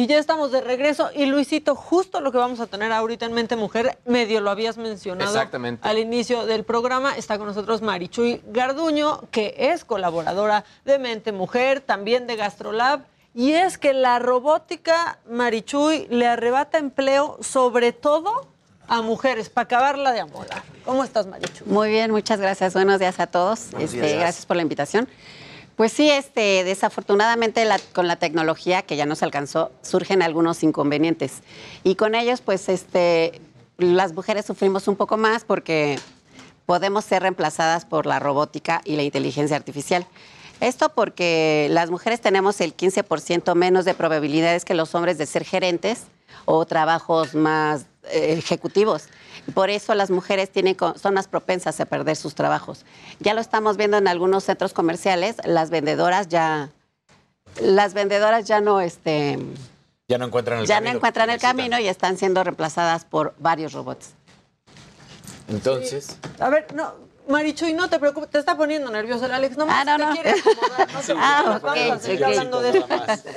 Y ya estamos de regreso. Y Luisito, justo lo que vamos a tener ahorita en Mente Mujer, medio lo habías mencionado Exactamente. al inicio del programa. Está con nosotros Marichuy Garduño, que es colaboradora de Mente Mujer, también de Gastrolab. Y es que la robótica, Marichuy, le arrebata empleo, sobre todo a mujeres, para acabarla de amolar. ¿Cómo estás, Marichu? Muy bien, muchas gracias. Buenos días a todos. Este, días. gracias por la invitación. Pues sí, este, desafortunadamente la- con la tecnología que ya nos alcanzó surgen algunos inconvenientes y con ellos, pues, este, las mujeres sufrimos un poco más porque podemos ser reemplazadas por la robótica y la inteligencia artificial. Esto porque las mujeres tenemos el 15% menos de probabilidades que los hombres de ser gerentes o trabajos más eh, ejecutivos. Por eso las mujeres tienen, son más propensas a perder sus trabajos. Ya lo estamos viendo en algunos centros comerciales, las vendedoras ya, las vendedoras ya no, este, Ya no encuentran el ya camino no encuentran el camino y están siendo reemplazadas por varios robots. Entonces, A ver, no, Marichu, y no te preocupes, te está poniendo nervioso el Alex. No, Ah, no, te no. quiere acomodar, no te Ah, preocupes, vamos a ok, seguir ok. hablando de eso.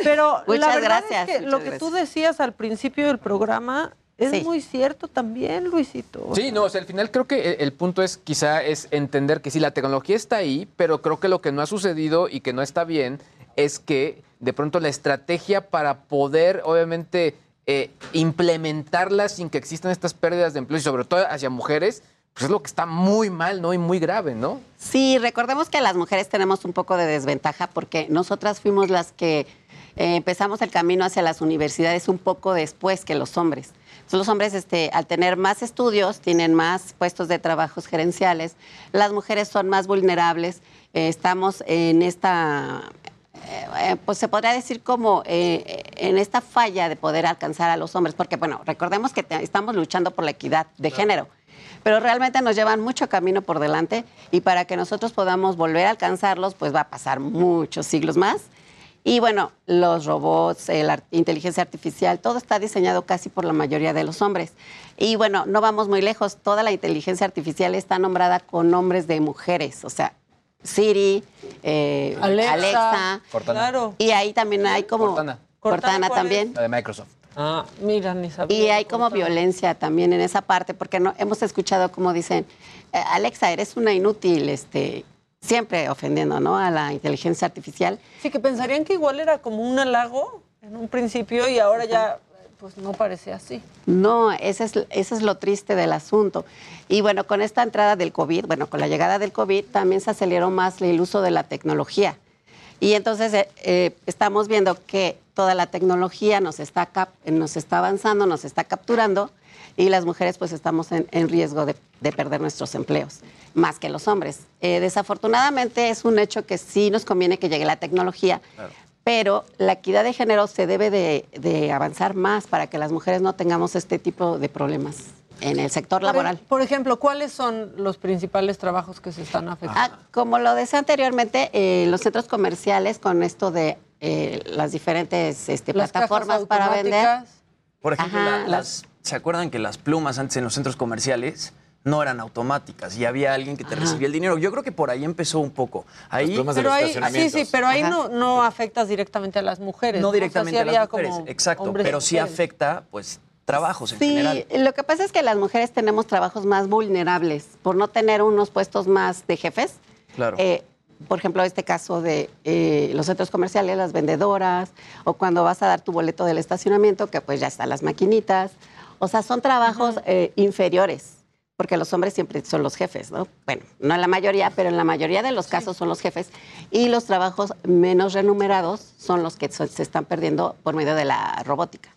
Pero la Muchas verdad gracias, es que lo que tú decías al principio del programa es Sí. muy cierto también, Luisito. Sí, no, o sea, al final creo que el, el punto es quizá es entender que sí, la tecnología está ahí, pero creo que lo que no ha sucedido y que no está bien es que de pronto la estrategia para poder, obviamente, eh, implementarla sin que existan estas pérdidas de empleo y sobre todo hacia mujeres, pues es lo que está muy mal, ¿no? Y muy grave, ¿no? Sí, recordemos que las mujeres tenemos un poco de desventaja porque nosotras fuimos las que eh, empezamos el camino hacia las universidades un poco después que los hombres. Entonces, los hombres, este, al tener más estudios, tienen más puestos de trabajos gerenciales. Las mujeres son más vulnerables. Eh, estamos en esta eh, pues se podría decir como eh, en esta falla de poder alcanzar a los hombres, porque bueno, recordemos que te- estamos luchando por la equidad de género, pero realmente nos llevan mucho camino por delante y para que nosotros podamos volver a alcanzarlos, pues va a pasar muchos siglos más. Y bueno, los robots, la ar- inteligencia artificial, todo está diseñado casi por la mayoría de los hombres. Y bueno, no vamos muy lejos, toda la inteligencia artificial está nombrada con nombres de mujeres, o sea, Siri, eh, Alexa, Alexa, Cortana. Claro. y ahí también hay como Cortana. Cortana, ¿cuál también. La de Microsoft. Ah, mira, ni sabía. Y hay como violencia también en esa parte, porque no hemos escuchado como dicen, "Eh, Alexa, eres una inútil, este, siempre ofendiendo, ¿no? A la inteligencia artificial. Sí, que pensarían que igual era como un halago en un principio y ahora ya pues no parece así. No, ese es, ese es lo triste del asunto. Y bueno, con esta entrada del COVID, bueno, con la llegada del COVID también se aceleró más el uso de la tecnología. Y entonces eh, eh, estamos viendo que toda la tecnología nos está, cap- nos está avanzando, nos está capturando y las mujeres pues estamos en, en riesgo de, de perder nuestros empleos, más que los hombres. Eh, desafortunadamente es un hecho que sí nos conviene que llegue la tecnología, pero la equidad de género se debe de, de avanzar más para que las mujeres no tengamos este tipo de problemas en el sector e- laboral. Por ejemplo, ¿cuáles son los principales trabajos que se están afectando? Ah, como lo decía anteriormente, eh, los centros comerciales con esto de eh, las diferentes este, Las cajas plataformas para vender. Por ejemplo, Ajá, la- las- las, ¿se acuerdan que las plumas antes en los centros comerciales no eran automáticas y había alguien que te recibía el dinero? Yo creo que por ahí empezó un poco. Ahí, Pero ahí, sí, sí, pero ahí no, no afectas directamente a las mujeres. no O sea, directamente sí a las mujeres, exacto, pero sí mujeres. afecta pues trabajos en Sí, general. lo que pasa es que las mujeres tenemos trabajos más vulnerables por no tener unos puestos más de jefes. Claro. Eh, por ejemplo, este caso de eh, los centros comerciales, las vendedoras, o cuando vas a dar tu boleto del estacionamiento, que pues ya están las maquinitas. O sea, son trabajos eh, inferiores, porque los hombres siempre son los jefes, ¿no? Bueno, no en la mayoría, pero en la mayoría de los casos son los jefes. Y los trabajos menos remunerados son los que se están perdiendo por medio de la robótica.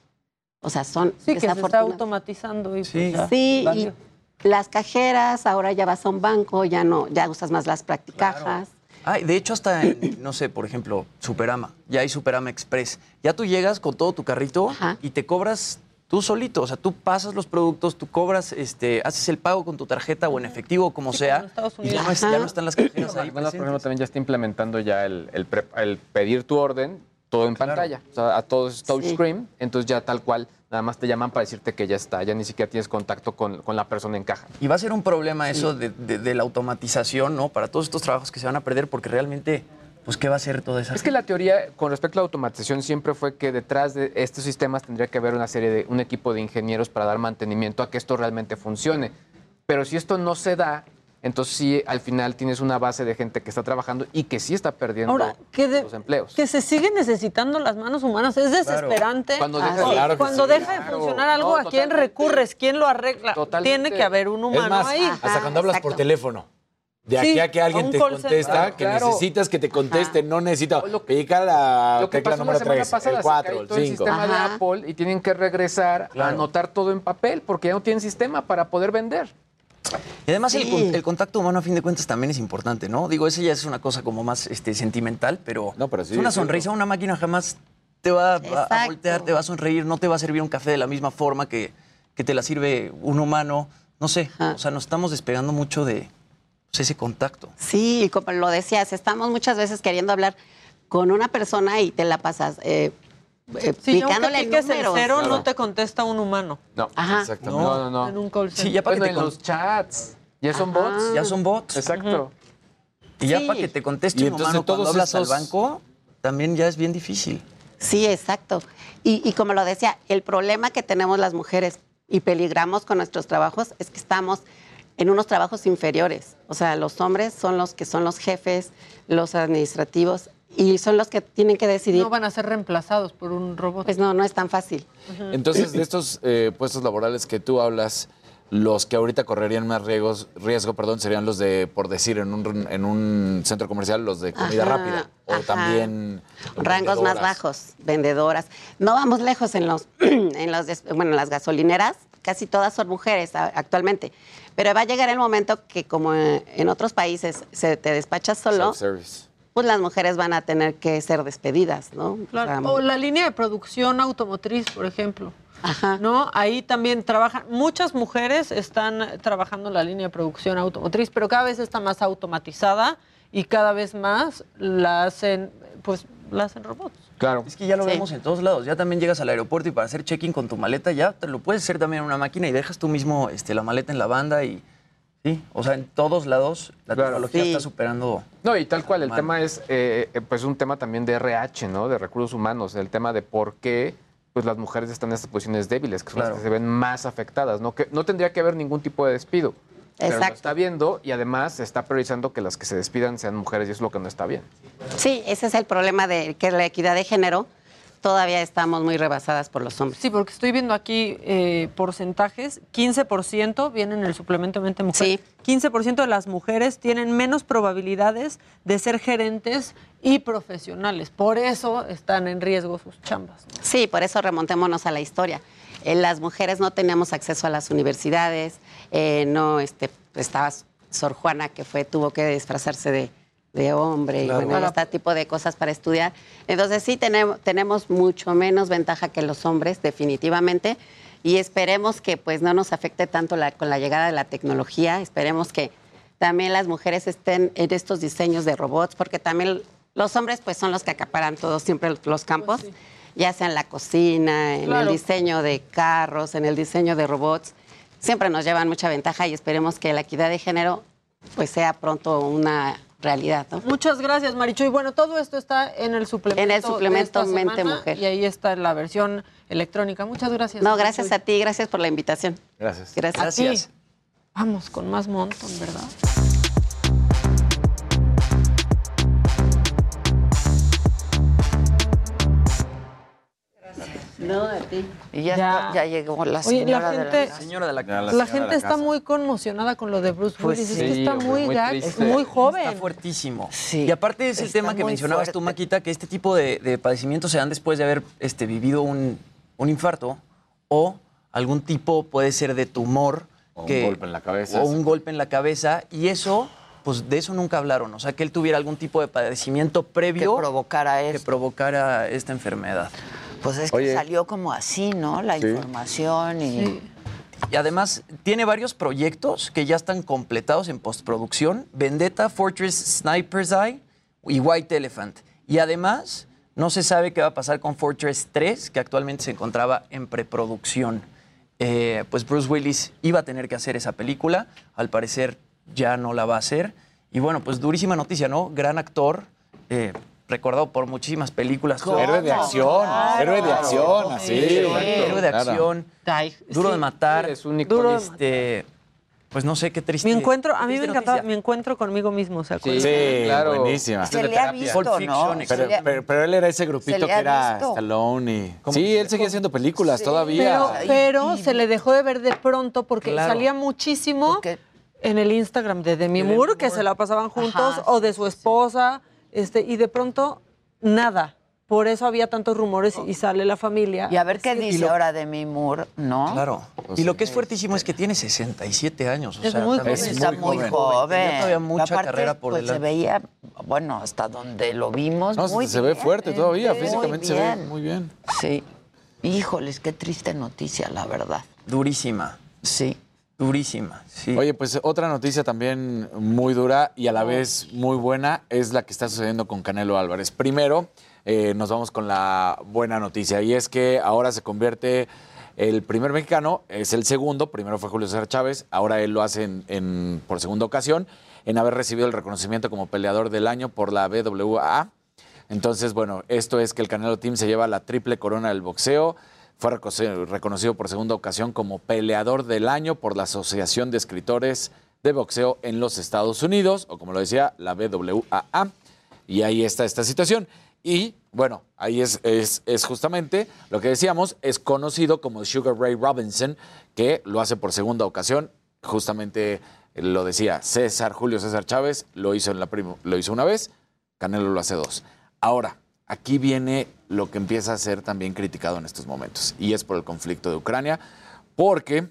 O sea, son Sí, que se está automatizando. Y pues Sí, y valió. las cajeras, ahora ya vas a un banco, ya no, ya usas más las practicajas. Ay, de hecho, hasta en, no sé, por ejemplo, Superama. Ya hay Superama Express. Ya tú llegas con todo tu carrito y te cobras tú solito. O sea, tú pasas los productos, tú cobras, este, haces el pago con tu tarjeta o en efectivo, como sea. Y ya no, es- ya no están las cajeras ahí. McDonald's, por ejemplo, también ya está implementando ya el, el pre- el pedir tu orden todo en pantalla. O sea, a todo es touchscreen, entonces ya tal cual, nada más te llaman para decirte que ya está, ya ni siquiera tienes contacto con, con la persona en caja. Y va a ser un problema eso de, de- de la automatización, ¿no? Para todos estos trabajos que se van a perder, porque realmente, pues, ¿qué va a hacer toda esa Es que la teoría con respecto a la automatización siempre fue que detrás de estos sistemas tendría que haber una serie de un equipo de ingenieros para dar mantenimiento a que esto realmente funcione. Pero si esto no se da, Entonces sí, al final tienes una base de gente que está trabajando y que sí está perdiendo Ahora, que, de- los empleos. que se siguen necesitando las manos humanas. Es desesperante. Cuando deja- Así, Claro que cuando sí, deja de funcionar algo, No, ¿a quién recurres? ¿Quién lo arregla? Tiene que haber un humano es más, ahí. hasta cuando hablas por teléfono. De Sí, aquí a que a alguien te contesta, center. que Claro. necesitas que te conteste, no necesita picar la Lo que tecla pasó la número semana 3, pasada, el se 4, cayó el todo el 5. sistema de Apple y tienen que regresar a Claro. anotar todo en papel porque ya no tienen sistema para poder vender. Y además el, Sí. con- el contacto humano a fin de cuentas también es importante, ¿no? Digo, eso ya es una cosa como más este, sentimental, pero, sí, es una es cierto. sonrisa, una máquina jamás te va a- a, voltear, te va a sonreír, no te va a servir un café de la misma forma que, que te la sirve un humano. No sé, o sea, nos estamos despegando mucho de ese contacto. Sí, y como lo decías, estamos muchas veces queriendo hablar con una persona y te la pasas eh, eh, Si picándole el cero, no te contesta un humano. No, Ajá. exactamente. No, no, no. En un call Sí, ya para Bueno, que en te los chats. Ya son Ajá. bots. Ya son bots. Exacto. Y ya Sí. para que te conteste Y un entonces humano cuando todos hablas estos- al banco, también ya es bien difícil. Sí, exacto. Y, y como lo decía, el problema que tenemos las mujeres y peligramos con nuestros trabajos es que estamos en unos trabajos inferiores. O sea, los hombres son los que son los jefes, los administrativos, y son los que tienen que decidir. No van a ser reemplazados por un robot. Pues no, no es tan fácil. Entonces, de estos eh, puestos laborales que tú hablas, los que ahorita correrían más riesgos, riesgo perdón, serían los de, por decir, en un, en un centro comercial, los de comida Ajá, rápida. O ajá. también. Rangos más bajos, vendedoras. No vamos lejos en los, en los bueno, en las gasolineras, casi todas son mujeres actualmente. Pero va a llegar el momento que como en otros países se te despachas solo, pues las mujeres van a tener que ser despedidas, ¿no? Claro. O O la línea de producción automotriz, por ejemplo. Ajá. ¿No? Ahí también trabajan, muchas mujeres están trabajando en la línea de producción automotriz, pero cada vez está más automatizada y cada vez más la hacen, pues, la hacen robots. Claro. Es que ya lo Sí. vemos en todos lados. Ya también llegas al aeropuerto y para hacer check-in con tu maleta ya te lo puedes hacer también en una máquina y dejas tú mismo este, la maleta en la banda y sí, o sea, en todos lados la Claro. tecnología Sí. está superando. No, y tal cual, el Humano. tema es eh, eh, pues un tema también de RH, ¿no? De recursos humanos, el tema de por qué pues las mujeres están en estas posiciones débiles, que son Claro. las que se ven más afectadas, ¿no? Que no tendría que haber ningún tipo de despido. Pero lo Exacto. está viendo y además se está priorizando que las que se despidan sean mujeres y es lo que no está bien. sí, ese es el problema de que la equidad de género todavía estamos muy rebasadas por los hombres. Sí, porque estoy viendo aquí eh, porcentajes. 15% vienen en el suplemento Mente Mujer. 15% de las mujeres tienen menos probabilidades de ser gerentes y profesionales. Por eso están en riesgo sus chambas. Sí, por eso remontémonos a la historia. Eh, las mujeres no teníamos acceso a las universidades, eh, no este, estaba Sor Juana que fue, tuvo que disfrazarse de, de hombre Claro. y bueno, este tipo de cosas para estudiar. Entonces sí tenemos, tenemos mucho menos ventaja que los hombres, definitivamente, y esperemos que pues no nos afecte tanto la- con la llegada de la tecnología, esperemos que también las mujeres estén en estos diseños de robots, porque también los hombres pues son los que acaparan todos siempre los campos, ya sea en la cocina, en Claro. el diseño de carros, en el diseño de robots, siempre nos llevan mucha ventaja y esperemos que la equidad de género pues sea pronto una realidad, ¿no? Muchas gracias, Maricho. Y bueno, todo esto está en el suplemento. En el de suplemento esta Mente semana, Mujer. Y ahí está la versión electrónica. Muchas gracias. No, Marichuy. gracias a ti, gracias por la invitación. Gracias. Gracias. A ti. Vamos con más montón, ¿verdad? No, a ti. Y ya, Ya. ya llegó la Oye, la señora de gente- la Señora de la La, gente está muy conmocionada con lo de Bruce Pues Willis. sí, es que está hombre, muy, muy gag- triste. muy joven. Está fuertísimo. Sí, y aparte es el está tema que muy mencionabas tú. Maquita, que este tipo de, de padecimientos se dan después de haber este, vivido un, un infarto o algún tipo puede ser de tumor. O un que- golpe en la cabeza. O un golpe en la cabeza. Y eso, pues de eso nunca hablaron. O sea, que él tuviera algún tipo de padecimiento previo Que provocara que provocara esta enfermedad. Pues es que Oye. salió como así, ¿no? La Sí. información y... Y además tiene varios proyectos que ya están completados en postproducción. Vendetta, Fortress Sniper's Eye y White Elephant. Y además no se sabe qué va a pasar con Fortress 3, que actualmente se encontraba en preproducción. Eh, pues Bruce Willis iba a tener que hacer esa película. Al parecer ya no la va a hacer. Y bueno, pues durísima noticia, ¿no? Gran actor. eh, recordado por muchísimas películas. Héroe de acción, héroe de acción, así. Héroe de Claro. acción. Duro de matar. Es un Duro, este, pues no sé qué triste. Mi encuentro, a mí me encantaba mi encuentro conmigo mismo, ¿se acuerdan? Sí, claro. buenísima. Se le ha visto, ¿no? Pero, él era ese Se grupito que era visto. Stallone y... Sí, él seguía haciendo películas todavía. pero se le dejó de ver de pronto porque Claro. salía muchísimo en el Instagram de Demi Moore, que se la pasaban juntos, Ajá, o de su esposa, este, y de pronto nada. Por eso había tantos rumores y sale la familia. Y a ver qué Sí. dice ahora Demi Moore, ¿no? Claro. Y lo que es fuertísimo es que tiene 67 años. O Es sea, muy joven. Está muy joven. Tenía todavía mucha Aparte, carrera por pues, delante. se veía, bueno, hasta donde lo vimos, No, muy se ve fuerte todavía, muy físicamente se ve muy bien. Sí. Híjoles, qué triste noticia, la verdad. Durísima. Sí. Durísima. Sí. Oye, pues otra noticia también muy dura y a la vez muy buena es la que está sucediendo con Canelo Álvarez. Primero, eh, nos vamos con la buena noticia y es que ahora se convierte el primer mexicano, es el segundo, primero fue Julio César Chávez, ahora él lo hace en- en- por segunda ocasión, en haber recibido el reconocimiento como peleador del año por la BWA. Entonces, bueno, esto es que el Canelo Team se lleva la triple corona del boxeo. Fue reconocido por segunda ocasión como peleador del año por la Asociación de Escritores de Boxeo en los Estados Unidos, o como lo decía, la BWAA. Y ahí está esta situación. Y bueno, ahí es, es, justamente lo que decíamos, es conocido como Sugar Ray Robinson, que lo hace por segunda ocasión. Justamente eh, lo decía César, Julio César Chávez, lo hizo, en la lo hizo una vez, Canelo lo hace dos. Ahora, aquí viene lo que empieza a ser también criticado en estos momentos, y es por el conflicto de Ucrania, porque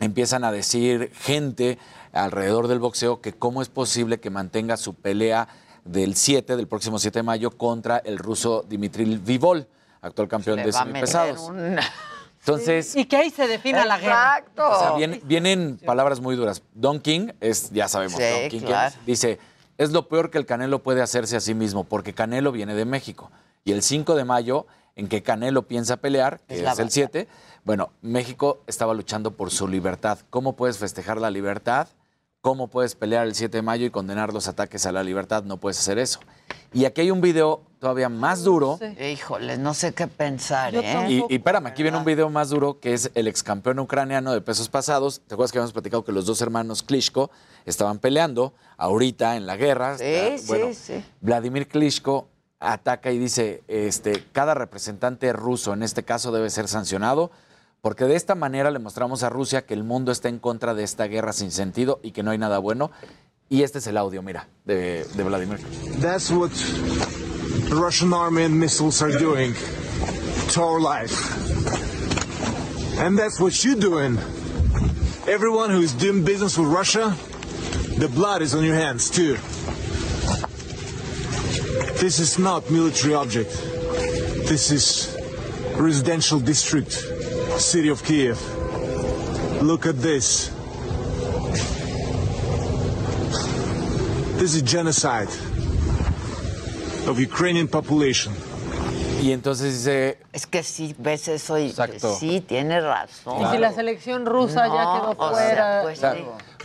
empiezan a decir gente alrededor del boxeo que cómo es posible que mantenga su pelea del 7, del próximo 7 de mayo, contra el ruso Dimitri Vivol, actual campeón de semipesados. un- Entonces, Y que ahí se defina la guerra. Exacto. o sea, vienen, vienen palabras muy duras. Don King, es, ya sabemos, Sí, Don King, claro. ¿quién es? dice, es lo peor que el Canelo puede hacerse a sí mismo, porque Canelo viene de México. Y el 5 de mayo, en que Canelo piensa pelear, que Es es, el verdad. 7, bueno, México estaba luchando por su libertad. ¿Cómo puedes festejar la libertad? ¿Cómo puedes pelear el 7 de mayo y condenar los ataques a la libertad? No puedes hacer eso. Y aquí hay un video todavía más duro. Híjoles, no sé qué pensar, Yo ¿eh? Y, y espérame, aquí viene un video más duro que es el ex campeón ucraniano de pesos pasados. ¿Te acuerdas que habíamos platicado que los dos hermanos Klitschko estaban peleando ahorita en la guerra? Sí, Está- sí, bueno, sí. Vladimir Klitschko ataca y dice, este, cada representante ruso en este caso debe ser sancionado porque de esta manera le mostramos a Rusia que el mundo está en contra de esta guerra sin sentido y que no hay nada bueno. Y este es el audio, mira, de, de Vladimir. That's what the Russian army and missiles are doing to our life. And that's what you're doing. Everyone who is doing business with Russia, the blood is on your hands too. This is not military object. This is residential district, city of Kiev. Look at this. This is genocide of Ukrainian population. Y entonces dice, Es que sí, ves eso y Exacto. sí, tienes razón. Y si la selección rusa ya quedó o sea, fuera. pues sí.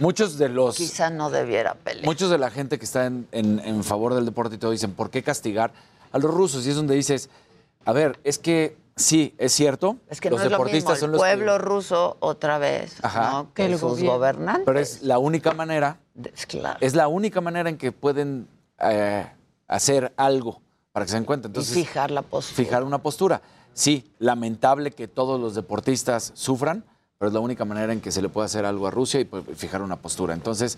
muchos de los... Quizá no debiera pelear. Muchos de la gente que está en, en- en favor del deporte y todo dicen, ¿por qué castigar a los rusos? Y es donde dices, a ver, es que sí, es cierto, Es que los no es lo mismo deportistas el son los que- pueblo ruso otra vez, Ajá. ¿no? Que Que el sus gobierno. gobernantes. Pero es la única manera, Es claro. es la única manera en que pueden eh, hacer algo para que se den cuenta. Entonces, y fijar la postura. fijar una postura. Sí, lamentable que todos los deportistas sufran, pero es la única manera en que se le puede hacer algo a Rusia y fijar una postura. Entonces,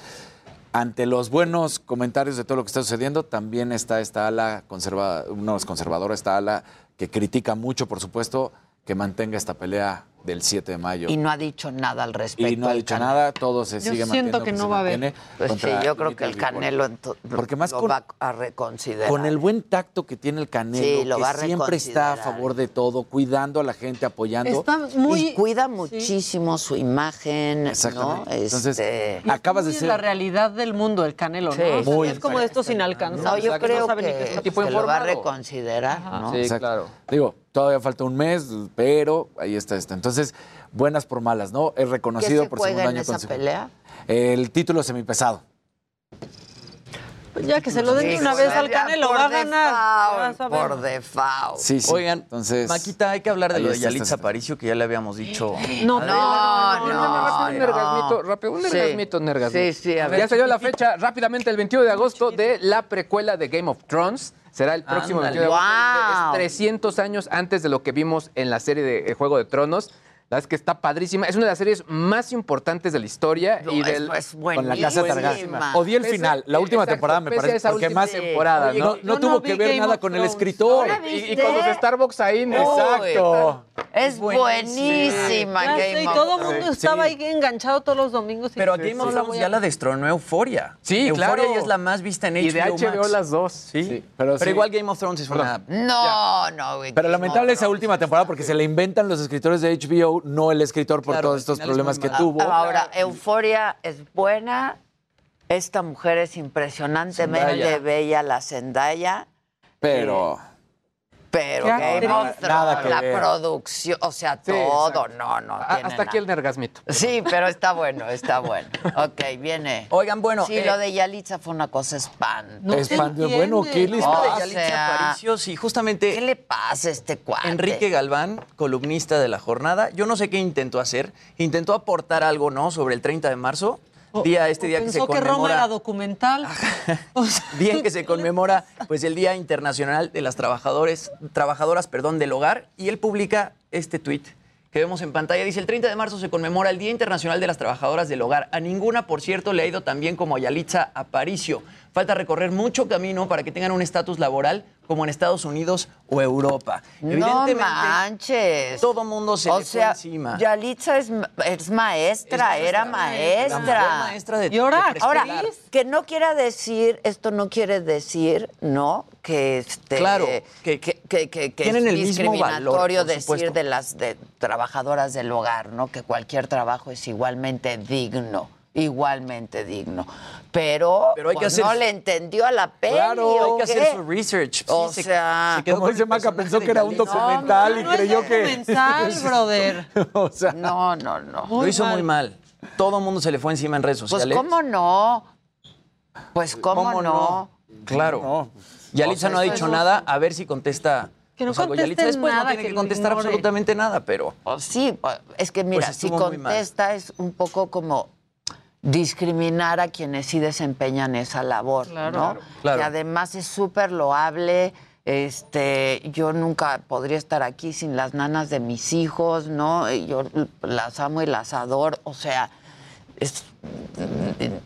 ante los buenos comentarios de todo lo que está sucediendo, también está esta ala conserva, no es conservadora, esta ala que critica mucho, por supuesto, que mantenga esta pelea del 7 de mayo. Y no ha dicho nada al respecto. Y no ha dicho Canelo. nada, todo se Yo sigue siento manteniendo que no va a haber. Pues sí, contra yo creo que el. Canelo Porque más lo con- va a reconsiderar. Con el buen tacto que tiene el Canelo, Sí, lo que va siempre está a favor de todo, cuidando a la gente, apoyando. Está muy. y cuida muchísimo su imagen, ¿no? Exactamente. Entonces, Este, acabas de ser la realidad del mundo, el Canelo, ¿no? Sí, O sea, muy es como de estos inalcanzables. no, yo que creo qué que, está que lo va a reconsiderar, ¿no? Sí, claro. Digo, todavía falta un mes, pero ahí está esto. Entonces, buenas por malas, ¿no? Es ¿Qué reconocido se por segundo en año esa pelea? El título semipesado. Ya que se lo den Hijo, una vez al Canelo, por va a ganar. default. Por default. Sí, sí. Oigan, entonces. Maquita, hay que hablar de lo de Yalitza. Aparicio, que ya le habíamos dicho. No, No, Rápido, no, un nergasmito, no. rápido, un nergasmito, un nergasmito. Sí, sí, a ver. Ya salió la fecha rápidamente, el 21 de agosto, de la precuela de Game of Thrones. Será el próximo Ándale. 21 de agosto. Wow. Es 300 años antes de lo que vimos en la serie de eh, Juego de Tronos. La verdad es que está padrísima. Es una de las series más importantes de la historia. y No, del, es, es Con la casa buenísima. Targaryen. Odié el Pese- final, la última exacto, temporada me parece, esa porque última más temporada, Oye, ¿no? no, no tuvo que ver Game nada of con el Thrones. escritor. ¿No la Y, y con los Starbucks ahí. ¿no? Exacto. Es buenísima Game sé, y of todo el Thrones. mundo estaba ahí enganchado todos los domingos. y- Pero a Game No of la Thrones ya la destronó Euforia. Sí, Euforia claro. ya es la más vista en HBO Y de HBO Max. las dos. Sí, Sí, pero, pero sí. igual Game of Thrones es una... No, no, güey. Pero lamentable of esa última temporada porque se le inventan los escritores de HBO, no el escritor por Claro, todos estos es problemas que tuvo. Ahora, Euforia es buena. Esta mujer es impresionantemente Zendaya. bella, la Zendaya. Pero Pero Qué Game of Thrones, que la ver. producción, o sea, Sí, todo, exacto. no, no. A- tiene hasta aquí el nergasmito. Sí, pero está bueno, está bueno. Ok, viene. Oigan, bueno, Sí, eh, lo de Yalitza fue una cosa espantosa. No es se fan de- bueno, ¿qué les o Yalitza Aparicio, sí, justamente ¿Qué le pasa a este cuate? Enrique Galván, columnista de la jornada, yo no sé qué intentó hacer. Intentó aportar algo, ¿no? Sobre el 30 de marzo, día este día que se pensó que Roma era conmemora, documental. O sea, día en que se conmemora, pues el Día Internacional de las Trabajadores, trabajadoras, perdón, del hogar, y él publica este tuit que vemos en pantalla. Dice, el 30 de marzo se conmemora el Día Internacional de las Trabajadoras del Hogar. A ninguna, por cierto, le ha ido tan bien como a Yalitza Aparicio. Falta recorrer mucho camino para que tengan un estatus laboral como en Estados Unidos o Europa. No manches. todo mundo se o le fue sea, encima. Yalitza es, es maestra, Es era maestra, maestra. maestra de- Y ahora, de. Ahora, que no quiera decir, esto no quiere decir, ¿no? Que este Claro, que, que, que, que- que tienen es el mismo discriminatorio valor, por decir de las de trabajadoras del hogar, ¿no? Que cualquier trabajo es igualmente digno, igualmente digno. Pero, Pero hay que pues, hacer- no le entendió a la peli. Claro, ¿o hay que qué? hacer su research. O Sí, se- sea, se quedó como con dice el Maca, pensó que era un documental y no es creyó que. documental, brother. o sea, no, no, no. Lo hizo muy mal. Todo el mundo se le fue encima en redes Pues sociales. cómo no. Pues cómo, no. Claro. No. Yalitza O sea, no ha eso dicho nada. A ver si contesta. Que no pues, algo. conteste Yalitza después no tiene que contestar ignore. absolutamente nada, pero. O sí, pues, es que mira, Pues si contesta es un poco como discriminar a quienes sí desempeñan esa labor, Claro. ¿no? Claro. Que además es súper loable. Este, yo nunca podría estar aquí sin las nanas de mis hijos, ¿no? Y Yo las amo y las adoro. O sea, es,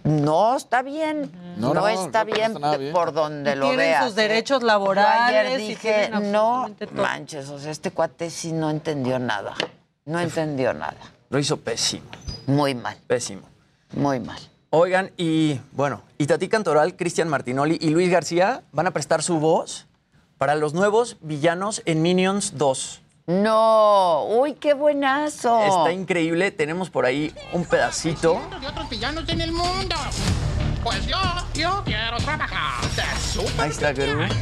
no está bien. No, No, no, está no, bien, por donde Y lo tienen veas. sus ¿eh? derechos Yo laborales. ayer y dije, tienen no manches, o sea, este cuate sí no entendió nada. No entendió nada. Lo hizo pésimo. Muy mal, Pésimo. Muy mal. Oigan, y bueno, Itatí Cantoral, Cristian Martinoli y Luis García van a prestar su voz para los nuevos villanos en Minions 2. No, uy, qué buenazo. Está increíble. Tenemos por ahí un pedacito. de otros villanos en el mundo. Pues yo, yo quiero trabajar. Ahí está Gru. villano.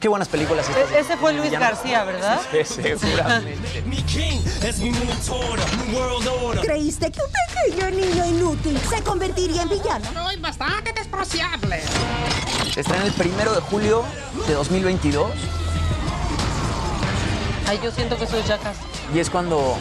Qué buenas películas estas. E- ese fue Luis Villanos. García, ¿verdad? Sí, seguramente. ¿Creíste que un pequeño niño inútil se convertiría en villano? Soy bastante despreciable. Estrena el primero de julio de 2022 Ay, yo siento que soy Jackass. y es cuando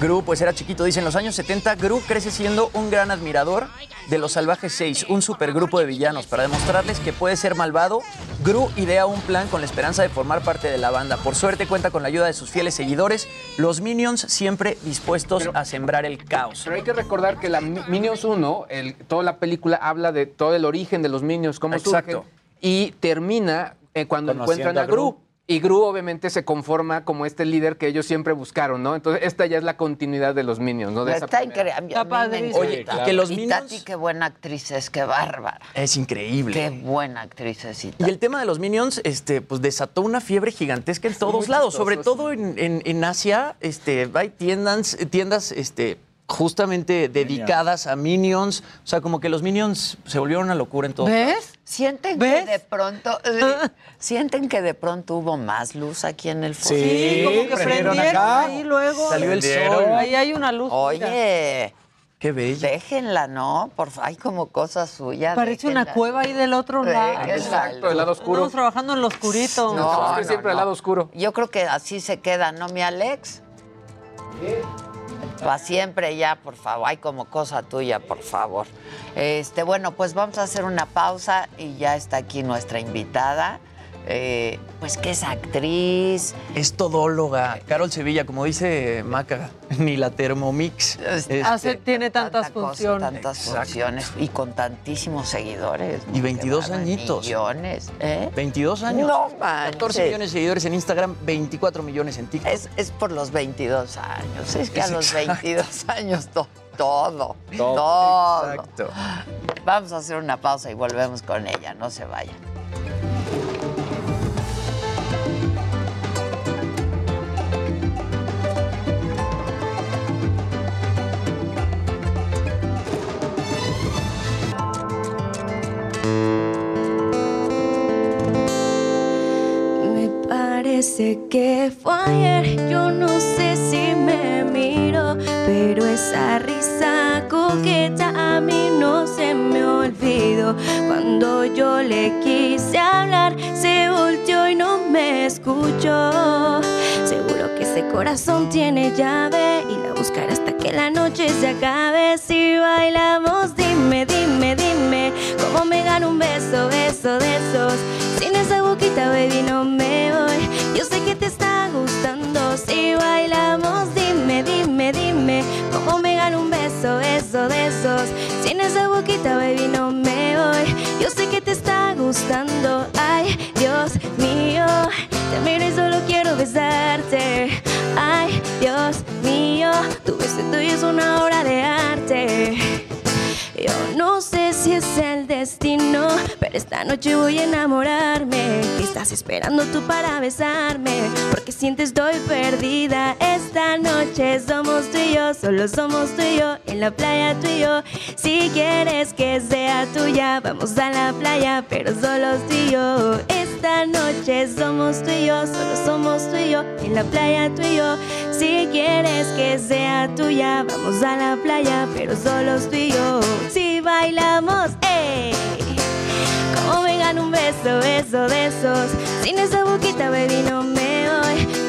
Gru pues era chiquito. Dice, en los años 70 Gru crece siendo un gran admirador de los Salvajes 6, un supergrupo de villanos. Para demostrarles que puede ser malvado, Gru idea un plan con la esperanza de formar parte de la banda. Por suerte cuenta con la ayuda de sus fieles seguidores, los Minions siempre dispuestos a sembrar el caos. Pero hay que recordar que la Mi- Minions 1, el- toda la película habla de todo el origen de los Minions, cómo Exacto. surgen, y termina eh, cuando Conociendo encuentran a a Gru. Y Gru obviamente se conforma como este líder que ellos siempre buscaron, ¿no? Entonces esta ya es la continuidad de los Minions, ¿no? De esa Está increíble. Oye, y que los Y Minions... Tati, qué buena actriz es, qué bárbara. Es increíble. Qué buena actriz es. y Y el tema de los Minions, este, pues desató una fiebre gigantesca en todos muy lados, chistoso, sobre sí. todo en, en- en Asia, este, hay tiendas, tiendas, este, justamente dedicadas a Minions. O sea, como que los Minions se volvieron una locura en todo. ¿Ves? ¿Sienten ¿Ves? que de pronto eh, sienten que de pronto hubo más luz aquí en el foro? Sí, como que prendieron prendieron acá. ahí luego. Salió el sol. Ahí hay una luz. mira. Oye, Qué bella. Déjenla, ¿no? Por hay como cosas suyas. Parece una cueva ahí del otro lado. Exacto, el lado oscuro. Estamos trabajando en lo oscurito. No, no, siempre al no. lado oscuro. Yo creo que así se queda, ¿no, mi Alex? Para siempre ya, por favor. Hay como cosa tuya, por favor. Este, bueno, pues vamos a hacer una pausa y ya está aquí nuestra invitada. Eh, pues que es actriz. Es todóloga. Carol Sevilla, como dice Maca, ni la Thermomix. Este, Hace- tiene tantas tanta cosa, funciones. tantas Exacto. funciones y con tantísimos seguidores. Y 22 Qué bárbaro, años. Millones, ¿eh? 22 años. No manches. 14 millones de seguidores en Instagram, 24 millones en TikTok. Es, es por los 22 años. Es que a los exacto. 22 años to- todo, Todo. todo. Exacto. Vamos a hacer una pausa y volvemos con ella. No se vayan. Parece que fue ayer, yo no sé si me miro, pero esa risa coqueta a mí no se me olvidó. Cuando yo le quise hablar, se volteó y no me escuchó. Seguro que ese corazón tiene llave y la buscaré hasta que la noche se acabe. Si bailamos, dime, dime, dime, cómo me gano un beso, beso de esos. Sin esa baby, no me voy. Yo sé que te está gustando. Si bailamos, dime, dime, dime, cómo me gano un beso, beso de esos. Sin esa boquita, baby, no me voy. Yo sé que te está gustando. Ay, Dios mío, te miro y solo quiero besarte. Ay, Dios mío, tu beso tuyo es una obra de arte. Yo no sé si es el destino, pero esta noche voy a enamorarme. ¿Qué estás esperando tú para besarme? Porque sientes estoy perdida. Esta noche somos tú y yo, solo somos tú y yo, en la playa tú y yo. Si quieres que sea tuya, vamos a la playa, pero solo tú y yo. Esta noche somos tú y yo, solo somos tú y yo, en la playa tú y yo. Si quieres que sea tuya, vamos a la playa, pero solo tú y yo. Si bailamos, ¡ey! Como me gano un beso, beso de esos. Sin esa boquita, baby, no me voy.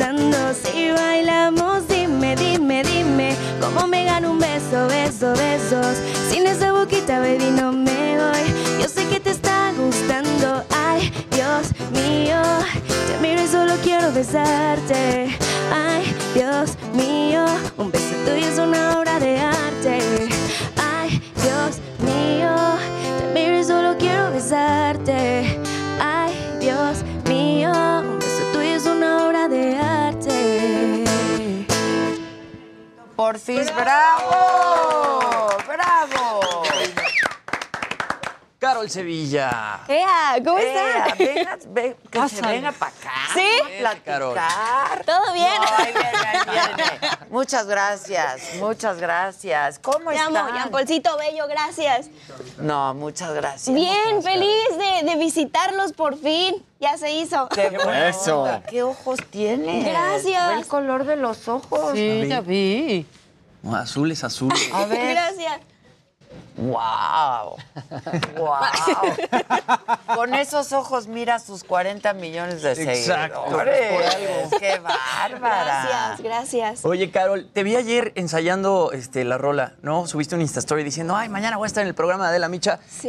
Si bailamos, dime, dime, dime. Cómo me gano un beso, beso de esos. Sin esa boquita, baby, no me voy. Yo sé que te está gustando. Ay, Dios mío. Te miro y solo quiero besarte. Ay, Dios mío. Un beso tuyo es una obra de arte. Ay, Dios mío. Te miro y solo quiero besarte. Bravo. Bravo. Carol Sevilla. Ea, ¿cómo Ea, están? venga, ve- que se venga para acá. ¿Sí? Platicar. ¿Todo bien? No, ahí viene, ahí viene. Muchas gracias, muchas gracias. ¿Cómo Te amo? Jean-Paulcito Bello, gracias. No, muchas gracias. Bien, feliz de, de visitarlos por fin. Ya se hizo. Qué bueno. ¿Qué ojos tienes? Gracias. Ve el color de los ojos. Sí, ya vi. Azul es azul. A ver. Gracias. ¡Wow! ¡Wow! Con esos ojos mira sus 40 millones de Exacto. seguidores. Por algo. ¡Qué bárbara! Gracias, gracias. Oye, Carol, te vi ayer ensayando este, la rola, ¿no? Subiste un Insta Story diciendo, ay, mañana voy a estar en el programa de Adela Micha. Sí.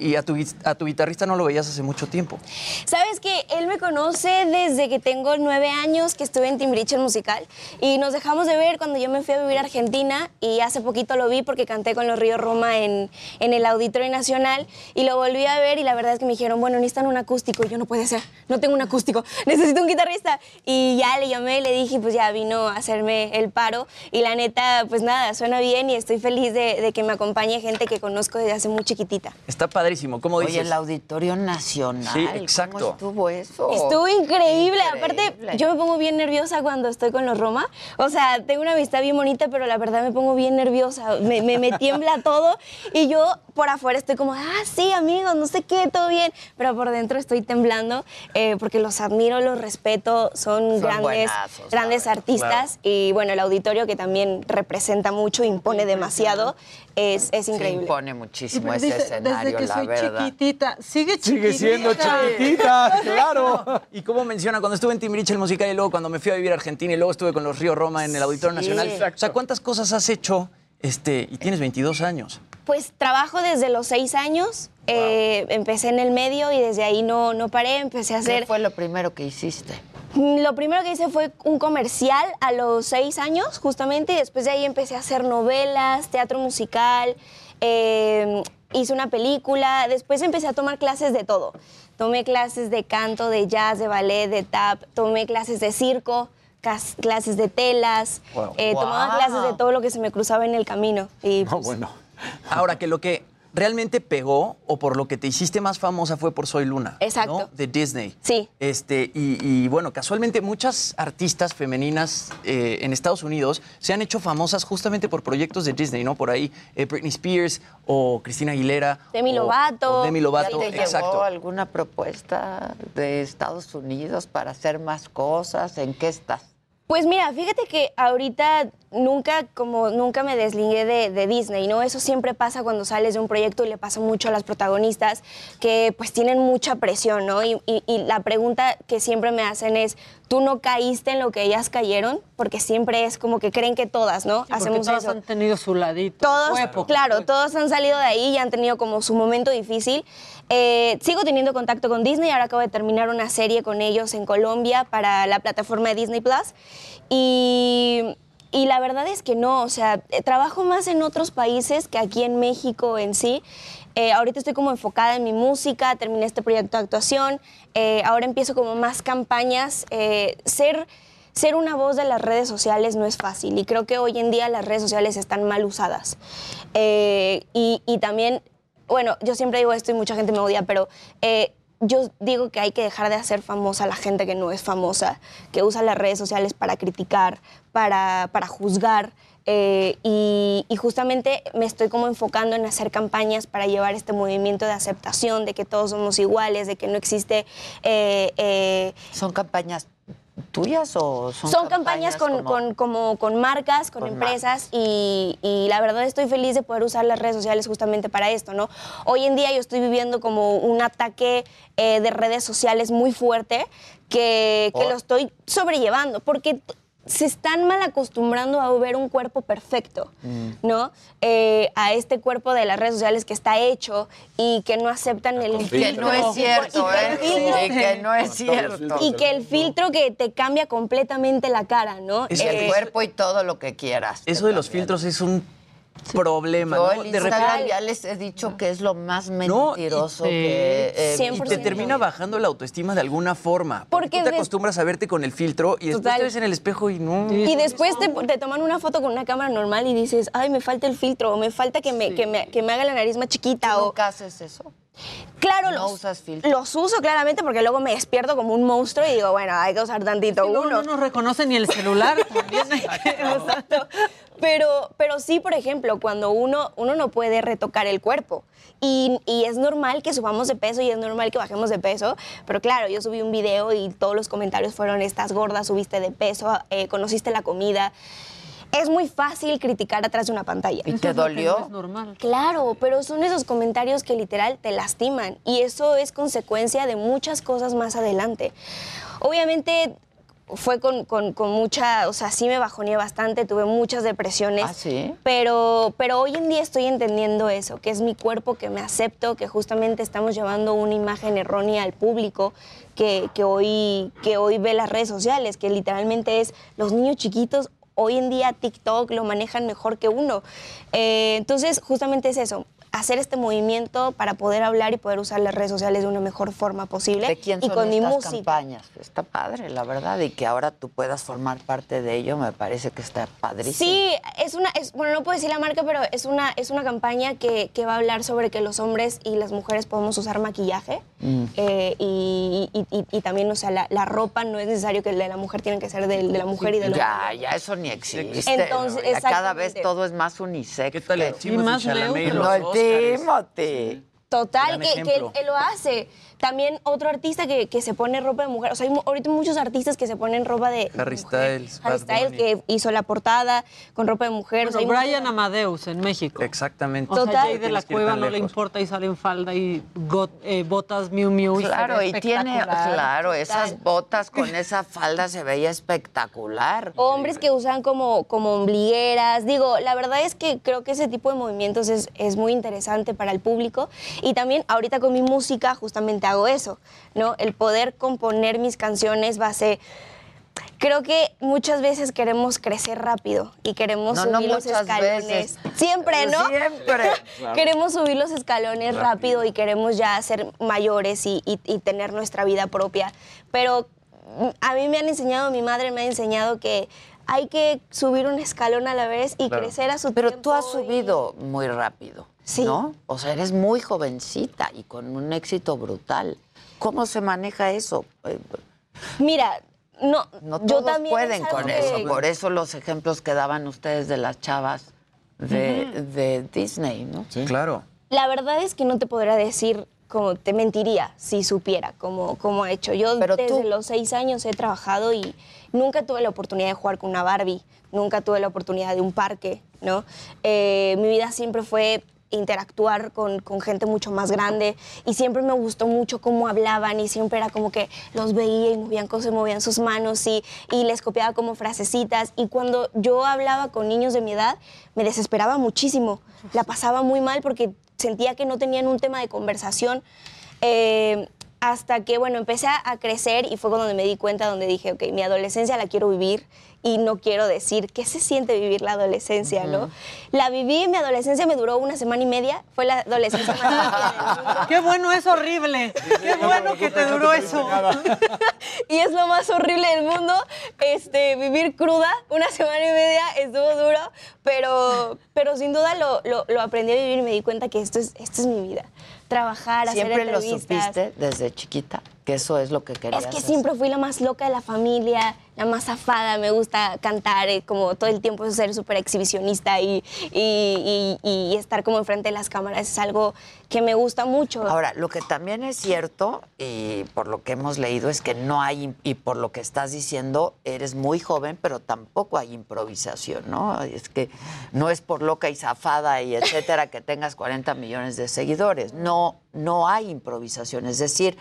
Y, y a, tu, a tu guitarrista no lo veías hace mucho tiempo. Sabes que él me conoce desde que tengo nueve años, que estuve en Timbiriche el musical. Y nos dejamos de ver cuando yo me fui a vivir a Argentina. Y hace poquito lo vi porque canté con los Ríos Roma en, en el Auditorio Nacional. Y lo volví a ver y la verdad es que me dijeron, bueno, necesitan un acústico. Y yo no puede ser, no tengo un acústico, necesito un guitarrista. Y ya le llamé y le dije, pues ya vino a hacerme el paro. Y la neta, pues nada, suena bien y estoy feliz de, de que me acompañe gente que conozco desde hace muy chiquitita. Está padrísimo, ¿cómo Oye, dices? el Auditorio Nacional. Sí, ¿Cómo exacto. estuvo eso? Estuvo increíble. Increíble. Aparte, yo me pongo bien nerviosa cuando estoy con los Roma. O sea, tengo una amistad bien bonita, pero la verdad me pongo bien nerviosa. Me, me, me tiembla todo Y yo por afuera estoy como, ah, sí, amigos, no sé qué, todo bien. Pero por dentro estoy temblando eh, porque los admiro, los respeto, son, Son grandes, buenazos, grandes artistas. Y bueno, el auditorio que también representa mucho, impone demasiado, es, es Se increíble. impone muchísimo Dice, ese escenario, desde que la soy verdad. chiquitita, sigue chiquitita. Sigue siendo chiquitita, claro. Y como menciona, cuando estuve en Timbiriche el musical y luego cuando me fui a vivir a Argentina y luego estuve con los Río Roma en el Auditorio Nacional. O sea, ¿cuántas cosas has hecho este, y tienes 22 años? Pues trabajo desde los seis años. eh, empecé en el medio y desde ahí no, no paré. Empecé a hacer. ¿Qué fue lo primero que hiciste? Mm, Lo primero que hice fue un comercial a los seis años, justamente, y después de ahí empecé a hacer novelas, teatro musical, eh, hice una película, después empecé a tomar clases de todo. Tomé clases de canto, de jazz, de ballet, de tap, tomé clases de circo, clases de telas, Wow. eh, tomaba clases de todo lo que se me cruzaba en el camino. Y, pues, bueno. Ahora, que lo que realmente pegó o por lo que te hiciste más famosa fue por Soy Luna. Exacto. ¿no? De Disney. Sí. Este, y, y, bueno, casualmente muchas artistas femeninas eh, en Estados Unidos se han hecho famosas justamente por proyectos de Disney, ¿no? Por ahí eh, Britney Spears o Cristina Aguilera. Demi Lovato. o Demi Lovato, ¿Ya te exacto. llegó alguna propuesta de Estados Unidos para hacer más cosas? ¿En qué estás? Pues mira, fíjate que ahorita nunca, como nunca me desligué de, de Disney, ¿no? Eso siempre pasa cuando sales de un proyecto y le pasa mucho a las protagonistas que pues tienen mucha presión, ¿no? Y, y- y la pregunta que siempre me hacen es, ¿tú no caíste en lo que ellas cayeron? Porque siempre es como que creen que todas, ¿no? Porque Hacemos todos eso. han tenido su ladito. Todos, época. claro, todos han salido de ahí y han tenido como su momento difícil. Eh, sigo teniendo contacto con Disney, ahora acabo de terminar una serie con ellos en Colombia para la plataforma de Disney Plus. Y, y la verdad es que no, o sea, eh, trabajo más en otros países que aquí en México en sí. Eh, ahorita estoy como enfocada en mi música, terminé este proyecto de actuación, ahora empiezo como más campañas. ser ser una voz de las redes sociales no es fácil y creo que hoy en día las redes sociales están mal usadas. Y, y también, bueno, yo siempre digo esto y mucha gente me odia, pero eh, yo digo que hay que dejar de hacer famosa a la gente que no es famosa, que usa las redes sociales para criticar, para, para juzgar. eh, y, y justamente me estoy como enfocando en hacer campañas para llevar este movimiento de aceptación, de que todos somos iguales, de que no existe... eh, eh, ¿Son campañas tuyas o son, son campañas, con, como- con- como con marcas, con, Con empresas y, y la verdad estoy feliz de poder usar las redes sociales justamente para esto, ¿no? Hoy en día yo estoy viviendo como un ataque eh, de redes sociales muy fuerte que, que Oh. lo estoy sobrellevando porque se están mal acostumbrando a ver un cuerpo perfecto, ¿no? Eh, a este cuerpo de las redes sociales que está hecho y que no aceptan el Que no es cierto, y que el ¿eh? filtro- Sí, que no es cierto. y que el filtro que te cambia completamente la cara, ¿no? Y Eh, el cuerpo y todo lo que quieras. Eso de los filtros es un problema, Yo ¿no? el De repente- ya les he dicho que es lo más No, mentiroso y- que he y te termina bajando la autoestima de alguna forma. Porque, Porque tú te de- acostumbras a verte con el filtro y después Total. te ves en el espejo y no. Y después te, te toman una foto con una cámara normal y dices, ay, me falta el filtro, o me falta que me, que me, que me haga la nariz más chiquita. o... ¿Nunca haces eso? Claro, ¿No los, usas filtro? los uso claramente porque luego me despierto como un monstruo y digo, bueno, hay que usar tantito No, uno. no nos reconoce ni el celular. también hay que- Exacto. Pero, pero sí, por ejemplo, cuando uno, uno no puede retocar el cuerpo. Y, y es normal que subamos de peso y es normal que bajemos de peso. Pero claro, yo subí un video y todos los comentarios fueron, estás gorda, subiste de peso, eh, conociste la comida. Es muy fácil criticar atrás de una pantalla. ¿Y te dolió? normal. Claro, pero son esos comentarios que literal te lastiman y eso es consecuencia de muchas cosas más adelante. Obviamente fue con, con- con mucha, o sea, sí me bajoneé bastante, tuve muchas depresiones. ¿Ah, sí? Pero, pero hoy en día estoy entendiendo eso, que es mi cuerpo, que me acepto, que justamente estamos llevando una imagen errónea al público que, que hoy, que hoy ve las redes sociales, que literalmente es los niños chiquitos. Hoy en día TikTok lo manejan mejor que uno. Eh, entonces, justamente es eso, hacer este movimiento para poder hablar y poder usar las redes sociales de una mejor forma posible. ¿De quién y son con mi estas música. campañas? Está padre, la verdad, y que ahora tú puedas formar parte de ello, me parece que está padrísimo. Sí, es una, es, bueno, no puedo decir la marca, pero es una, es una campaña que, que va a hablar sobre que los hombres y las mujeres podemos usar maquillaje. Mm. Eh, y, y- y- y también, o sea, la, la ropa no es necesario que el de la mujer tiene que ser de, la mujer y del hombre. Ya, ya eso ni existe. Entonces, ¿no? Cada vez todo es más unisex. ¿Qué tal el Timothy más y neutro. No, los el? Timothy. Total, que, que él, él lo hace. También otro artista que, que se pone ropa de mujer. O sea, hay ahorita muchos artistas que se ponen ropa de. Harry mujer. Styles, Harry. Styles, que hizo la portada con ropa de mujer. O sea, Bueno, hay Brian Amadeus en México. Exactamente. O sea, Total. Jay de la Cueva no le importa y sale en falda y got- eh, botas Miu Miu. Claro, y tiene, claro, esas botas con esa falda se veía espectacular. Hombres que usan como, como ombligueras. Digo, la verdad es que creo que ese tipo de movimientos es, es muy interesante para el público. Y también ahorita con mi música justamente hago eso, ¿no? El poder componer mis canciones base... Creo que muchas veces queremos crecer rápido y queremos No, subir no los escalones. veces. Siempre, ¿no? Siempre. Queremos subir los escalones rápido. y queremos ya ser mayores y, y- y tener nuestra vida propia. Pero mm, a mí me han enseñado, mi madre me ha enseñado que hay que subir un escalón a la vez y Claro. crecer a su Pero tiempo. tú has y- subido muy rápido, Sí. ¿no? O sea, eres muy jovencita y con un éxito brutal. ¿Cómo se maneja eso? Eh, Mira, no, No yo todos también pueden es con que- eso. Por eso los ejemplos que daban ustedes de las chavas de, de Disney, ¿no? Claro. La verdad es que no te podría decir como te mentiría si supiera cómo, cómo ha hecho. Yo Pero desde tú- los seis años he trabajado y nunca tuve la oportunidad de jugar con una Barbie, nunca tuve la oportunidad de un parque, ¿no? Eh, mi vida siempre fue interactuar con, con gente mucho más grande y siempre me gustó mucho cómo hablaban y siempre era como que los veía y movían cosas, movían sus manos y, y les copiaba como frasecitas y cuando yo hablaba con niños de mi edad me desesperaba muchísimo, la pasaba muy mal porque sentía que no tenían un tema de conversación. Eh, hasta que, bueno, empecé a, crecer y fue cuando me di cuenta, donde dije, ok, mi adolescencia la quiero vivir y no quiero decir qué se siente vivir la adolescencia, ¿no? La viví, mi adolescencia me duró una semana y media, fue la adolescencia más rápida del mundo. Qué bueno, es horrible. Qué bueno que te duró eso. y es lo más horrible del mundo. Este, vivir cruda una semana y media estuvo duro, pero, pero sin duda lo, lo- lo aprendí a vivir y me di cuenta que esto es, esto es mi vida. Trabajar, hacer ¿Siempre lo entrevistas. supiste desde chiquita? Que eso es lo que querías Es que hacer? siempre fui la más loca de la familia, la más zafada, me gusta cantar, eh, como todo el tiempo ser súper exhibicionista y, y- y- y estar como enfrente de las cámaras es algo que me gusta mucho. Ahora, lo que también es cierto, y por lo que hemos leído, es que no hay, y por lo que estás diciendo, eres muy joven, pero tampoco hay improvisación, ¿no? Es que no es por loca y zafada y etcétera que tengas 40 millones de seguidores. No, no hay improvisación. Es decir,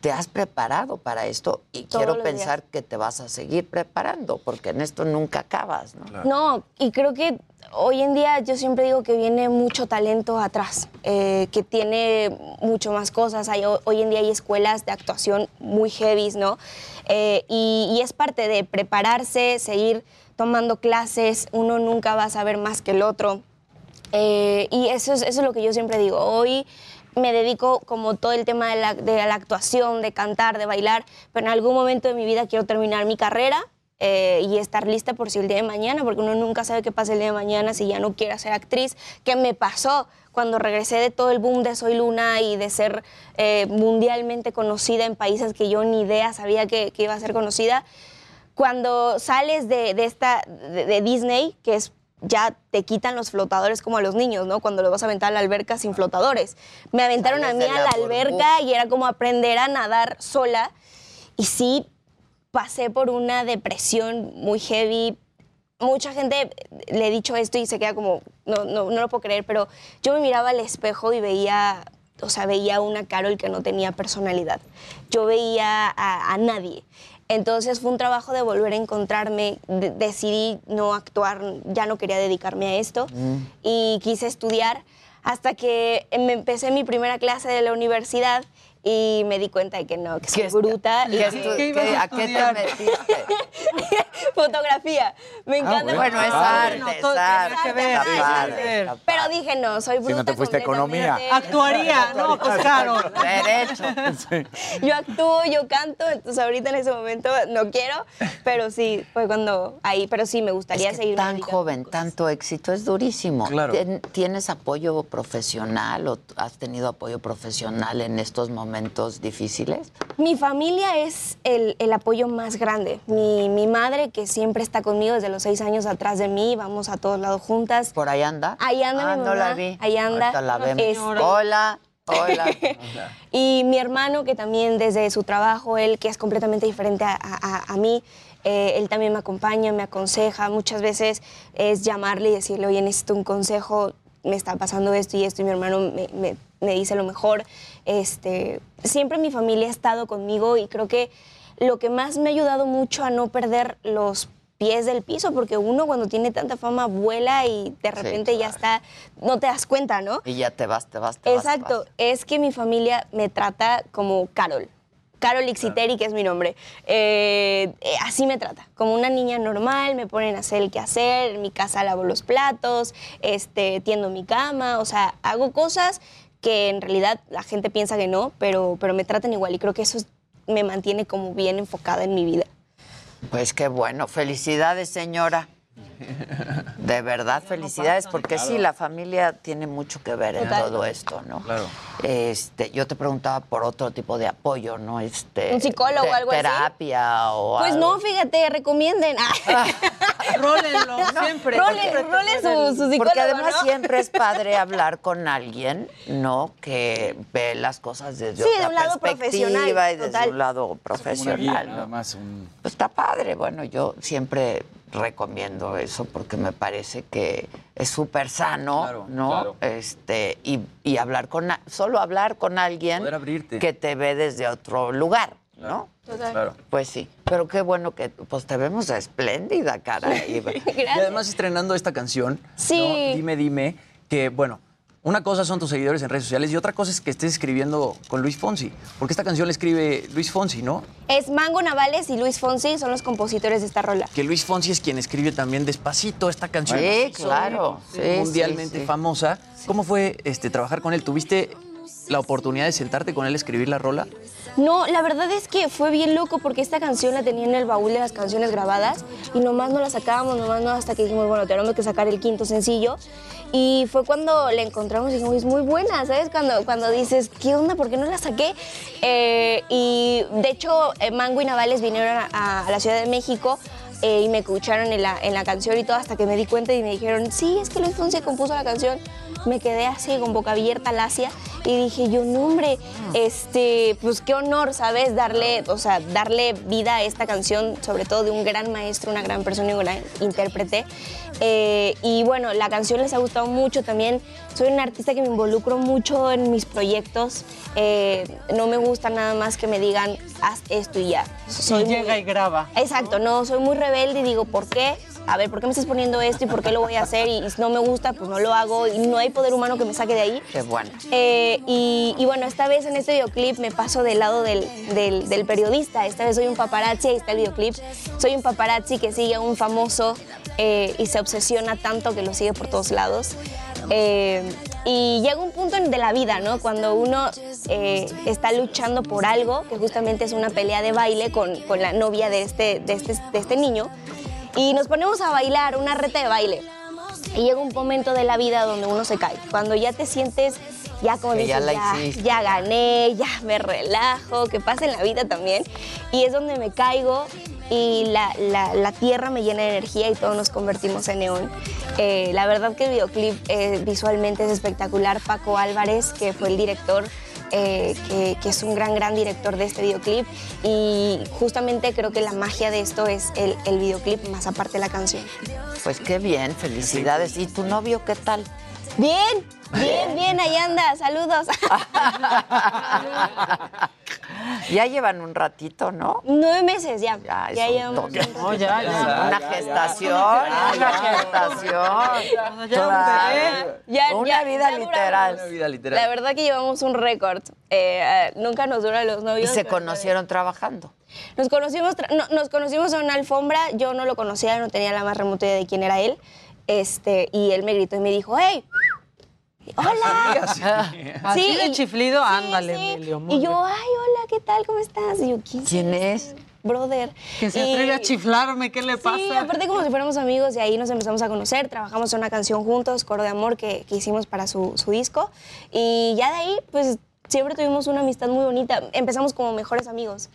te has preparado para esto y Todos quiero días. pensar que te vas a seguir preparando, porque en esto nunca acabas, ¿no? No, y creo que hoy en día yo siempre digo que viene mucho talento atrás, eh, que tiene mucho más cosas. Hay, hoy en día hay escuelas de actuación muy heavy, ¿no? Eh, y, y es parte de prepararse, seguir tomando clases, uno nunca va a saber más que el otro. Eh, y eso es, eso es lo que yo siempre digo. Hoy me dedico como todo el tema de la, de la actuación, de cantar, de bailar, pero en algún momento de mi vida quiero terminar mi carrera eh, y estar lista por si el día de mañana, porque uno nunca sabe qué pasa el día de mañana si ya no quiere ser actriz, que me pasó cuando regresé de todo el boom de Soy Luna y de ser eh, mundialmente conocida en países que yo ni idea sabía que, que iba a ser conocida. Cuando sales de, de esta, de, de Disney, que es ya te quitan los flotadores como a los niños, ¿no? Cuando los vas a aventar a la alberca sin flotadores. Me aventaron a mí a la la alberca y era como aprender a nadar sola. Y sí, pasé por una depresión muy heavy. Mucha gente le he dicho esto y se queda como, no, no, no lo puedo creer, pero yo me miraba al espejo y veía, o sea, veía una Carol que no tenía personalidad. Yo veía a, a nadie. Entonces fue un trabajo de volver a encontrarme. De- decidí no actuar, ya no quería dedicarme a esto y quise estudiar hasta que me empecé mi primera clase de la universidad y me di cuenta de que no, que soy bruta. y ¿Qué que- ¿A qué te metiste? Fotografía. Me encanta. bueno. Bueno, es arte, No, es arte. que ver, Pero dije, no, soy bruta. Si no te fuiste a economía. Actuaría, no, pues claro. Derecho. Yo actúo, yo canto, entonces ahorita en ese momento no quiero, pero sí, fue cuando ahí, pero sí, me gustaría Es que seguir. tan joven, tanto éxito, es durísimo. Claro. Tien- ¿Tienes apoyo profesional o has tenido apoyo profesional en estos momentos momentos difíciles? Mi familia es el, el apoyo más grande. Mi, mi madre, que siempre está conmigo desde los seis años atrás de mí, vamos a todos lados juntas. ¿Por ahí anda? Ahí anda Ah, mi no mamá. la vi. Ahí anda. La. Este, Hola, hola. Y mi hermano, que también desde su trabajo, él que es completamente diferente a, a- a mí, eh, él también me acompaña, me aconseja. Muchas veces es llamarle y decirle, oye, necesito un consejo, me está pasando esto y esto, y mi hermano me, me- me dice lo mejor. Este, siempre mi familia ha estado conmigo y creo que lo que más me ha ayudado mucho a no perder los pies del piso, porque uno cuando tiene tanta fama vuela y de repente ya está, no te das cuenta, ¿no? Y ya te vas, te vas, te vas, te Exacto, vas. es que mi familia me trata como Carol. Carol Ixiteri, que es mi nombre. Eh, eh, así me trata, como una niña normal, me ponen a hacer el quehacer, en mi casa lavo los platos, este, tiendo mi cama, o sea, hago cosas que en realidad la gente piensa que no, pero, pero me tratan igual y creo que eso es- me mantiene como bien enfocada en mi vida. Pues qué bueno. Felicidades, señora. De verdad, felicidades, porque sí, la familia tiene mucho que ver en Total. todo esto, ¿no? Claro. Este, yo te preguntaba por otro tipo de apoyo, ¿no? Este, ¿Un psicólogo o algo así? Terapia o Pues algo. no, fíjate, recomienden. Rólenlo, siempre. Rolen, rolen su, su psicólogo, Porque además ¿no? siempre es padre hablar con alguien, ¿no? Que ve las cosas desde Sí, otra de un lado perspectiva profesional, y desde total. un lado Una guía, profesional, más un... Pues está padre. Bueno, yo siempre recomiendo eso porque me parece que es súper sano, Claro, ¿no? claro. Este, y, y hablar con, solo hablar con alguien Poder abrirte. que te ve desde otro lugar, ¿no? Claro. Pues sí, pero qué bueno que pues te vemos espléndida, cara. Y además estrenando esta canción, Sí. ¿no? Dime, dime, que bueno, una cosa son tus seguidores en redes sociales y otra cosa es que estés escribiendo con Luis Fonsi, porque esta canción la escribe Luis Fonsi, ¿no? Es Mango Navales y Luis Fonsi son los compositores de esta rola. Que Luis Fonsi es quien escribe también Despacito, esta canción. Sí, claro. Sí, mundialmente sí, sí. famosa. ¿Cómo fue este, trabajar con él? ¿Tuviste la oportunidad de sentarte con él escribir la rola? No, la verdad es que fue bien loco porque esta canción la tenía en el baúl de las canciones grabadas y nomás no la sacábamos, nomás no, hasta que dijimos, bueno, tenemos que sacar el quinto sencillo. Y fue cuando la encontramos y dijimos, es muy buena, ¿sabes? Cuando, cuando dices, ¿qué onda? ¿Por qué no la saqué? Eh, y de hecho, eh, Mango y Navales vinieron a, a la Ciudad de México eh, y me escucharon en la, en la canción y todo hasta que me di cuenta y me dijeron, sí, es que Luis Fonsi compuso la canción. Me quedé así con boca abierta, lacia, y dije yo, no hombre, este, pues qué honor, ¿sabes? Darle, o sea, darle vida a esta canción, sobre todo de un gran maestro, una gran persona y un gran intérprete. Eh, y bueno, la canción les ha gustado mucho también. Soy una artista que me involucro mucho en mis proyectos. Eh, no me gusta nada más que me digan, haz esto y ya. Y llega y graba. Exacto, no, soy muy rebelde y digo, ¿por qué? A ver, ¿por qué me estás poniendo esto y por qué lo voy a hacer? Y si no me gusta, pues no lo hago y no hay poder humano que me saque de ahí. Qué bueno. Eh, y, y bueno, esta vez en este videoclip me paso del lado del, del- del periodista. Esta vez soy un paparazzi, ahí está el videoclip. Soy un paparazzi que sigue a un famoso eh, y se obsesiona tanto que lo sigue por todos lados. Eh, y llega un punto de la vida, ¿no? Cuando uno eh, está luchando por algo, que justamente es una pelea de baile con, con la novia de este, de, este, de este niño, y nos ponemos a bailar, una reta de baile. Y llega un momento de la vida donde uno se cae. Cuando ya te sientes, ya como dices, ya la ya, hiciste". ya gané, ya me relajo, que pasa en la vida también. Y es donde me caigo y la, la- la tierra me llena de energía y todos nos convertimos en neón. Eh, la verdad que el videoclip eh, visualmente es espectacular. Paco Álvarez, que fue el director, eh, que, que es un gran, gran director de este videoclip. Y justamente creo que la magia de esto es el, el videoclip, más aparte la canción. Pues qué bien, felicidades. ¿Y tu novio qué tal? Bien, bien, bien, ahí anda, saludos. Ya llevan un ratito, ¿no? Nueve meses ya. Ya, Ya, es un llevamos. toque. un No, ya, ya. Una gestación, una gestación. Ya- Una ya- vida ya literal. Una vida literal. La verdad que llevamos un récord. Eh, eh, nunca nos duran los Y novios. se pero- conocieron trabajando. Nos conocimos, tra- no, nos conocimos en una alfombra. Yo no lo conocía, no tenía la más remota idea de quién era él. Este, y él me gritó y me dijo, hey, hola. Así de chiflido, sí, ándale, sí. Emilio. Y yo, ay, hola, ¿qué tal? ¿Cómo estás? Y yo, ¿quién, ¿Quién es? Brother. Que se Y- atreve a chiflarme, ¿qué le pasa? Sí, aparte como si fuéramos amigos y ahí nos empezamos a conocer, trabajamos en una canción juntos, Coro de Amor, que, que hicimos para su, su disco. Y ya de ahí, pues siempre tuvimos una amistad muy bonita. Empezamos como mejores amigos.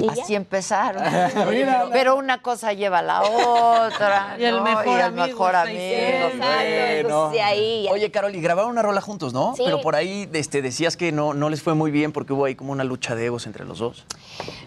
Y ya. Así empezaron. Pero una cosa lleva a la otra. Y el ¿no? mejor Y el amigo mejor amigo. Exacto, pues, de ahí. Oye, Carol, y grabaron una rola juntos, ¿no? Sí. Pero por ahí este, decías que no, no les fue muy bien porque hubo ahí como una lucha de egos entre los dos.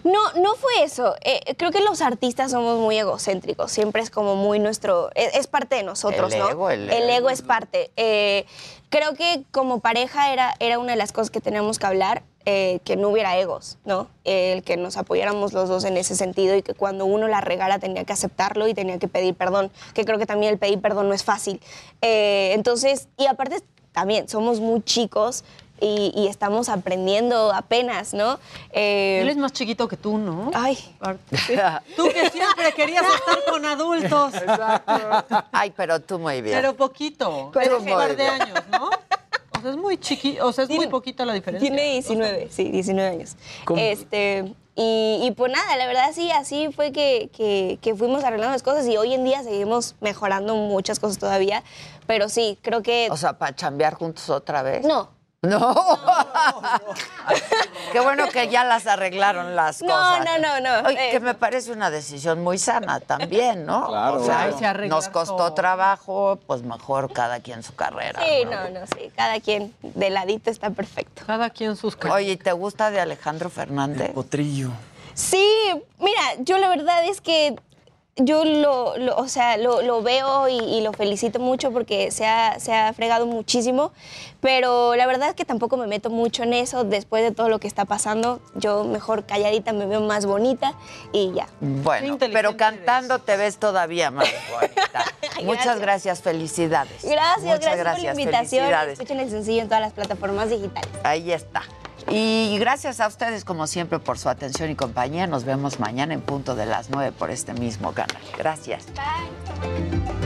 No, no fue eso. Eh, creo que los artistas somos muy egocéntricos. Siempre es como muy nuestro. Es, es parte de nosotros, El ¿no? ego, el ego ego. es parte. Eh, creo que como pareja era, era una de las cosas que teníamos que hablar. Eh, que no hubiera egos, ¿no? El que nos apoyáramos los dos en ese sentido y que cuando uno la regara tenía que aceptarlo y tenía que pedir perdón, que creo que también el pedir perdón no es fácil. Eh, entonces, y aparte también somos muy chicos y, y estamos aprendiendo apenas, ¿no? Eh, Él es más chiquito que tú, ¿no? Ay. Tú que siempre querías estar con adultos. Ay, pero tú muy bien. Pero poquito. Pero un par Muy de años, ¿no? Sea, es muy chiquito, o sea, es muy poquita la diferencia. Tiene 19, sí, 19 años. ¿Cómo? Este, y, y pues nada, la verdad sí, así fue que, que- que fuimos arreglando las cosas y hoy en día seguimos mejorando muchas cosas todavía, pero sí, creo que... O sea, para chambear juntos otra vez. No. No. Qué bueno que ya las arreglaron las No, cosas. no, no, no. Oye, Eh. que me parece una decisión muy sana también, ¿no? Claro. O sea, Ay, se arregla nos costó trabajo, pues mejor cada quien su carrera. Sí, no, no, sí, cada quien de ladito está perfecto. Cada quien sus Oye, ¿y ¿te gusta de Alejandro Fernández? Potrillo. Sí, mira, yo la verdad es que yo lo, lo- o sea, lo, lo veo y, y lo felicito mucho porque se ha, se ha fregado muchísimo, pero la verdad es que tampoco me meto mucho en eso después de todo lo que está pasando. Yo mejor calladita me veo más bonita y ya. Bueno, pero cantando te ves todavía más bonita. Muchas gracias, felicidades. Gracias, Muchas gracias, por gracias, la invitación. felicidades. Escuchen el sencillo en todas las plataformas digitales. Ahí está. Y gracias a ustedes, como siempre, por su atención y compañía. Nos vemos mañana en punto de las 9 por este mismo canal. Gracias. Bye.